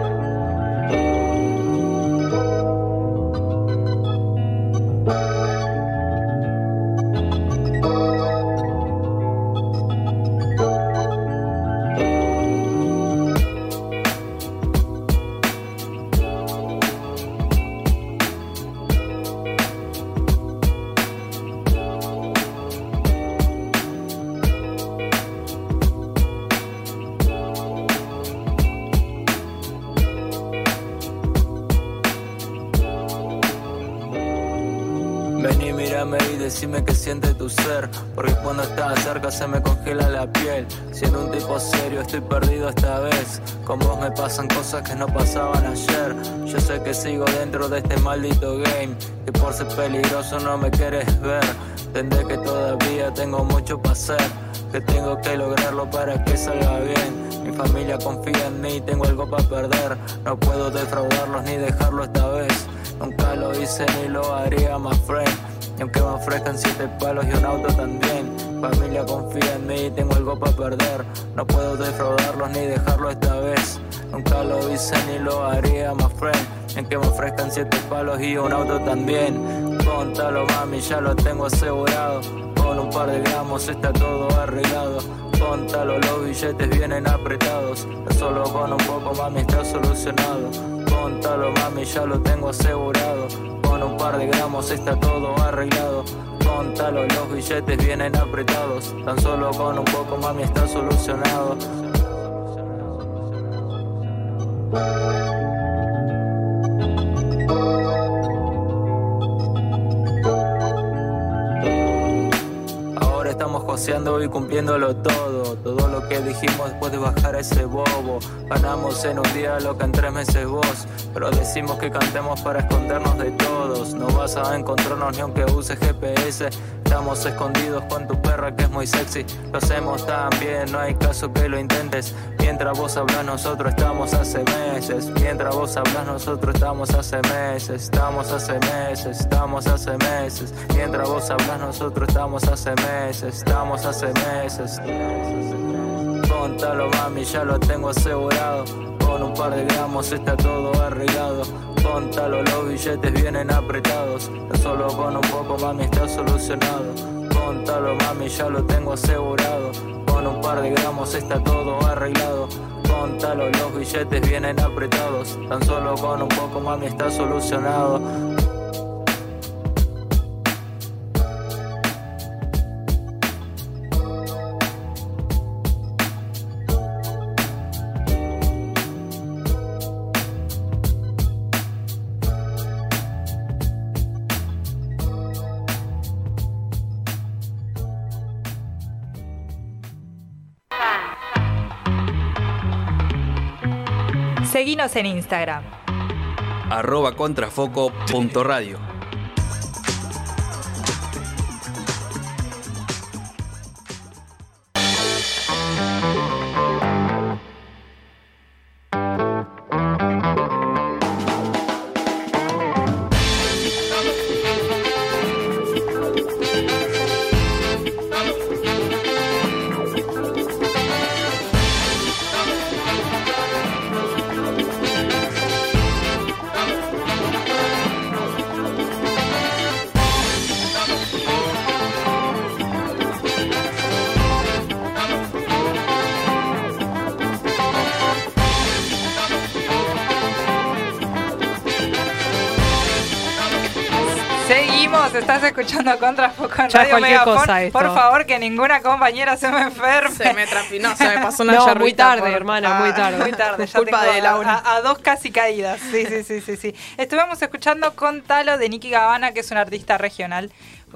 Speaker 11: Vení, mírame y decime qué siente tu ser. Porque cuando estás cerca se me congela la piel. Siendo un tipo serio, estoy perdido esta vez. Con vos me pasan cosas que no pasaban ayer. Yo sé que sigo dentro de este maldito game. Que por ser peligroso no me quieres ver. Tendré que todavía tengo mucho para hacer. Que tengo que lograrlo para que salga bien. Mi familia confía en mí, tengo algo para perder. No puedo defraudarlos ni dejarlo esta vez. Nunca lo hice ni lo haría más friend. Y aunque me ofrezcan siete palos y un auto también. Familia confía en mí, tengo algo para perder. No puedo defraudarlos ni dejarlo esta vez. Nunca lo hice ni lo haría más friend. Y aunque me ofrezcan siete palos y un auto también. Contalo mami, ya lo tengo asegurado. Con un par de gramos está todo arreglado. Contalo, los billetes vienen apretados. Solo con un poco mami está solucionado. Contalo mami, ya lo tengo asegurado. Con un par de gramos está todo arreglado. Contalo, los billetes vienen apretados. Tan solo con un poco mami está solucionado. Negociando y cumpliéndolo todo. Todo lo que dijimos después de bajar ese bobo. Ganamos en un día lo que en tres meses vos. Pero decimos que cantemos para escondernos de todos. No vas a encontrarnos ni aunque uses GPS. Estamos escondidos con tu perra que es muy sexy. Lo hacemos tan bien, no hay caso que lo intentes. Mientras vos hablas, nosotros estamos hace meses. Mientras vos hablas, nosotros estamos hace meses. Estamos hace meses, estamos hace meses. Mientras vos hablas, nosotros estamos hace meses. Estamos hace meses. Contalo, mami, ya lo tengo asegurado. Con un par de gramos está todo arreglado. Contalo, los billetes vienen apretados. Tan solo con un poco, mami, está solucionado. Contalo, mami, ya lo tengo asegurado. Con un par de gramos está todo arreglado. Contalo, los billetes vienen apretados. Tan solo con un poco, mami, está solucionado.
Speaker 1: En Instagram.
Speaker 2: arroba contrafoco.radio.
Speaker 1: estás escuchando Contrafoco en Radio
Speaker 4: cualquier
Speaker 1: Megafon. Por favor, que ninguna compañera se me enferme.
Speaker 5: Se me trapinó, se me pasó una
Speaker 4: No, muy tarde,
Speaker 5: por-
Speaker 4: hermana, muy tarde.
Speaker 1: Muy tarde, ya
Speaker 5: Culpa
Speaker 1: tengo
Speaker 5: de Laura.
Speaker 1: A, a dos casi caídas. Sí, sí, sí, sí, sí. Estuvimos escuchando Contalo de Nicky Gavana, que es un artista regional.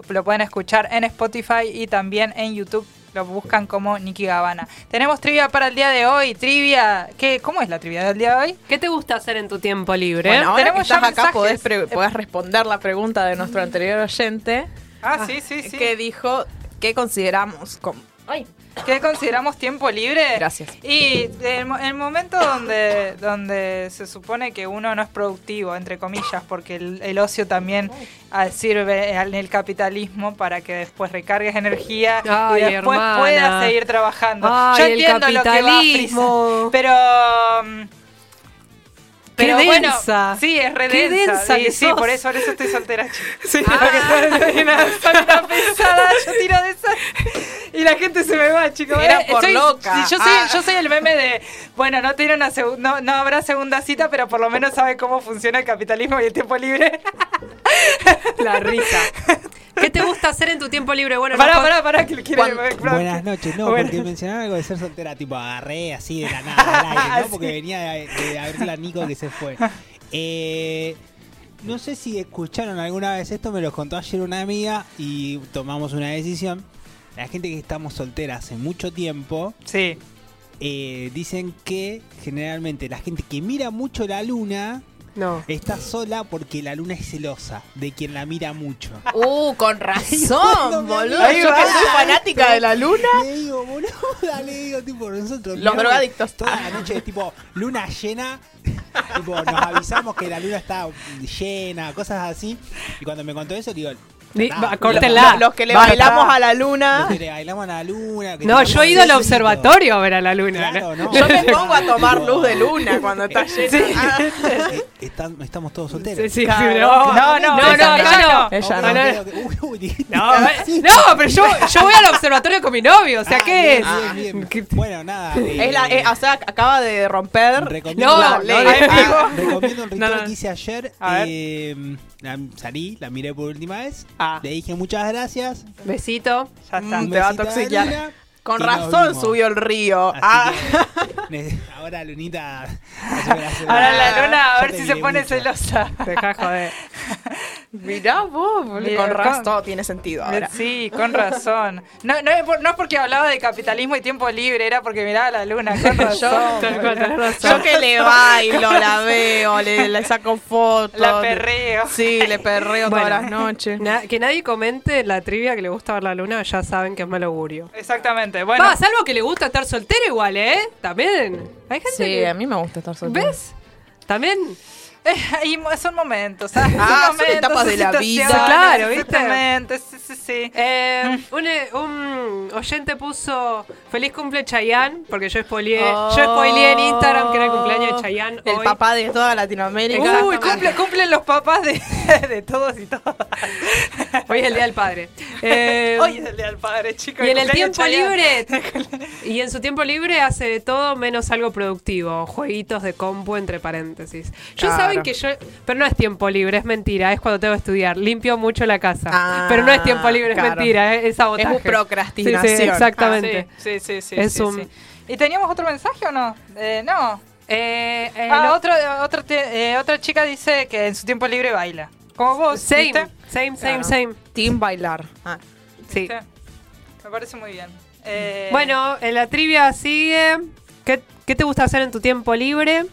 Speaker 1: Lo pueden escuchar en Spotify y también en YouTube. Lo buscan como Nicky Gavana. Tenemos trivia para el día de hoy. Trivia. ¿Qué, ¿Cómo es la trivia del día de hoy?
Speaker 4: ¿Qué te gusta hacer en tu tiempo libre?
Speaker 5: Bueno, ahora
Speaker 1: Tenemos
Speaker 5: que estás
Speaker 1: ya
Speaker 5: acá podés, podés responder la pregunta de nuestro anterior oyente.
Speaker 1: Ah, sí, sí, sí.
Speaker 5: Que dijo que consideramos como... Ay,
Speaker 1: ¿Qué consideramos tiempo libre?
Speaker 5: Gracias.
Speaker 1: Y el, el momento donde, donde se supone que uno no es productivo, entre comillas, porque el, el ocio también ah, sirve en el capitalismo para que después recargues energía
Speaker 4: Ay,
Speaker 1: y después
Speaker 4: hermana.
Speaker 1: puedas seguir trabajando.
Speaker 4: Ay,
Speaker 1: Yo
Speaker 4: el
Speaker 1: entiendo lo que va. Frisa, pero... mm,
Speaker 4: Qué
Speaker 1: pero bueno,
Speaker 4: densa.
Speaker 1: sí, es re
Speaker 4: Qué
Speaker 1: densa.
Speaker 4: densa
Speaker 1: sí,
Speaker 4: que
Speaker 1: sí,
Speaker 4: sos.
Speaker 1: por eso, por eso estoy soltera.
Speaker 4: Sí.
Speaker 1: Porque soy una, soy una pesada, yo tiro de esa y la gente se me va, chicos.
Speaker 5: Era por
Speaker 1: soy-
Speaker 5: loca.
Speaker 1: sí, yo, soy,
Speaker 5: Ah.
Speaker 1: yo soy el meme de, bueno, no tiene una no, no habrá segunda cita, pero por lo menos sabe cómo funciona el capitalismo y el tiempo libre.
Speaker 4: La risa. ¿Qué te gusta hacer en tu tiempo libre? Bueno,
Speaker 1: Pará, pará, pará, que quiere.
Speaker 9: Buenas noches, no, porque mencionaba algo de ser soltera, tipo agarré así de la nada al aire, ¿no? Porque venía de, de abrirla a Nico que se fue. Eh, no sé si escucharon alguna vez esto, me lo contó ayer una amiga y tomamos una decisión. La gente que estamos solteras hace mucho tiempo,
Speaker 1: Sí.
Speaker 9: eh, dicen que generalmente la gente que mira mucho la luna
Speaker 4: No.
Speaker 9: está sola porque la luna es celosa de quien la mira mucho.
Speaker 5: Uh, con razón, boludo. Yo que soy fanática de la luna.
Speaker 9: Le digo, boluda, le digo, tipo, nosotros.
Speaker 5: Los drogadictos.
Speaker 9: Toda la noche, tipo, luna llena. tipo, nos avisamos que la luna está llena, cosas así. Y cuando me contó eso, digo. "Ah,
Speaker 4: va,
Speaker 9: los-
Speaker 4: córtenla.
Speaker 5: Los, los que le
Speaker 4: Basta.
Speaker 5: bailamos a la
Speaker 9: Los
Speaker 5: luna.
Speaker 9: que le bailamos a la luna. que
Speaker 4: No, yo he ido al observatorio a ver a la luna.
Speaker 9: Claro, no.
Speaker 5: Yo me pongo a tomar luz de luna cuando está llena. Ah.
Speaker 9: eh, están- estamos todos solteros.
Speaker 4: Sí, sí,
Speaker 5: Claro.
Speaker 4: no,
Speaker 1: No, no,
Speaker 4: no,
Speaker 1: ella
Speaker 4: no,
Speaker 1: no.
Speaker 4: acá no.
Speaker 5: Ella no.
Speaker 4: no.
Speaker 9: dijiste-
Speaker 4: No,
Speaker 9: Sí.
Speaker 4: no, pero yo, yo voy al observatorio con mi novio, o sea,
Speaker 9: Ah,
Speaker 4: ¿qué es?
Speaker 9: bien, bien, bien. Bueno, nada.
Speaker 5: Es la,
Speaker 9: eh,
Speaker 5: eh, o sea, acaba de romper
Speaker 9: Recomiendo,
Speaker 4: No,
Speaker 5: la
Speaker 4: no,
Speaker 5: ley.
Speaker 4: no,
Speaker 5: Ah,
Speaker 9: recomiendo un ritual
Speaker 1: No, no.
Speaker 9: que hice ayer.
Speaker 1: A ver.
Speaker 9: eh, la- salí, la miré por última vez.
Speaker 4: Ah.
Speaker 9: Le dije muchas gracias.
Speaker 4: Besito.
Speaker 1: Ya está.
Speaker 5: Mm, te va a toxiquear. Con razón subió el río. Ah.
Speaker 9: que, ahora Lunita.
Speaker 1: Ahora la luna, a ver si se pone
Speaker 9: mucho.
Speaker 1: celosa.
Speaker 4: Deja de joder.
Speaker 5: Mirá vos,
Speaker 1: Bien,
Speaker 5: con razón todo tiene sentido ahora.
Speaker 1: Sí, con razón. No, no, es por- no es porque hablaba de capitalismo y tiempo libre, era porque miraba la luna. Con razón.
Speaker 5: Yo que le bailo, la veo, le, le saco fotos.
Speaker 1: La perreo.
Speaker 5: Sí, le perreo
Speaker 4: Bueno.
Speaker 5: todas las noches.
Speaker 4: Na- que nadie comente la trivia que le gusta ver la luna, ya saben que es mal augurio.
Speaker 1: Exactamente. Bueno,
Speaker 4: Va, salvo que le gusta estar soltero igual, ¿eh? También. Hay gente
Speaker 5: Sí,
Speaker 4: que...
Speaker 5: a mí me gusta estar soltera.
Speaker 4: ¿Ves? También.
Speaker 1: Eh, y son momentos, ¿sabes?
Speaker 5: Ah,
Speaker 1: son
Speaker 5: etapas de la vida.
Speaker 4: Claro, ¿viste?
Speaker 1: Exactamente, sí, sí, sí.
Speaker 4: Eh, un, eh, un oyente puso feliz cumple Chayanne, porque yo spoileé,
Speaker 5: Oh.
Speaker 4: yo spoileé en Instagram que era el cumpleaños de Chayanne
Speaker 5: El
Speaker 4: hoy.
Speaker 5: papá de toda Latinoamérica.
Speaker 1: Uy, cumple, cumplen los papás de, de todos y todas.
Speaker 4: Hoy es el Día del Padre. Eh,
Speaker 1: Hoy es el día del padre, chicos.
Speaker 4: y en el tiempo
Speaker 1: Chayanne.
Speaker 4: libre y en su tiempo libre hace de todo menos algo productivo, jueguitos de compu entre paréntesis. Yo
Speaker 5: Claro.
Speaker 4: Saben que yo, pero no es tiempo libre, es mentira, es cuando tengo que estudiar. Limpio mucho la casa,
Speaker 5: Ah,
Speaker 4: pero no es tiempo libre, es mentira, es, es sabotaje.
Speaker 5: Es procrastinación.
Speaker 4: Sí, sí, exactamente.
Speaker 1: Ah, sí, sí, sí,
Speaker 4: Es
Speaker 1: sí,
Speaker 4: un-
Speaker 1: sí. ¿Y teníamos otro mensaje o no? Eh, no.
Speaker 4: Eh, eh,
Speaker 1: Ah,
Speaker 4: lo-
Speaker 1: otro, otro te- eh, otra chica dice que en su tiempo libre baila. Como vos,
Speaker 4: Same,
Speaker 1: ¿viste?
Speaker 4: same, same,
Speaker 5: Claro.
Speaker 4: same.
Speaker 5: Team bailar. Ah.
Speaker 4: Sí.
Speaker 1: ¿Viste? Me parece muy bien. Eh,
Speaker 4: Bueno, en la trivia sigue. ¿Qué, qué te gusta hacer en tu tiempo libre?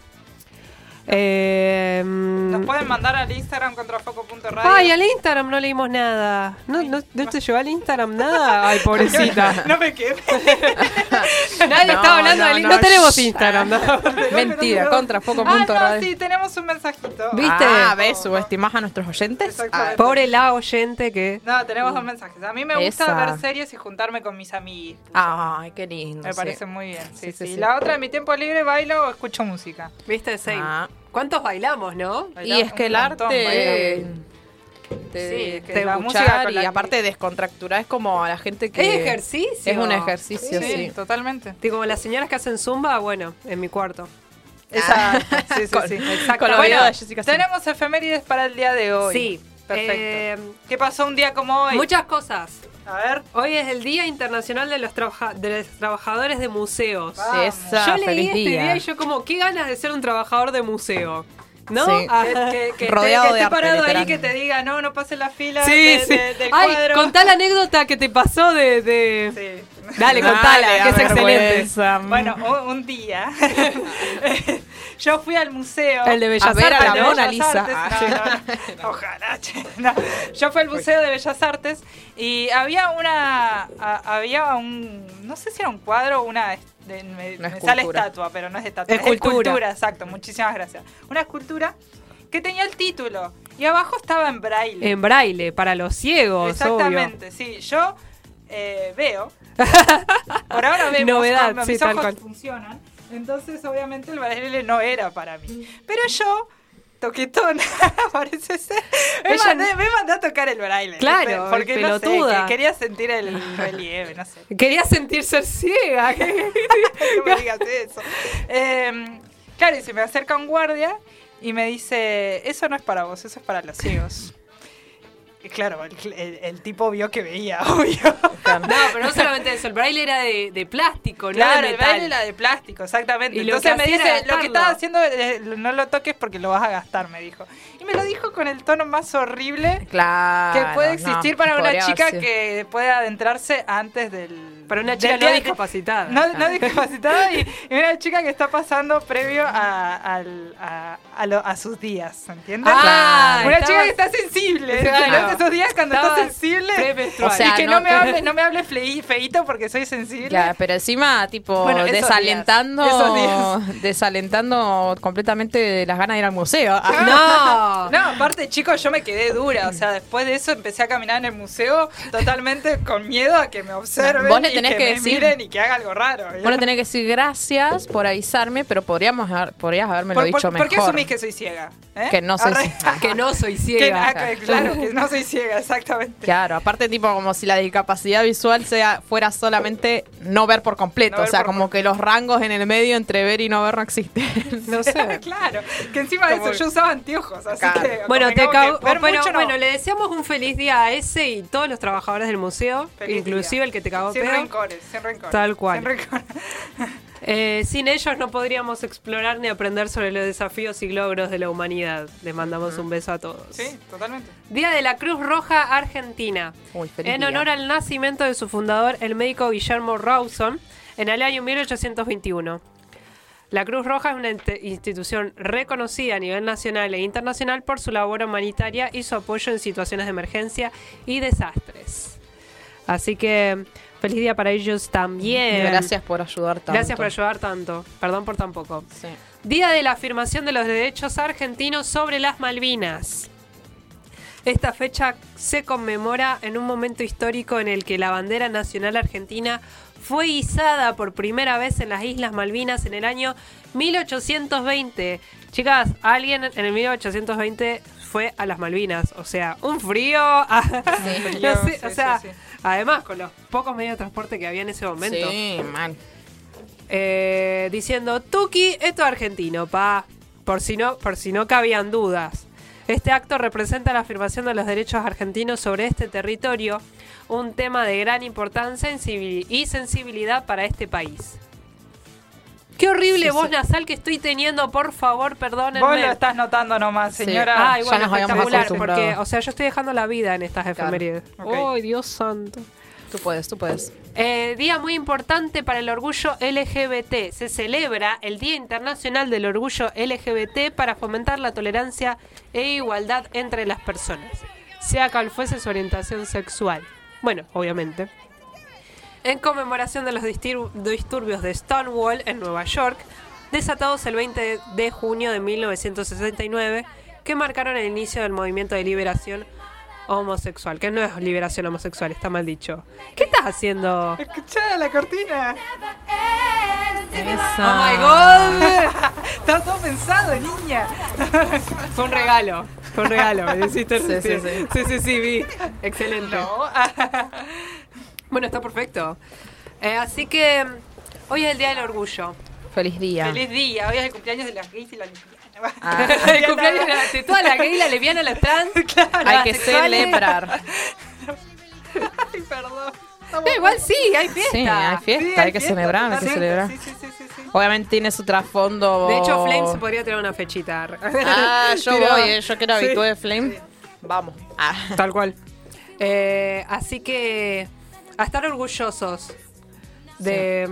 Speaker 4: Eh, mm,
Speaker 1: Nos pueden mandar al Instagram contrafoco.radio.
Speaker 4: Ay, al Instagram no leímos nada. ¿No, no, no te llegó al Instagram nada? Ay, pobrecita.
Speaker 1: No me quedé.
Speaker 4: Nadie
Speaker 5: No,
Speaker 4: estaba hablando
Speaker 5: no,
Speaker 4: del
Speaker 5: no,
Speaker 4: No tenemos. Instagram. ¿no?
Speaker 5: Mentira, contrafoco.
Speaker 1: Ah,
Speaker 5: punto
Speaker 1: no, sí, tenemos un mensajito.
Speaker 4: ¿Viste?
Speaker 5: Ah, ¿ves? ¿Subestimás a nuestros oyentes?
Speaker 1: Exactamente.
Speaker 4: Pobre la oyente que.
Speaker 1: No, tenemos dos mensajes. A mí me gusta
Speaker 5: Esa.
Speaker 1: ver series y juntarme con mis amigos.
Speaker 5: Ah, Ay, qué lindo.
Speaker 1: Me
Speaker 5: sí.
Speaker 1: parece muy bien. Sí,
Speaker 5: Sí,
Speaker 1: sí,
Speaker 5: sí, sí.
Speaker 1: La otra, en mi tiempo libre, bailo o escucho música.
Speaker 4: ¿Viste? Same.
Speaker 5: Ah.
Speaker 4: ¿Cuántos bailamos, no?
Speaker 5: Y es que el arte
Speaker 1: bailamos.
Speaker 5: te,
Speaker 1: Sí, es que
Speaker 5: te escuchar y aparte descontracturar es como a la gente que
Speaker 4: Es ejercicio.
Speaker 5: es un ejercicio,
Speaker 1: Sí,
Speaker 5: sí.
Speaker 1: totalmente.
Speaker 4: Como las señoras que hacen zumba, bueno, en mi cuarto.
Speaker 1: Exacto. Sí, sí,
Speaker 5: Con-
Speaker 1: sí.
Speaker 5: con
Speaker 1: Bueno,
Speaker 5: Jessica Simpson.
Speaker 1: tenemos efemérides para el día de hoy.
Speaker 4: Sí.
Speaker 1: Perfecto.
Speaker 4: Eh,
Speaker 1: ¿Qué pasó un día como hoy?
Speaker 4: Muchas cosas.
Speaker 1: A ver.
Speaker 4: Hoy es el Día Internacional de los, trabaja- de los Trabajadores de Museos.
Speaker 5: Esa,
Speaker 4: yo leí
Speaker 5: feliz
Speaker 4: este
Speaker 5: día.
Speaker 4: día y yo como, qué ganas de ser un trabajador de museo. ¿No?
Speaker 5: Sí.
Speaker 4: Ah,
Speaker 1: Que,
Speaker 5: Rodeado
Speaker 1: esté, que
Speaker 5: de
Speaker 1: esté
Speaker 5: arte,
Speaker 1: parado ahí que te diga, no, no pases la fila
Speaker 4: sí,
Speaker 1: de-
Speaker 4: sí.
Speaker 1: de- del
Speaker 4: Ay,
Speaker 1: cuadro.
Speaker 4: contá la anécdota que te pasó de... de-
Speaker 1: Sí.
Speaker 4: Dale, contala,
Speaker 5: Dale,
Speaker 4: que es excelente.
Speaker 5: vergüenza.
Speaker 1: Bueno, un, día yo fui al museo.
Speaker 4: El de Bellas
Speaker 5: A ver a
Speaker 4: Artes,
Speaker 5: la. Mona
Speaker 1: Bellas
Speaker 5: Lisa.
Speaker 1: Artes.
Speaker 5: Ah.
Speaker 1: No, no, ojalá, che, no. Yo fui al Museo de Bellas Artes y había una. a- había un. No sé si era un cuadro o una. de- me,
Speaker 5: Una
Speaker 1: me sale
Speaker 5: escultura.
Speaker 1: estatua, pero no es estatua.
Speaker 4: Escultura.
Speaker 1: exacto. Muchísimas gracias. Una escultura que tenía el título y abajo estaba en braille.
Speaker 4: En braille, para los ciegos,
Speaker 1: Exactamente, sí. Yo eh, veo. Por ahora vemos
Speaker 4: Novedad,
Speaker 1: cómo
Speaker 4: sí,
Speaker 1: mis
Speaker 4: tal
Speaker 1: ojos
Speaker 4: cual.
Speaker 1: funcionan. Entonces, obviamente, el braille no era para mí. Pero yo, toquetona, parece ser. Me,
Speaker 4: Ella
Speaker 1: mandé, me mandé a tocar el braille.
Speaker 4: Claro,
Speaker 1: porque no sé, que quería sentir el relieve, no sé.
Speaker 4: Quería sentir ser ciega.
Speaker 1: no me digas eso. Eh, claro, y se me acerca un guardia y me dice, eso no es para vos, eso es para los ciegos. Claro, el, el- el tipo vio que veía, obvio.
Speaker 4: No, pero no solamente eso, el braille era de, de plástico, no
Speaker 1: Claro,
Speaker 4: de
Speaker 1: el braille era de plástico, exactamente.
Speaker 4: Y
Speaker 1: Entonces
Speaker 4: que
Speaker 1: me dice, lo que estás haciendo, eh, no lo toques porque lo vas a gastar, me dijo. Y me lo dijo con el tono más horrible
Speaker 5: Claro.
Speaker 1: que puede
Speaker 5: no,
Speaker 1: existir para una chica que puede adentrarse antes del...
Speaker 4: Para una chica no discapacitada.
Speaker 1: No, no discapacitada y, y una chica que está pasando previo a, a, a lo- a sus días, ¿entiendes?
Speaker 4: Ah,
Speaker 1: una
Speaker 4: estabas-
Speaker 1: chica que está sensible.
Speaker 4: Claro.
Speaker 1: ¿no? Esos días cuando está
Speaker 4: Estabas
Speaker 1: sensible.
Speaker 5: O sea,
Speaker 1: y que no,
Speaker 5: no
Speaker 1: me hable, no me hable feíto porque soy sensible.
Speaker 5: Claro, pero encima, tipo,
Speaker 1: Bueno, esos
Speaker 5: desalentando,
Speaker 1: días, esos
Speaker 5: desalentando completamente las ganas de ir al museo.
Speaker 4: No.
Speaker 1: No, aparte, chicos, yo me quedé dura. O sea, después de eso empecé a caminar en el museo totalmente con miedo a que me observen
Speaker 5: Vos le
Speaker 1: y
Speaker 5: tenés
Speaker 1: que,
Speaker 5: que
Speaker 1: me
Speaker 5: decir-
Speaker 1: miren y que haga algo raro.
Speaker 5: Bueno, tenés que decir gracias por avisarme, pero podríamos podrías haberme
Speaker 1: ¿Por,
Speaker 5: lo
Speaker 1: por-
Speaker 5: dicho
Speaker 1: por
Speaker 5: mejor.
Speaker 1: qué asumís que soy ciega? ¿Eh?
Speaker 5: Que no soy ciega.
Speaker 4: Que no soy ciega.
Speaker 1: que- claro, que no soy ciega, exactamente.
Speaker 5: Claro, aparte tipo como si la discapacidad visual sea fuera solamente no ver por completo,
Speaker 1: No ver
Speaker 5: o sea,
Speaker 1: por
Speaker 5: como que los rangos en el medio entre ver y no ver no existen. no sé.
Speaker 1: claro, que encima de
Speaker 5: Como-
Speaker 1: eso yo usaba anteojos, así
Speaker 5: Claro.
Speaker 1: que.
Speaker 4: Bueno, te
Speaker 1: ver
Speaker 4: pero
Speaker 1: mucho no.
Speaker 4: bueno, le deseamos un feliz día a ese y todos los trabajadores del museo,
Speaker 1: Feliz
Speaker 4: inclusive
Speaker 1: día.
Speaker 4: el que te cagó
Speaker 1: Sin
Speaker 4: pedo.
Speaker 1: rencores, sin rencores.
Speaker 4: Tal cual.
Speaker 1: Sin rencores.
Speaker 4: Eh, sin ellos no podríamos explorar ni aprender sobre los desafíos y logros de la humanidad. Les mandamos un beso a todos.
Speaker 1: Sí, totalmente.
Speaker 4: Día de la Cruz Roja Argentina.
Speaker 5: Uy, feliz
Speaker 4: En
Speaker 5: día.
Speaker 4: honor al nacimiento de su fundador, el médico Guillermo Rawson, en el año 1821. La Cruz Roja es una institución reconocida a nivel nacional e internacional por su labor humanitaria y su apoyo en situaciones de emergencia y desastres. Así que feliz día para ellos también.
Speaker 5: Gracias por ayudar tanto.
Speaker 4: Gracias por ayudar tanto. Perdón por tan poco.
Speaker 5: Sí.
Speaker 4: Día de la afirmación de los derechos argentinos sobre las Malvinas. Esta fecha se conmemora en un momento histórico en el que la bandera nacional argentina fue izada por primera vez en las Islas Malvinas en el año 1820. Chicas, alguien en el 1820 fue a las Malvinas. O sea, un frío. No sé,
Speaker 1: Sí,
Speaker 4: o
Speaker 1: sí,
Speaker 4: sea,
Speaker 1: sí.
Speaker 4: Además con los pocos medios de transporte que había en ese momento.
Speaker 5: Sí, man.
Speaker 4: Eh, diciendo, Tuki, esto es argentino, pa. Por si, no, por si no cabían dudas. Este acto representa la afirmación de los derechos argentinos sobre este territorio, un tema de gran importancia y sensibilidad para este país. Qué horrible
Speaker 5: Sí,
Speaker 4: voz
Speaker 5: sí.
Speaker 4: nasal que estoy teniendo, por favor, perdónenme.
Speaker 1: Vos lo estás notando nomás,
Speaker 5: Sí.
Speaker 1: señora.
Speaker 4: Ay,
Speaker 5: Ya
Speaker 4: bueno, espectacular, porque, o sea, yo estoy dejando la vida en estas efemérides. Ay, Dios santo.
Speaker 5: Tú puedes, tú puedes.
Speaker 4: Eh, día muy importante para el orgullo LGBT. Se celebra el Día Internacional del Orgullo LGBT para fomentar la tolerancia e igualdad entre las personas, sea cual fuese su orientación sexual. Bueno, obviamente. En conmemoración de los disturbios de Stonewall en Nueva York, desatados el 20 de junio de 1969, que marcaron el inicio del movimiento de liberación homosexual, que no es liberación homosexual, está mal dicho. ¿Qué estás haciendo?
Speaker 1: Escuchá la cortina.
Speaker 4: Oh my god.
Speaker 1: Está todo pensado, niña.
Speaker 4: Fue un regalo. Fue un regalo. me hiciste
Speaker 5: Sí,
Speaker 4: sentir.
Speaker 5: sí, sí.
Speaker 4: sí, sí, sí, vi. Excelente.
Speaker 1: No.
Speaker 4: Bueno, está perfecto. Eh, así que hoy es el Día del Orgullo.
Speaker 5: Feliz día.
Speaker 1: Feliz día. Hoy es el cumpleaños de las gays y las lesbianas.
Speaker 5: Ah.
Speaker 4: el cumpleaños de, la- de toda la gay, la lesbiana, las trans.
Speaker 5: Hay
Speaker 4: las
Speaker 5: que
Speaker 4: sexuales.
Speaker 5: celebrar.
Speaker 1: Ay, perdón.
Speaker 4: Igual sí, hay fiesta.
Speaker 5: Sí, hay fiesta,
Speaker 1: Sí,
Speaker 5: hay que
Speaker 1: fiesta,
Speaker 5: celebrar, hay que celebrar.
Speaker 1: Sí, sí, sí, sí, sí.
Speaker 5: Obviamente tiene su trasfondo.
Speaker 4: De hecho, Flame se podría tener una fechita.
Speaker 5: Ah, yo voy, eh, yo quiero
Speaker 4: Sí.
Speaker 5: habitué de Flame. Vamos. Ah.
Speaker 4: Tal cual. Eh, así que a estar orgullosos de,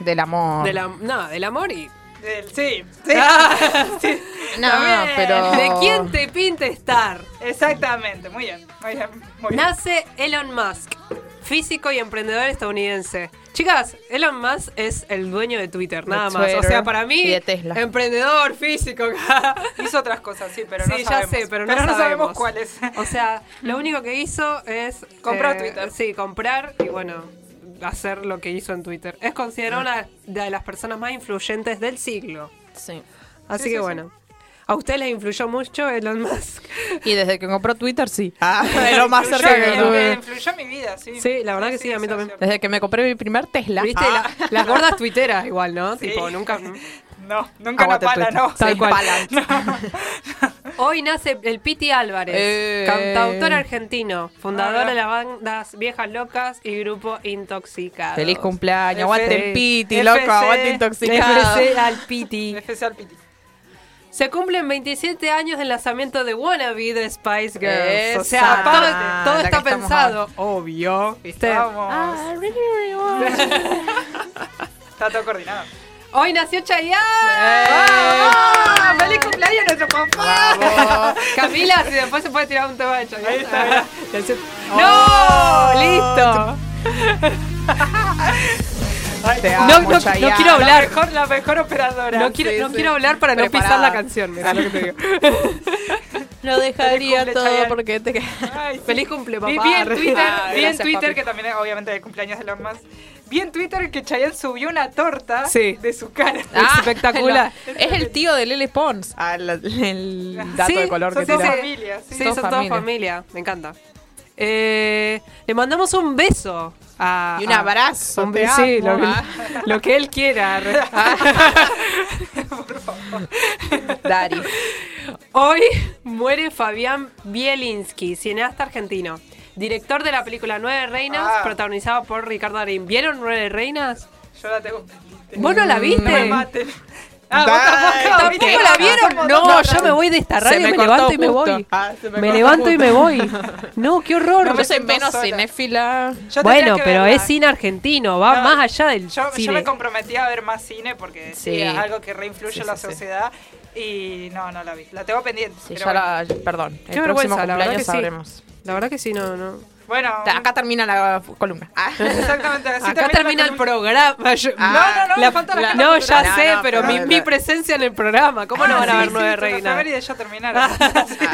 Speaker 5: Del amor.
Speaker 4: de la, no, del amor y
Speaker 1: Del- Sí, sí.
Speaker 4: Ah, sí.
Speaker 5: No,
Speaker 1: También.
Speaker 5: pero.
Speaker 4: de quién te pinte estar.
Speaker 1: Exactamente. Muy bien. Muy bien. Muy bien.
Speaker 4: Nace Elon Musk, físico y emprendedor estadounidense. Chicas, Elon Musk es el dueño de Twitter, nada más. O sea, para mí,
Speaker 5: y de Tesla.
Speaker 4: emprendedor, físico.
Speaker 1: Hizo otras cosas, sí, pero
Speaker 4: sí,
Speaker 1: no
Speaker 4: ya
Speaker 1: sabemos.
Speaker 4: sé, pero no,
Speaker 1: sabemos
Speaker 4: sabemos
Speaker 1: cuáles.
Speaker 4: O sea, lo único que hizo es...
Speaker 1: Comprar Twitter.
Speaker 4: Sí, comprar y bueno, hacer lo que hizo en Twitter. Es considerado una de las personas más influyentes del siglo.
Speaker 5: Sí.
Speaker 4: Así
Speaker 1: Sí,
Speaker 4: que
Speaker 1: sí,
Speaker 4: bueno. ¿A usted les influyó mucho Elon Musk?
Speaker 5: Y desde que compró Twitter, sí. Ah, es lo más cerca que tuve.
Speaker 1: influyó mi vida, sí.
Speaker 4: Sí, la verdad que sí, a mí también.
Speaker 1: cierto.
Speaker 5: Desde que me compré mi primer Tesla.
Speaker 4: ¿Viste?
Speaker 5: Ah.
Speaker 4: La- las gordas tuiteras igual, ¿no?
Speaker 1: Sí.
Speaker 4: Tipo, nunca...
Speaker 1: No, nunca una pala,
Speaker 5: Twitter.
Speaker 1: no.
Speaker 4: Tal cual.
Speaker 5: palan.
Speaker 4: Hoy nace el Piti Álvarez,
Speaker 5: Eh.
Speaker 4: cantautor argentino, fundador
Speaker 1: Ah,
Speaker 4: de las bandas Viejas Locas y grupo Intoxicados.
Speaker 5: Feliz cumpleaños. Aguante el piti, loco. Aguante intoxicado.
Speaker 4: FC al Piti.
Speaker 1: FC al piti.
Speaker 4: Se cumplen 27 años del lanzamiento de Wannabe de Spice Girls. o sea, todo,
Speaker 5: que
Speaker 4: está
Speaker 5: estamos
Speaker 4: pensado. Obvio. ¿viste?
Speaker 1: Vamos.
Speaker 5: Ah, really, really want.
Speaker 1: Está todo coordinado.
Speaker 4: Hoy nació Chayanne.
Speaker 1: ¡Ah! ¡Feliz cumpleaños a nuestro papá!
Speaker 4: Camila, si después se puede tirar un tema de Chayanne.
Speaker 1: Ahí está.
Speaker 4: ¡No! ¡Listo!
Speaker 5: Te
Speaker 4: No,
Speaker 5: amo,
Speaker 4: no, no
Speaker 5: Chayanne.
Speaker 4: quiero
Speaker 1: La
Speaker 4: hablar.
Speaker 1: mejor, la mejor operadora.
Speaker 4: No quiero,
Speaker 5: Sí,
Speaker 4: no
Speaker 5: sí.
Speaker 4: quiero hablar para no
Speaker 5: Preparada.
Speaker 4: pisar la canción. Mirá lo que te digo.
Speaker 5: Lo dejaría
Speaker 1: cumple,
Speaker 5: todo
Speaker 1: Chayanne.
Speaker 5: porque te
Speaker 1: Ay, sí.
Speaker 4: Feliz cumple, papá.
Speaker 1: Vi, vi en Twitter,
Speaker 5: Ah,
Speaker 1: vi en Twitter
Speaker 5: papi.
Speaker 1: que también es obviamente el cumpleaños de los más. Vi en Twitter que Chayanne subió una torta
Speaker 4: Sí.
Speaker 1: de su cara.
Speaker 5: Ah,
Speaker 4: Espectacular.
Speaker 5: Es el tío de Lele Pons. Ah, el, el dato
Speaker 4: Sí,
Speaker 5: de color
Speaker 1: son
Speaker 5: que tira.
Speaker 1: familia, sí.
Speaker 4: Son toda
Speaker 5: familia.
Speaker 4: familia. Me encanta. Eh, le mandamos un beso. A,
Speaker 5: Y un
Speaker 4: a-
Speaker 5: abrazo,
Speaker 4: un
Speaker 5: te
Speaker 4: beso, sí, lo, que-
Speaker 5: Ah.
Speaker 4: lo que él quiera. re-
Speaker 5: Dari.
Speaker 4: Hoy muere Fabián Bielinski, cineasta argentino. Director de la película Nueve Reinas,
Speaker 1: Ah.
Speaker 4: protagonizado por Ricardo Darín. ¿Vieron Nueve Reinas?
Speaker 1: Yo la tengo. viste.
Speaker 4: ¿Vos no la viste?
Speaker 1: No me maten. Ah, tampoco,
Speaker 4: ¿Tampoco
Speaker 1: ¿viste?
Speaker 4: la vieron? No, yo me voy de esta radio,
Speaker 5: me
Speaker 4: levanto y me voy.
Speaker 5: Ah, me
Speaker 4: levanto y me voy. No, qué horror.
Speaker 1: No
Speaker 5: Yo soy menos
Speaker 1: sola.
Speaker 5: cinéfila.
Speaker 1: Yo
Speaker 4: bueno, pero
Speaker 1: verla.
Speaker 4: es cine argentino, va
Speaker 1: No,
Speaker 4: más allá del
Speaker 1: Yo, yo
Speaker 4: cine.
Speaker 1: me comprometí a ver más cine porque sí,
Speaker 5: Sí.
Speaker 1: es algo que reinfluye
Speaker 5: Sí,
Speaker 1: en la
Speaker 5: sí, sí.
Speaker 1: sociedad y no, no la vi. La tengo pendiente.
Speaker 5: Sí,
Speaker 1: pero
Speaker 5: ya
Speaker 1: bueno.
Speaker 5: la, perdón.
Speaker 4: Qué
Speaker 5: el próximo
Speaker 4: vergüenza, la verdad
Speaker 5: cumpleaños
Speaker 4: que sí.
Speaker 5: sabremos.
Speaker 4: La verdad que sí, no, no.
Speaker 1: Bueno,
Speaker 5: Acá termina la columna. Ah.
Speaker 1: exactamente. así
Speaker 4: Acá
Speaker 1: la
Speaker 4: termina el programa. Yo-
Speaker 1: No, no, no,
Speaker 4: La-
Speaker 1: me falta la
Speaker 4: la- no, ya
Speaker 5: No,
Speaker 4: sé,
Speaker 5: no,
Speaker 4: pero mi, presencia en el programa. ¿Cómo no
Speaker 1: Ah,
Speaker 4: van a ver
Speaker 1: sí,
Speaker 4: nueve reinas?
Speaker 1: efeméride ya terminaron.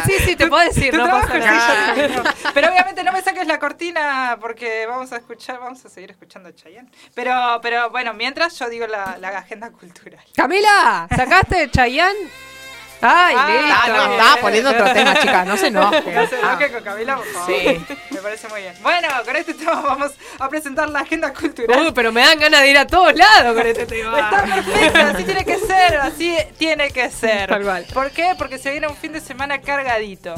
Speaker 4: sí, sí, te puedo decir, no pasa nada.
Speaker 1: Pero obviamente no me saques la cortina porque vamos a escuchar, vamos a seguir escuchando a Chayanne. Pero, pero bueno, mientras yo digo la, la agenda cultural.
Speaker 4: Camila, ¿sacaste Chayanne? Ay,
Speaker 1: Ah,
Speaker 4: listo.
Speaker 5: No, estaba poniendo otro tema, chicas, no se enojen.
Speaker 1: No se enoje con Camila, por favor.
Speaker 5: Sí.
Speaker 1: Me parece muy bien. Bueno, con este tema vamos a presentar la agenda cultural.
Speaker 4: Uy, pero me dan ganas de ir a todos lados con este
Speaker 1: Está
Speaker 4: tema.
Speaker 1: perfecto, así tiene que ser, así tiene que ser.
Speaker 4: Tal cual.
Speaker 1: ¿Por qué? Porque se viene un fin de semana cargadito.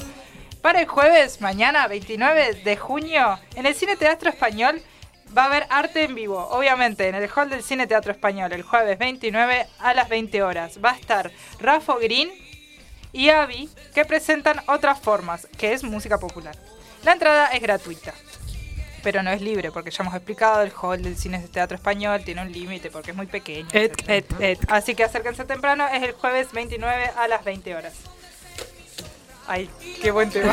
Speaker 1: Para el jueves, mañana, 29 de junio, en el Cine Teatro Español va a haber arte en vivo. Obviamente, en el hall del Cine Teatro Español, el jueves 29 a las 20 horas. Va a estar Rafa Green y Avi, que presentan otras formas, que es música popular. La entrada es gratuita. Pero no es libre, porque ya hemos explicado, el hall del cine teatro español tiene un límite porque es muy pequeño.
Speaker 4: Et,
Speaker 1: etcétera.
Speaker 4: et, et.
Speaker 1: Así que acérquense temprano, es el jueves 29 a las 20 horas. Ay, qué buen tema.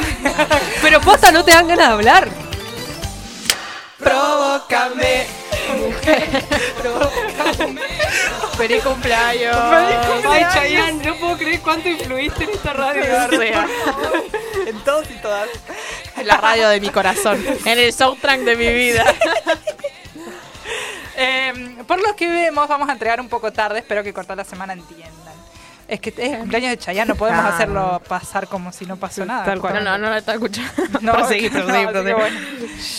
Speaker 4: Pero posta, no te dan ganas de hablar.
Speaker 1: Provócame.
Speaker 5: Feliz cumpleaños.
Speaker 4: Ay, Chayanne, no puedo creer cuánto influiste en esta radio.
Speaker 1: En todos y todas.
Speaker 5: En la radio de mi corazón. En el soundtrack de mi vida.
Speaker 1: Eh, por lo que vemos, vamos a entregar un poco tarde. Espero que cortar la semana entiendan. Es que es el cumpleaños de Chayanne, no podemos
Speaker 5: Ah.
Speaker 1: hacerlo pasar como si no pasó nada.
Speaker 4: tal cual.
Speaker 5: No, no, no la está escuchando.
Speaker 1: No,
Speaker 5: Proseguí,
Speaker 1: no,
Speaker 5: proseguí, proseguí.
Speaker 1: bueno.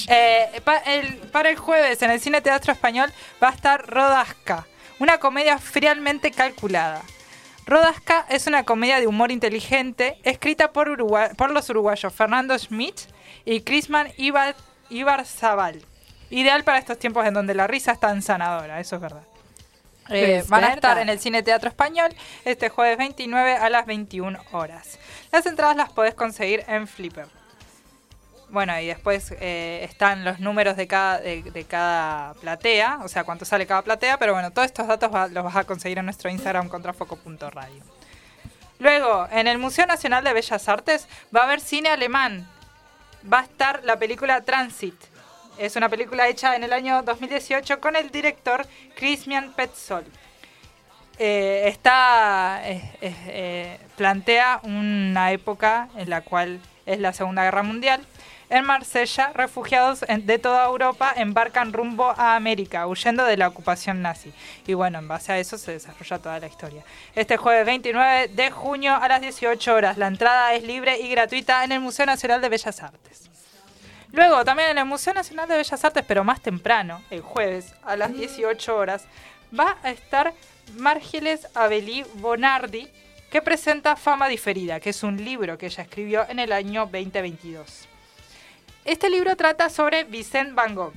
Speaker 1: Eh, pa- el- para el jueves en el Cine Teatro Español va a estar Rodasca, una comedia friamente calculada. Rodasca es una comedia de humor inteligente escrita por, Urugua- por los uruguayos Fernando Schmidt y Crisman Ibar, Ibarzabal. Ideal para estos tiempos en donde la risa es tan sanadora, eso es verdad. Eh, van a estar en el Cine Teatro Español este jueves 29 a las 21 horas. Las entradas las podés conseguir en Flipper. Bueno, y después eh, están los números de cada, de, de cada platea, o sea, cuánto sale cada platea, pero bueno, todos estos datos va- los vas a conseguir en nuestro Instagram contrafoco.radio. Luego, en el Museo Nacional de Bellas Artes va a haber cine alemán. Va a estar la película Transit. Es una película hecha en el año 2018 con el director Christian Petzold. Eh, está eh, eh, eh, plantea una época en la cual es la Segunda Guerra Mundial. En Marsella, refugiados de toda Europa embarcan rumbo a América, huyendo de la ocupación nazi. Y bueno, en base a eso se desarrolla toda la historia. Este jueves 29 de junio a las 18 horas. La entrada es libre y gratuita en el Museo Nacional de Bellas Artes. Luego, también en el Museo Nacional de Bellas Artes, pero más temprano, el jueves a las 18 horas, va a estar Márgeles Abelí Bonardi, que presenta Fama Diferida, que es un libro que ella escribió en el año 2022. Este libro trata sobre Vicent Van Gogh.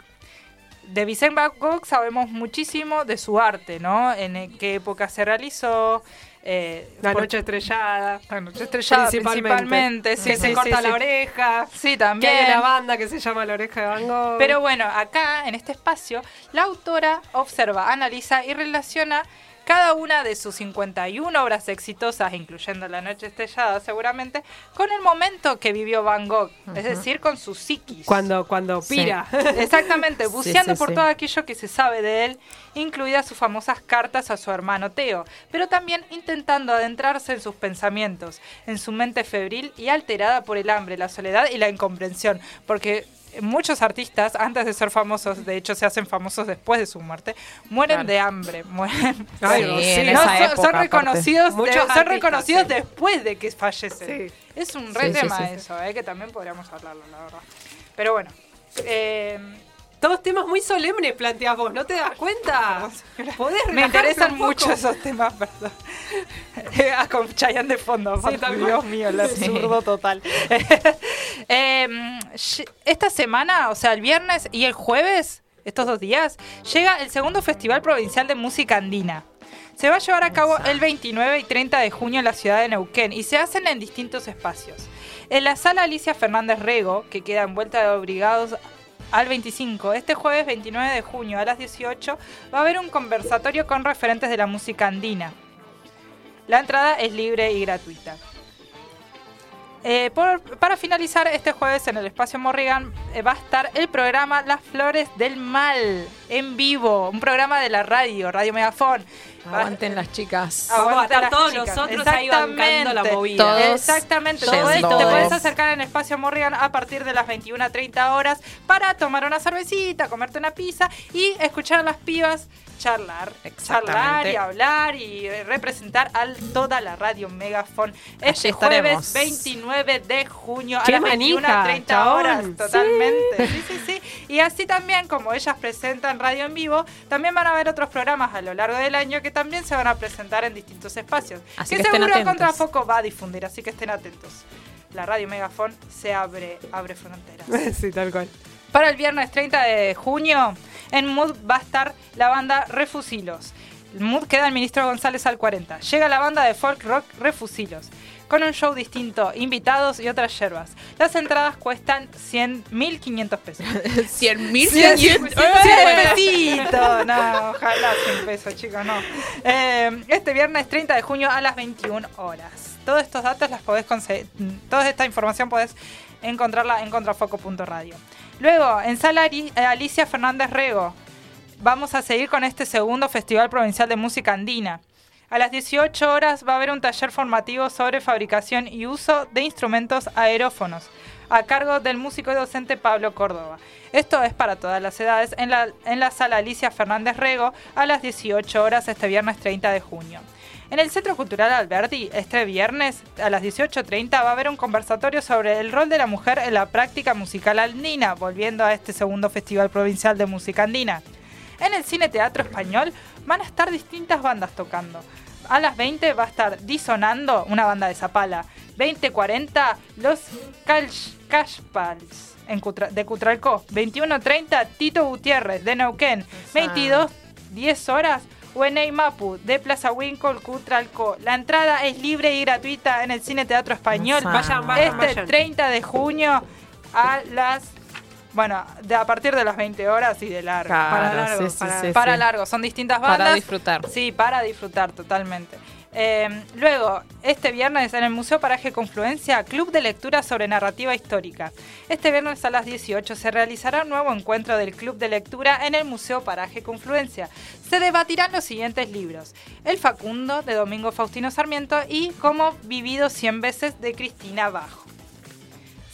Speaker 1: De Vicent Van Gogh sabemos muchísimo de su arte, ¿no? En qué época se realizó. Eh,
Speaker 4: La noche estrellada.
Speaker 1: La noche estrellada principalmente. sí,
Speaker 4: que se
Speaker 1: sí,
Speaker 4: corta la oreja.
Speaker 1: Sí,
Speaker 4: Que
Speaker 1: también.
Speaker 4: hay una banda que se llama La Oreja de Van Gogh.
Speaker 1: Pero bueno, acá en este espacio, la autora observa, analiza y relaciona cada una de sus 51 obras exitosas, incluyendo La Noche Estrellada seguramente, con el momento que vivió Van Gogh, es decir, con su psiquis.
Speaker 4: Cuando, cuando
Speaker 5: Sí.
Speaker 4: pira.
Speaker 1: Exactamente,
Speaker 5: Sí,
Speaker 1: buceando
Speaker 5: sí,
Speaker 1: por
Speaker 5: sí.
Speaker 1: todo aquello que se sabe de él, incluidas sus famosas cartas a su hermano Teo, pero también intentando adentrarse en sus pensamientos, en su mente febril y alterada por el hambre, la soledad y la incomprensión, porque muchos artistas, antes de ser famosos, de hecho se hacen famosos después de su muerte, mueren
Speaker 5: Claro.
Speaker 1: de hambre, mueren...
Speaker 4: Ay,
Speaker 5: Sí,
Speaker 4: sí,
Speaker 5: en
Speaker 1: No,
Speaker 5: esa
Speaker 1: son,
Speaker 5: época,
Speaker 1: son
Speaker 5: aparte.
Speaker 1: reconocidos, de- son reconocidos
Speaker 4: sí.
Speaker 1: después de que fallecen. Es un re tema eso, eh, que también podríamos hablarlo, la verdad. Pero bueno. eh,
Speaker 4: Todos temas muy solemnes planteas vos, ¿no te das cuenta? Podés
Speaker 1: me interesan
Speaker 4: un poco?
Speaker 1: mucho esos temas, perdón. Ah, Con Chayanne de fondo,
Speaker 4: también.
Speaker 1: Dios mío, el absurdo total. Eh, sh- esta semana, o sea, el viernes y el jueves, estos dos días, llega el segundo Festival Provincial de Música Andina. Se va a llevar a cabo el 29 y 30 de junio en la ciudad de Neuquén y se hacen en distintos espacios. En la sala Alicia Fernández Rego, que queda envuelta de obligados al 25, este jueves 29 de junio a las 18, va a haber un conversatorio con referentes de la música andina. La entrada es libre y gratuita. Eh, por- para finalizar, este jueves en el espacio Morrigan eh, va a estar el programa Las Flores del Mal en vivo, un programa de la radio, Radio Megafón.
Speaker 5: Aguanten las chicas.
Speaker 4: Vamos a estar todos
Speaker 1: chicas.
Speaker 4: nosotros ahí bancando la
Speaker 1: Exactamente.
Speaker 4: movida.
Speaker 5: Todos
Speaker 1: Exactamente. Te
Speaker 5: yendo.
Speaker 1: podés, te podés acercar en Espacio Morrigan a partir de las 21 a 30 horas para tomar una cervecita, comerte una pizza y escuchar a las pibas charlar. Charlar y hablar y eh, representar a toda la radio Megafon este
Speaker 5: Allí
Speaker 1: jueves
Speaker 5: estaremos.
Speaker 1: 29 de junio a
Speaker 4: ¡Qué
Speaker 1: las 21 a
Speaker 4: manija,
Speaker 1: 30
Speaker 4: chabón!
Speaker 1: horas.
Speaker 4: Sí.
Speaker 1: Totalmente. Sí, sí, sí. Y así también, como ellas presentan radio en vivo, también van a haber otros programas a lo largo del año que también se van a presentar en distintos espacios.
Speaker 5: Así
Speaker 1: que,
Speaker 5: que
Speaker 1: seguro. Contrafoco va a difundir, así que estén atentos. La radio Megafon se abre, abre fronteras.
Speaker 4: sí, tal cual.
Speaker 1: Para el viernes 30 de junio, en Mood va a estar la banda Refusilos. Mood queda el ministro González al 40. Llega la banda de folk rock Refusilos, con un show distinto, invitados y otras yerbas. Las entradas cuestan 100, 1.500 pesos.
Speaker 5: 100 mil
Speaker 1: 100
Speaker 5: quinientos.
Speaker 1: pesitos. No, ojalá 100 pesos, chicos, no. Eh, este viernes 30 de junio a las 21 horas. Todos estos datos las podés conseguir, toda esta información podés encontrarla en contrafoco.radio. Luego, en Sala eh, Alicia Fernández Rego, vamos a seguir con este segundo Festival Provincial de Música Andina. A las 18 horas va a haber un taller formativo sobre fabricación y uso de instrumentos aerófonos a cargo del músico y docente Pablo Córdoba. Esto es para todas las edades en la, en la sala Alicia Fernández Rego a las 18 horas este viernes 30 de junio. En el Centro Cultural Alberti, este viernes a las 18.30 va a haber un conversatorio sobre el rol de la mujer en la práctica musical andina, volviendo a este segundo Festival Provincial de Música Andina. En el Cine Teatro Español van a estar distintas bandas tocando. A las 20 va a estar Disonando, una banda de Zapala. 20.40 Los Cashpals Cutra- de Cutralcó. 21.30 Tito Gutiérrez de Neuquén. 22 10 horas Wenei Mapu de Plaza Winkle Cutralco. La entrada es libre y gratuita en el Cine Teatro Español.
Speaker 4: Vayan, vayan,
Speaker 1: este
Speaker 4: vayan.
Speaker 1: 30 de junio a las bueno, de a partir de las 20 horas y de largo.
Speaker 5: Claro,
Speaker 1: para largo,
Speaker 5: sí, sí,
Speaker 1: para,
Speaker 5: sí,
Speaker 1: para
Speaker 5: sí.
Speaker 1: largo. Son distintas
Speaker 5: Para
Speaker 1: bandas.
Speaker 5: disfrutar.
Speaker 1: Sí, para disfrutar totalmente. Eh, luego, este viernes en el Museo Paraje Confluencia, Club de Lectura sobre Narrativa Histórica. Este viernes a las 18 se realizará un nuevo encuentro del Club de Lectura en el Museo Paraje Confluencia. Se debatirán los siguientes libros. El Facundo, de Domingo Faustino Sarmiento, y Como vivido 100 veces, de Cristina Bajo.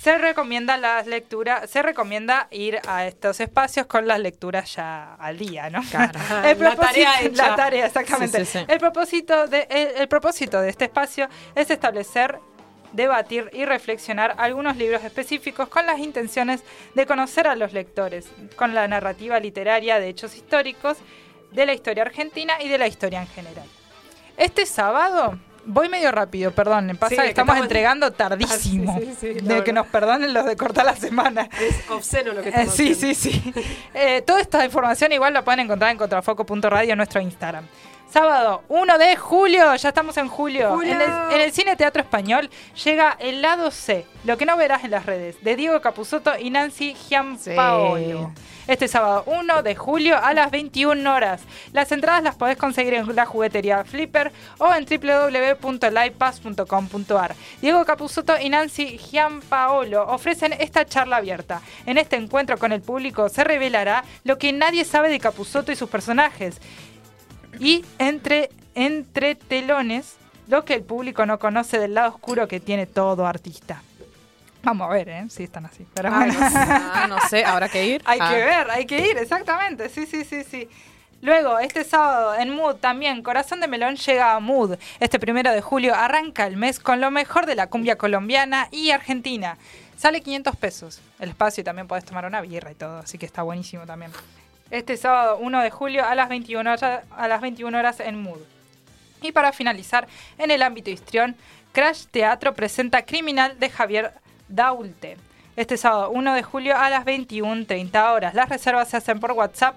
Speaker 1: Se recomienda las lecturas, se recomienda ir a estos espacios con las lecturas ya al día, ¿no?
Speaker 5: Claro.
Speaker 1: El
Speaker 4: La
Speaker 1: propósito-
Speaker 4: tarea hecha.
Speaker 1: La tarea, exactamente.
Speaker 5: Sí, sí, sí.
Speaker 1: El, propósito de, el, el propósito de este espacio es establecer, debatir y reflexionar algunos libros específicos con las intenciones de conocer a los lectores, con la narrativa literaria de hechos históricos, de la historia argentina y de la historia en general. Este sábado, voy medio rápido, perdón, pasa
Speaker 4: Sí,
Speaker 1: que estamos
Speaker 4: estamos-
Speaker 1: entregando tardísimo.
Speaker 4: Ah, sí, sí,
Speaker 1: de que nos perdonen los de cortar la semana.
Speaker 4: Es obsceno lo que
Speaker 1: Eh,
Speaker 4: estamos
Speaker 1: sí,
Speaker 4: haciendo.
Speaker 1: sí, sí. Eh, toda esta información igual la pueden encontrar en contrafoco.radio en nuestro Instagram. Sábado 1 de julio, ya estamos en julio.
Speaker 4: Julio.
Speaker 1: En, el, en el Cine Teatro Español llega El lado C, lo que no verás en las redes, de Diego Capusotto y Nancy Giampaolo. Este sábado 1 de julio a las 21 horas. Las entradas las podés conseguir en la juguetería Flipper o en www.livepass.com.ar. Diego Capusotto y Nancy Giampaolo ofrecen esta charla abierta. En este encuentro con el público se revelará lo que nadie sabe de Capusotto y sus personajes. Y entre, entre telones, lo que el público no conoce del lado oscuro que tiene todo artista. Vamos a ver, ¿eh? Si están así. Pero
Speaker 5: Ay,
Speaker 1: bueno.
Speaker 5: no, sé, ah, no sé, habrá que ir.
Speaker 1: Hay
Speaker 5: Ah.
Speaker 1: que ver, hay que ir, exactamente. Sí, sí, sí, sí. Luego, este sábado en Mood también, Corazón de Melón llega a Mood. Este primero de julio arranca el mes con lo mejor de la cumbia colombiana y argentina. Sale 500 pesos el espacio y también podés tomar una birra y todo, así que está buenísimo también. Este sábado 1 de julio a las 21 horas, a las 21 horas en Mood. Y para finalizar, en el ámbito histrión, Crash Teatro presenta Criminal de Javier Daulte. este sábado 1 de julio a las 21.30 horas. Las reservas se hacen por WhatsApp.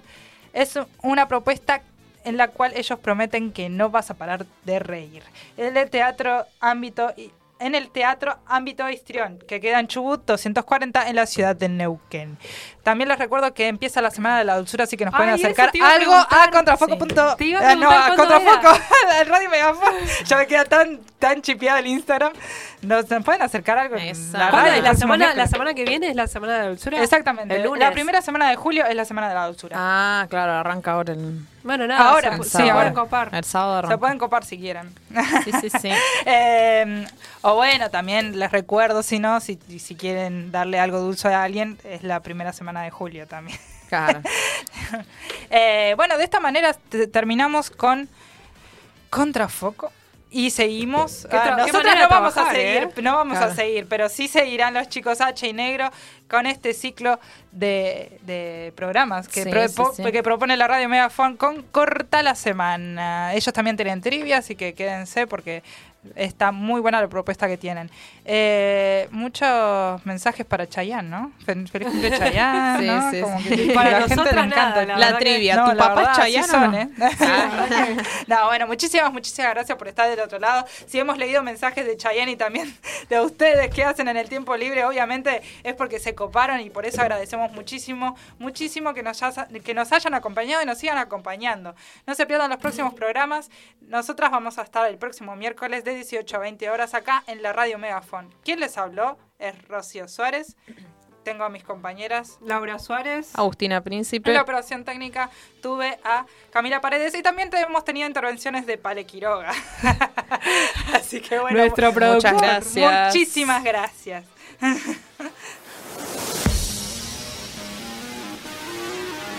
Speaker 1: Es una propuesta en la cual ellos prometen que no vas a parar de reír. El teatro ámbito en el Teatro Ámbito Histrión, que queda en Chubut 240 en la ciudad de Neuquén. También les recuerdo que empieza la Semana de la Dulzura, así que nos pueden
Speaker 4: Ay, eso
Speaker 1: acercar
Speaker 4: a
Speaker 1: algo a contrafoco. punto-
Speaker 4: Te iba a
Speaker 1: Ah, no, a contrafoco, al radio Megafon. Ya me queda tan, tan chipeado el Instagram. Nos, pueden acercar algo la
Speaker 4: la, semana, la semana que viene es la semana de la dulzura.
Speaker 1: Exactamente.
Speaker 4: El lunes.
Speaker 1: La primera semana de julio es la Semana de la Dulzura.
Speaker 5: Ah, claro, arranca ahora el,
Speaker 4: Bueno, nada.
Speaker 1: Ahora,
Speaker 4: se,
Speaker 1: sí,
Speaker 4: se pueden
Speaker 1: ahora.
Speaker 4: copar.
Speaker 5: el sábado.
Speaker 1: Se pueden copar si quieren.
Speaker 5: Sí, sí, sí.
Speaker 1: Eh, o bueno, también les recuerdo, si no, si, si quieren darle algo dulce a alguien, es la primera semana de julio también.
Speaker 5: Claro.
Speaker 1: Eh, bueno, de esta manera te- terminamos con Contrafoco. Y seguimos. Ah, nosotros
Speaker 4: manera
Speaker 1: no vamos a seguir,
Speaker 4: ¿eh?
Speaker 1: no vamos a seguir, pero sí seguirán los chicos H y Negro con este ciclo de, de programas que,
Speaker 5: Sí,
Speaker 1: pro-
Speaker 5: sí,
Speaker 1: po-
Speaker 5: sí.
Speaker 1: que propone la radio Megafon con Corta la Semana. Ellos también tienen trivia, así que quédense porque está muy buena la propuesta que tienen. Eh, muchos mensajes para Chayanne, ¿no? Fel- Feliz cumple Chayanne,
Speaker 5: Sí,
Speaker 1: ¿no?
Speaker 5: sí,
Speaker 1: Como
Speaker 5: sí.
Speaker 1: que
Speaker 4: Para
Speaker 1: la gente le encanta.
Speaker 4: la
Speaker 5: La
Speaker 4: que-
Speaker 5: trivia.
Speaker 1: No,
Speaker 5: ¿Tu
Speaker 1: la
Speaker 5: papá es
Speaker 1: sí
Speaker 5: Chayanne
Speaker 1: son,
Speaker 5: no?
Speaker 1: ¿eh? no, bueno, muchísimas, muchísimas gracias por estar del otro lado. Si hemos leído mensajes de Chayanne y también de ustedes que hacen en el tiempo libre, obviamente es porque se coparon y por eso agradecemos muchísimo, muchísimo que nos, haya- que nos hayan acompañado y nos sigan acompañando. No se pierdan los próximos programas. Nosotras vamos a estar el próximo miércoles de 18 a 20 horas acá en la radio Megafon. ¿Quién les habló? Es Rocío Suárez. Tengo a mis compañeras
Speaker 4: Laura Suárez.
Speaker 5: Agustina Príncipe.
Speaker 1: en la operación técnica tuve a Camila Paredes y también hemos tenido intervenciones de Pale Quiroga. Así que bueno,
Speaker 4: Nuestro
Speaker 5: Muchas
Speaker 4: productor.
Speaker 5: gracias.
Speaker 1: muchísimas gracias.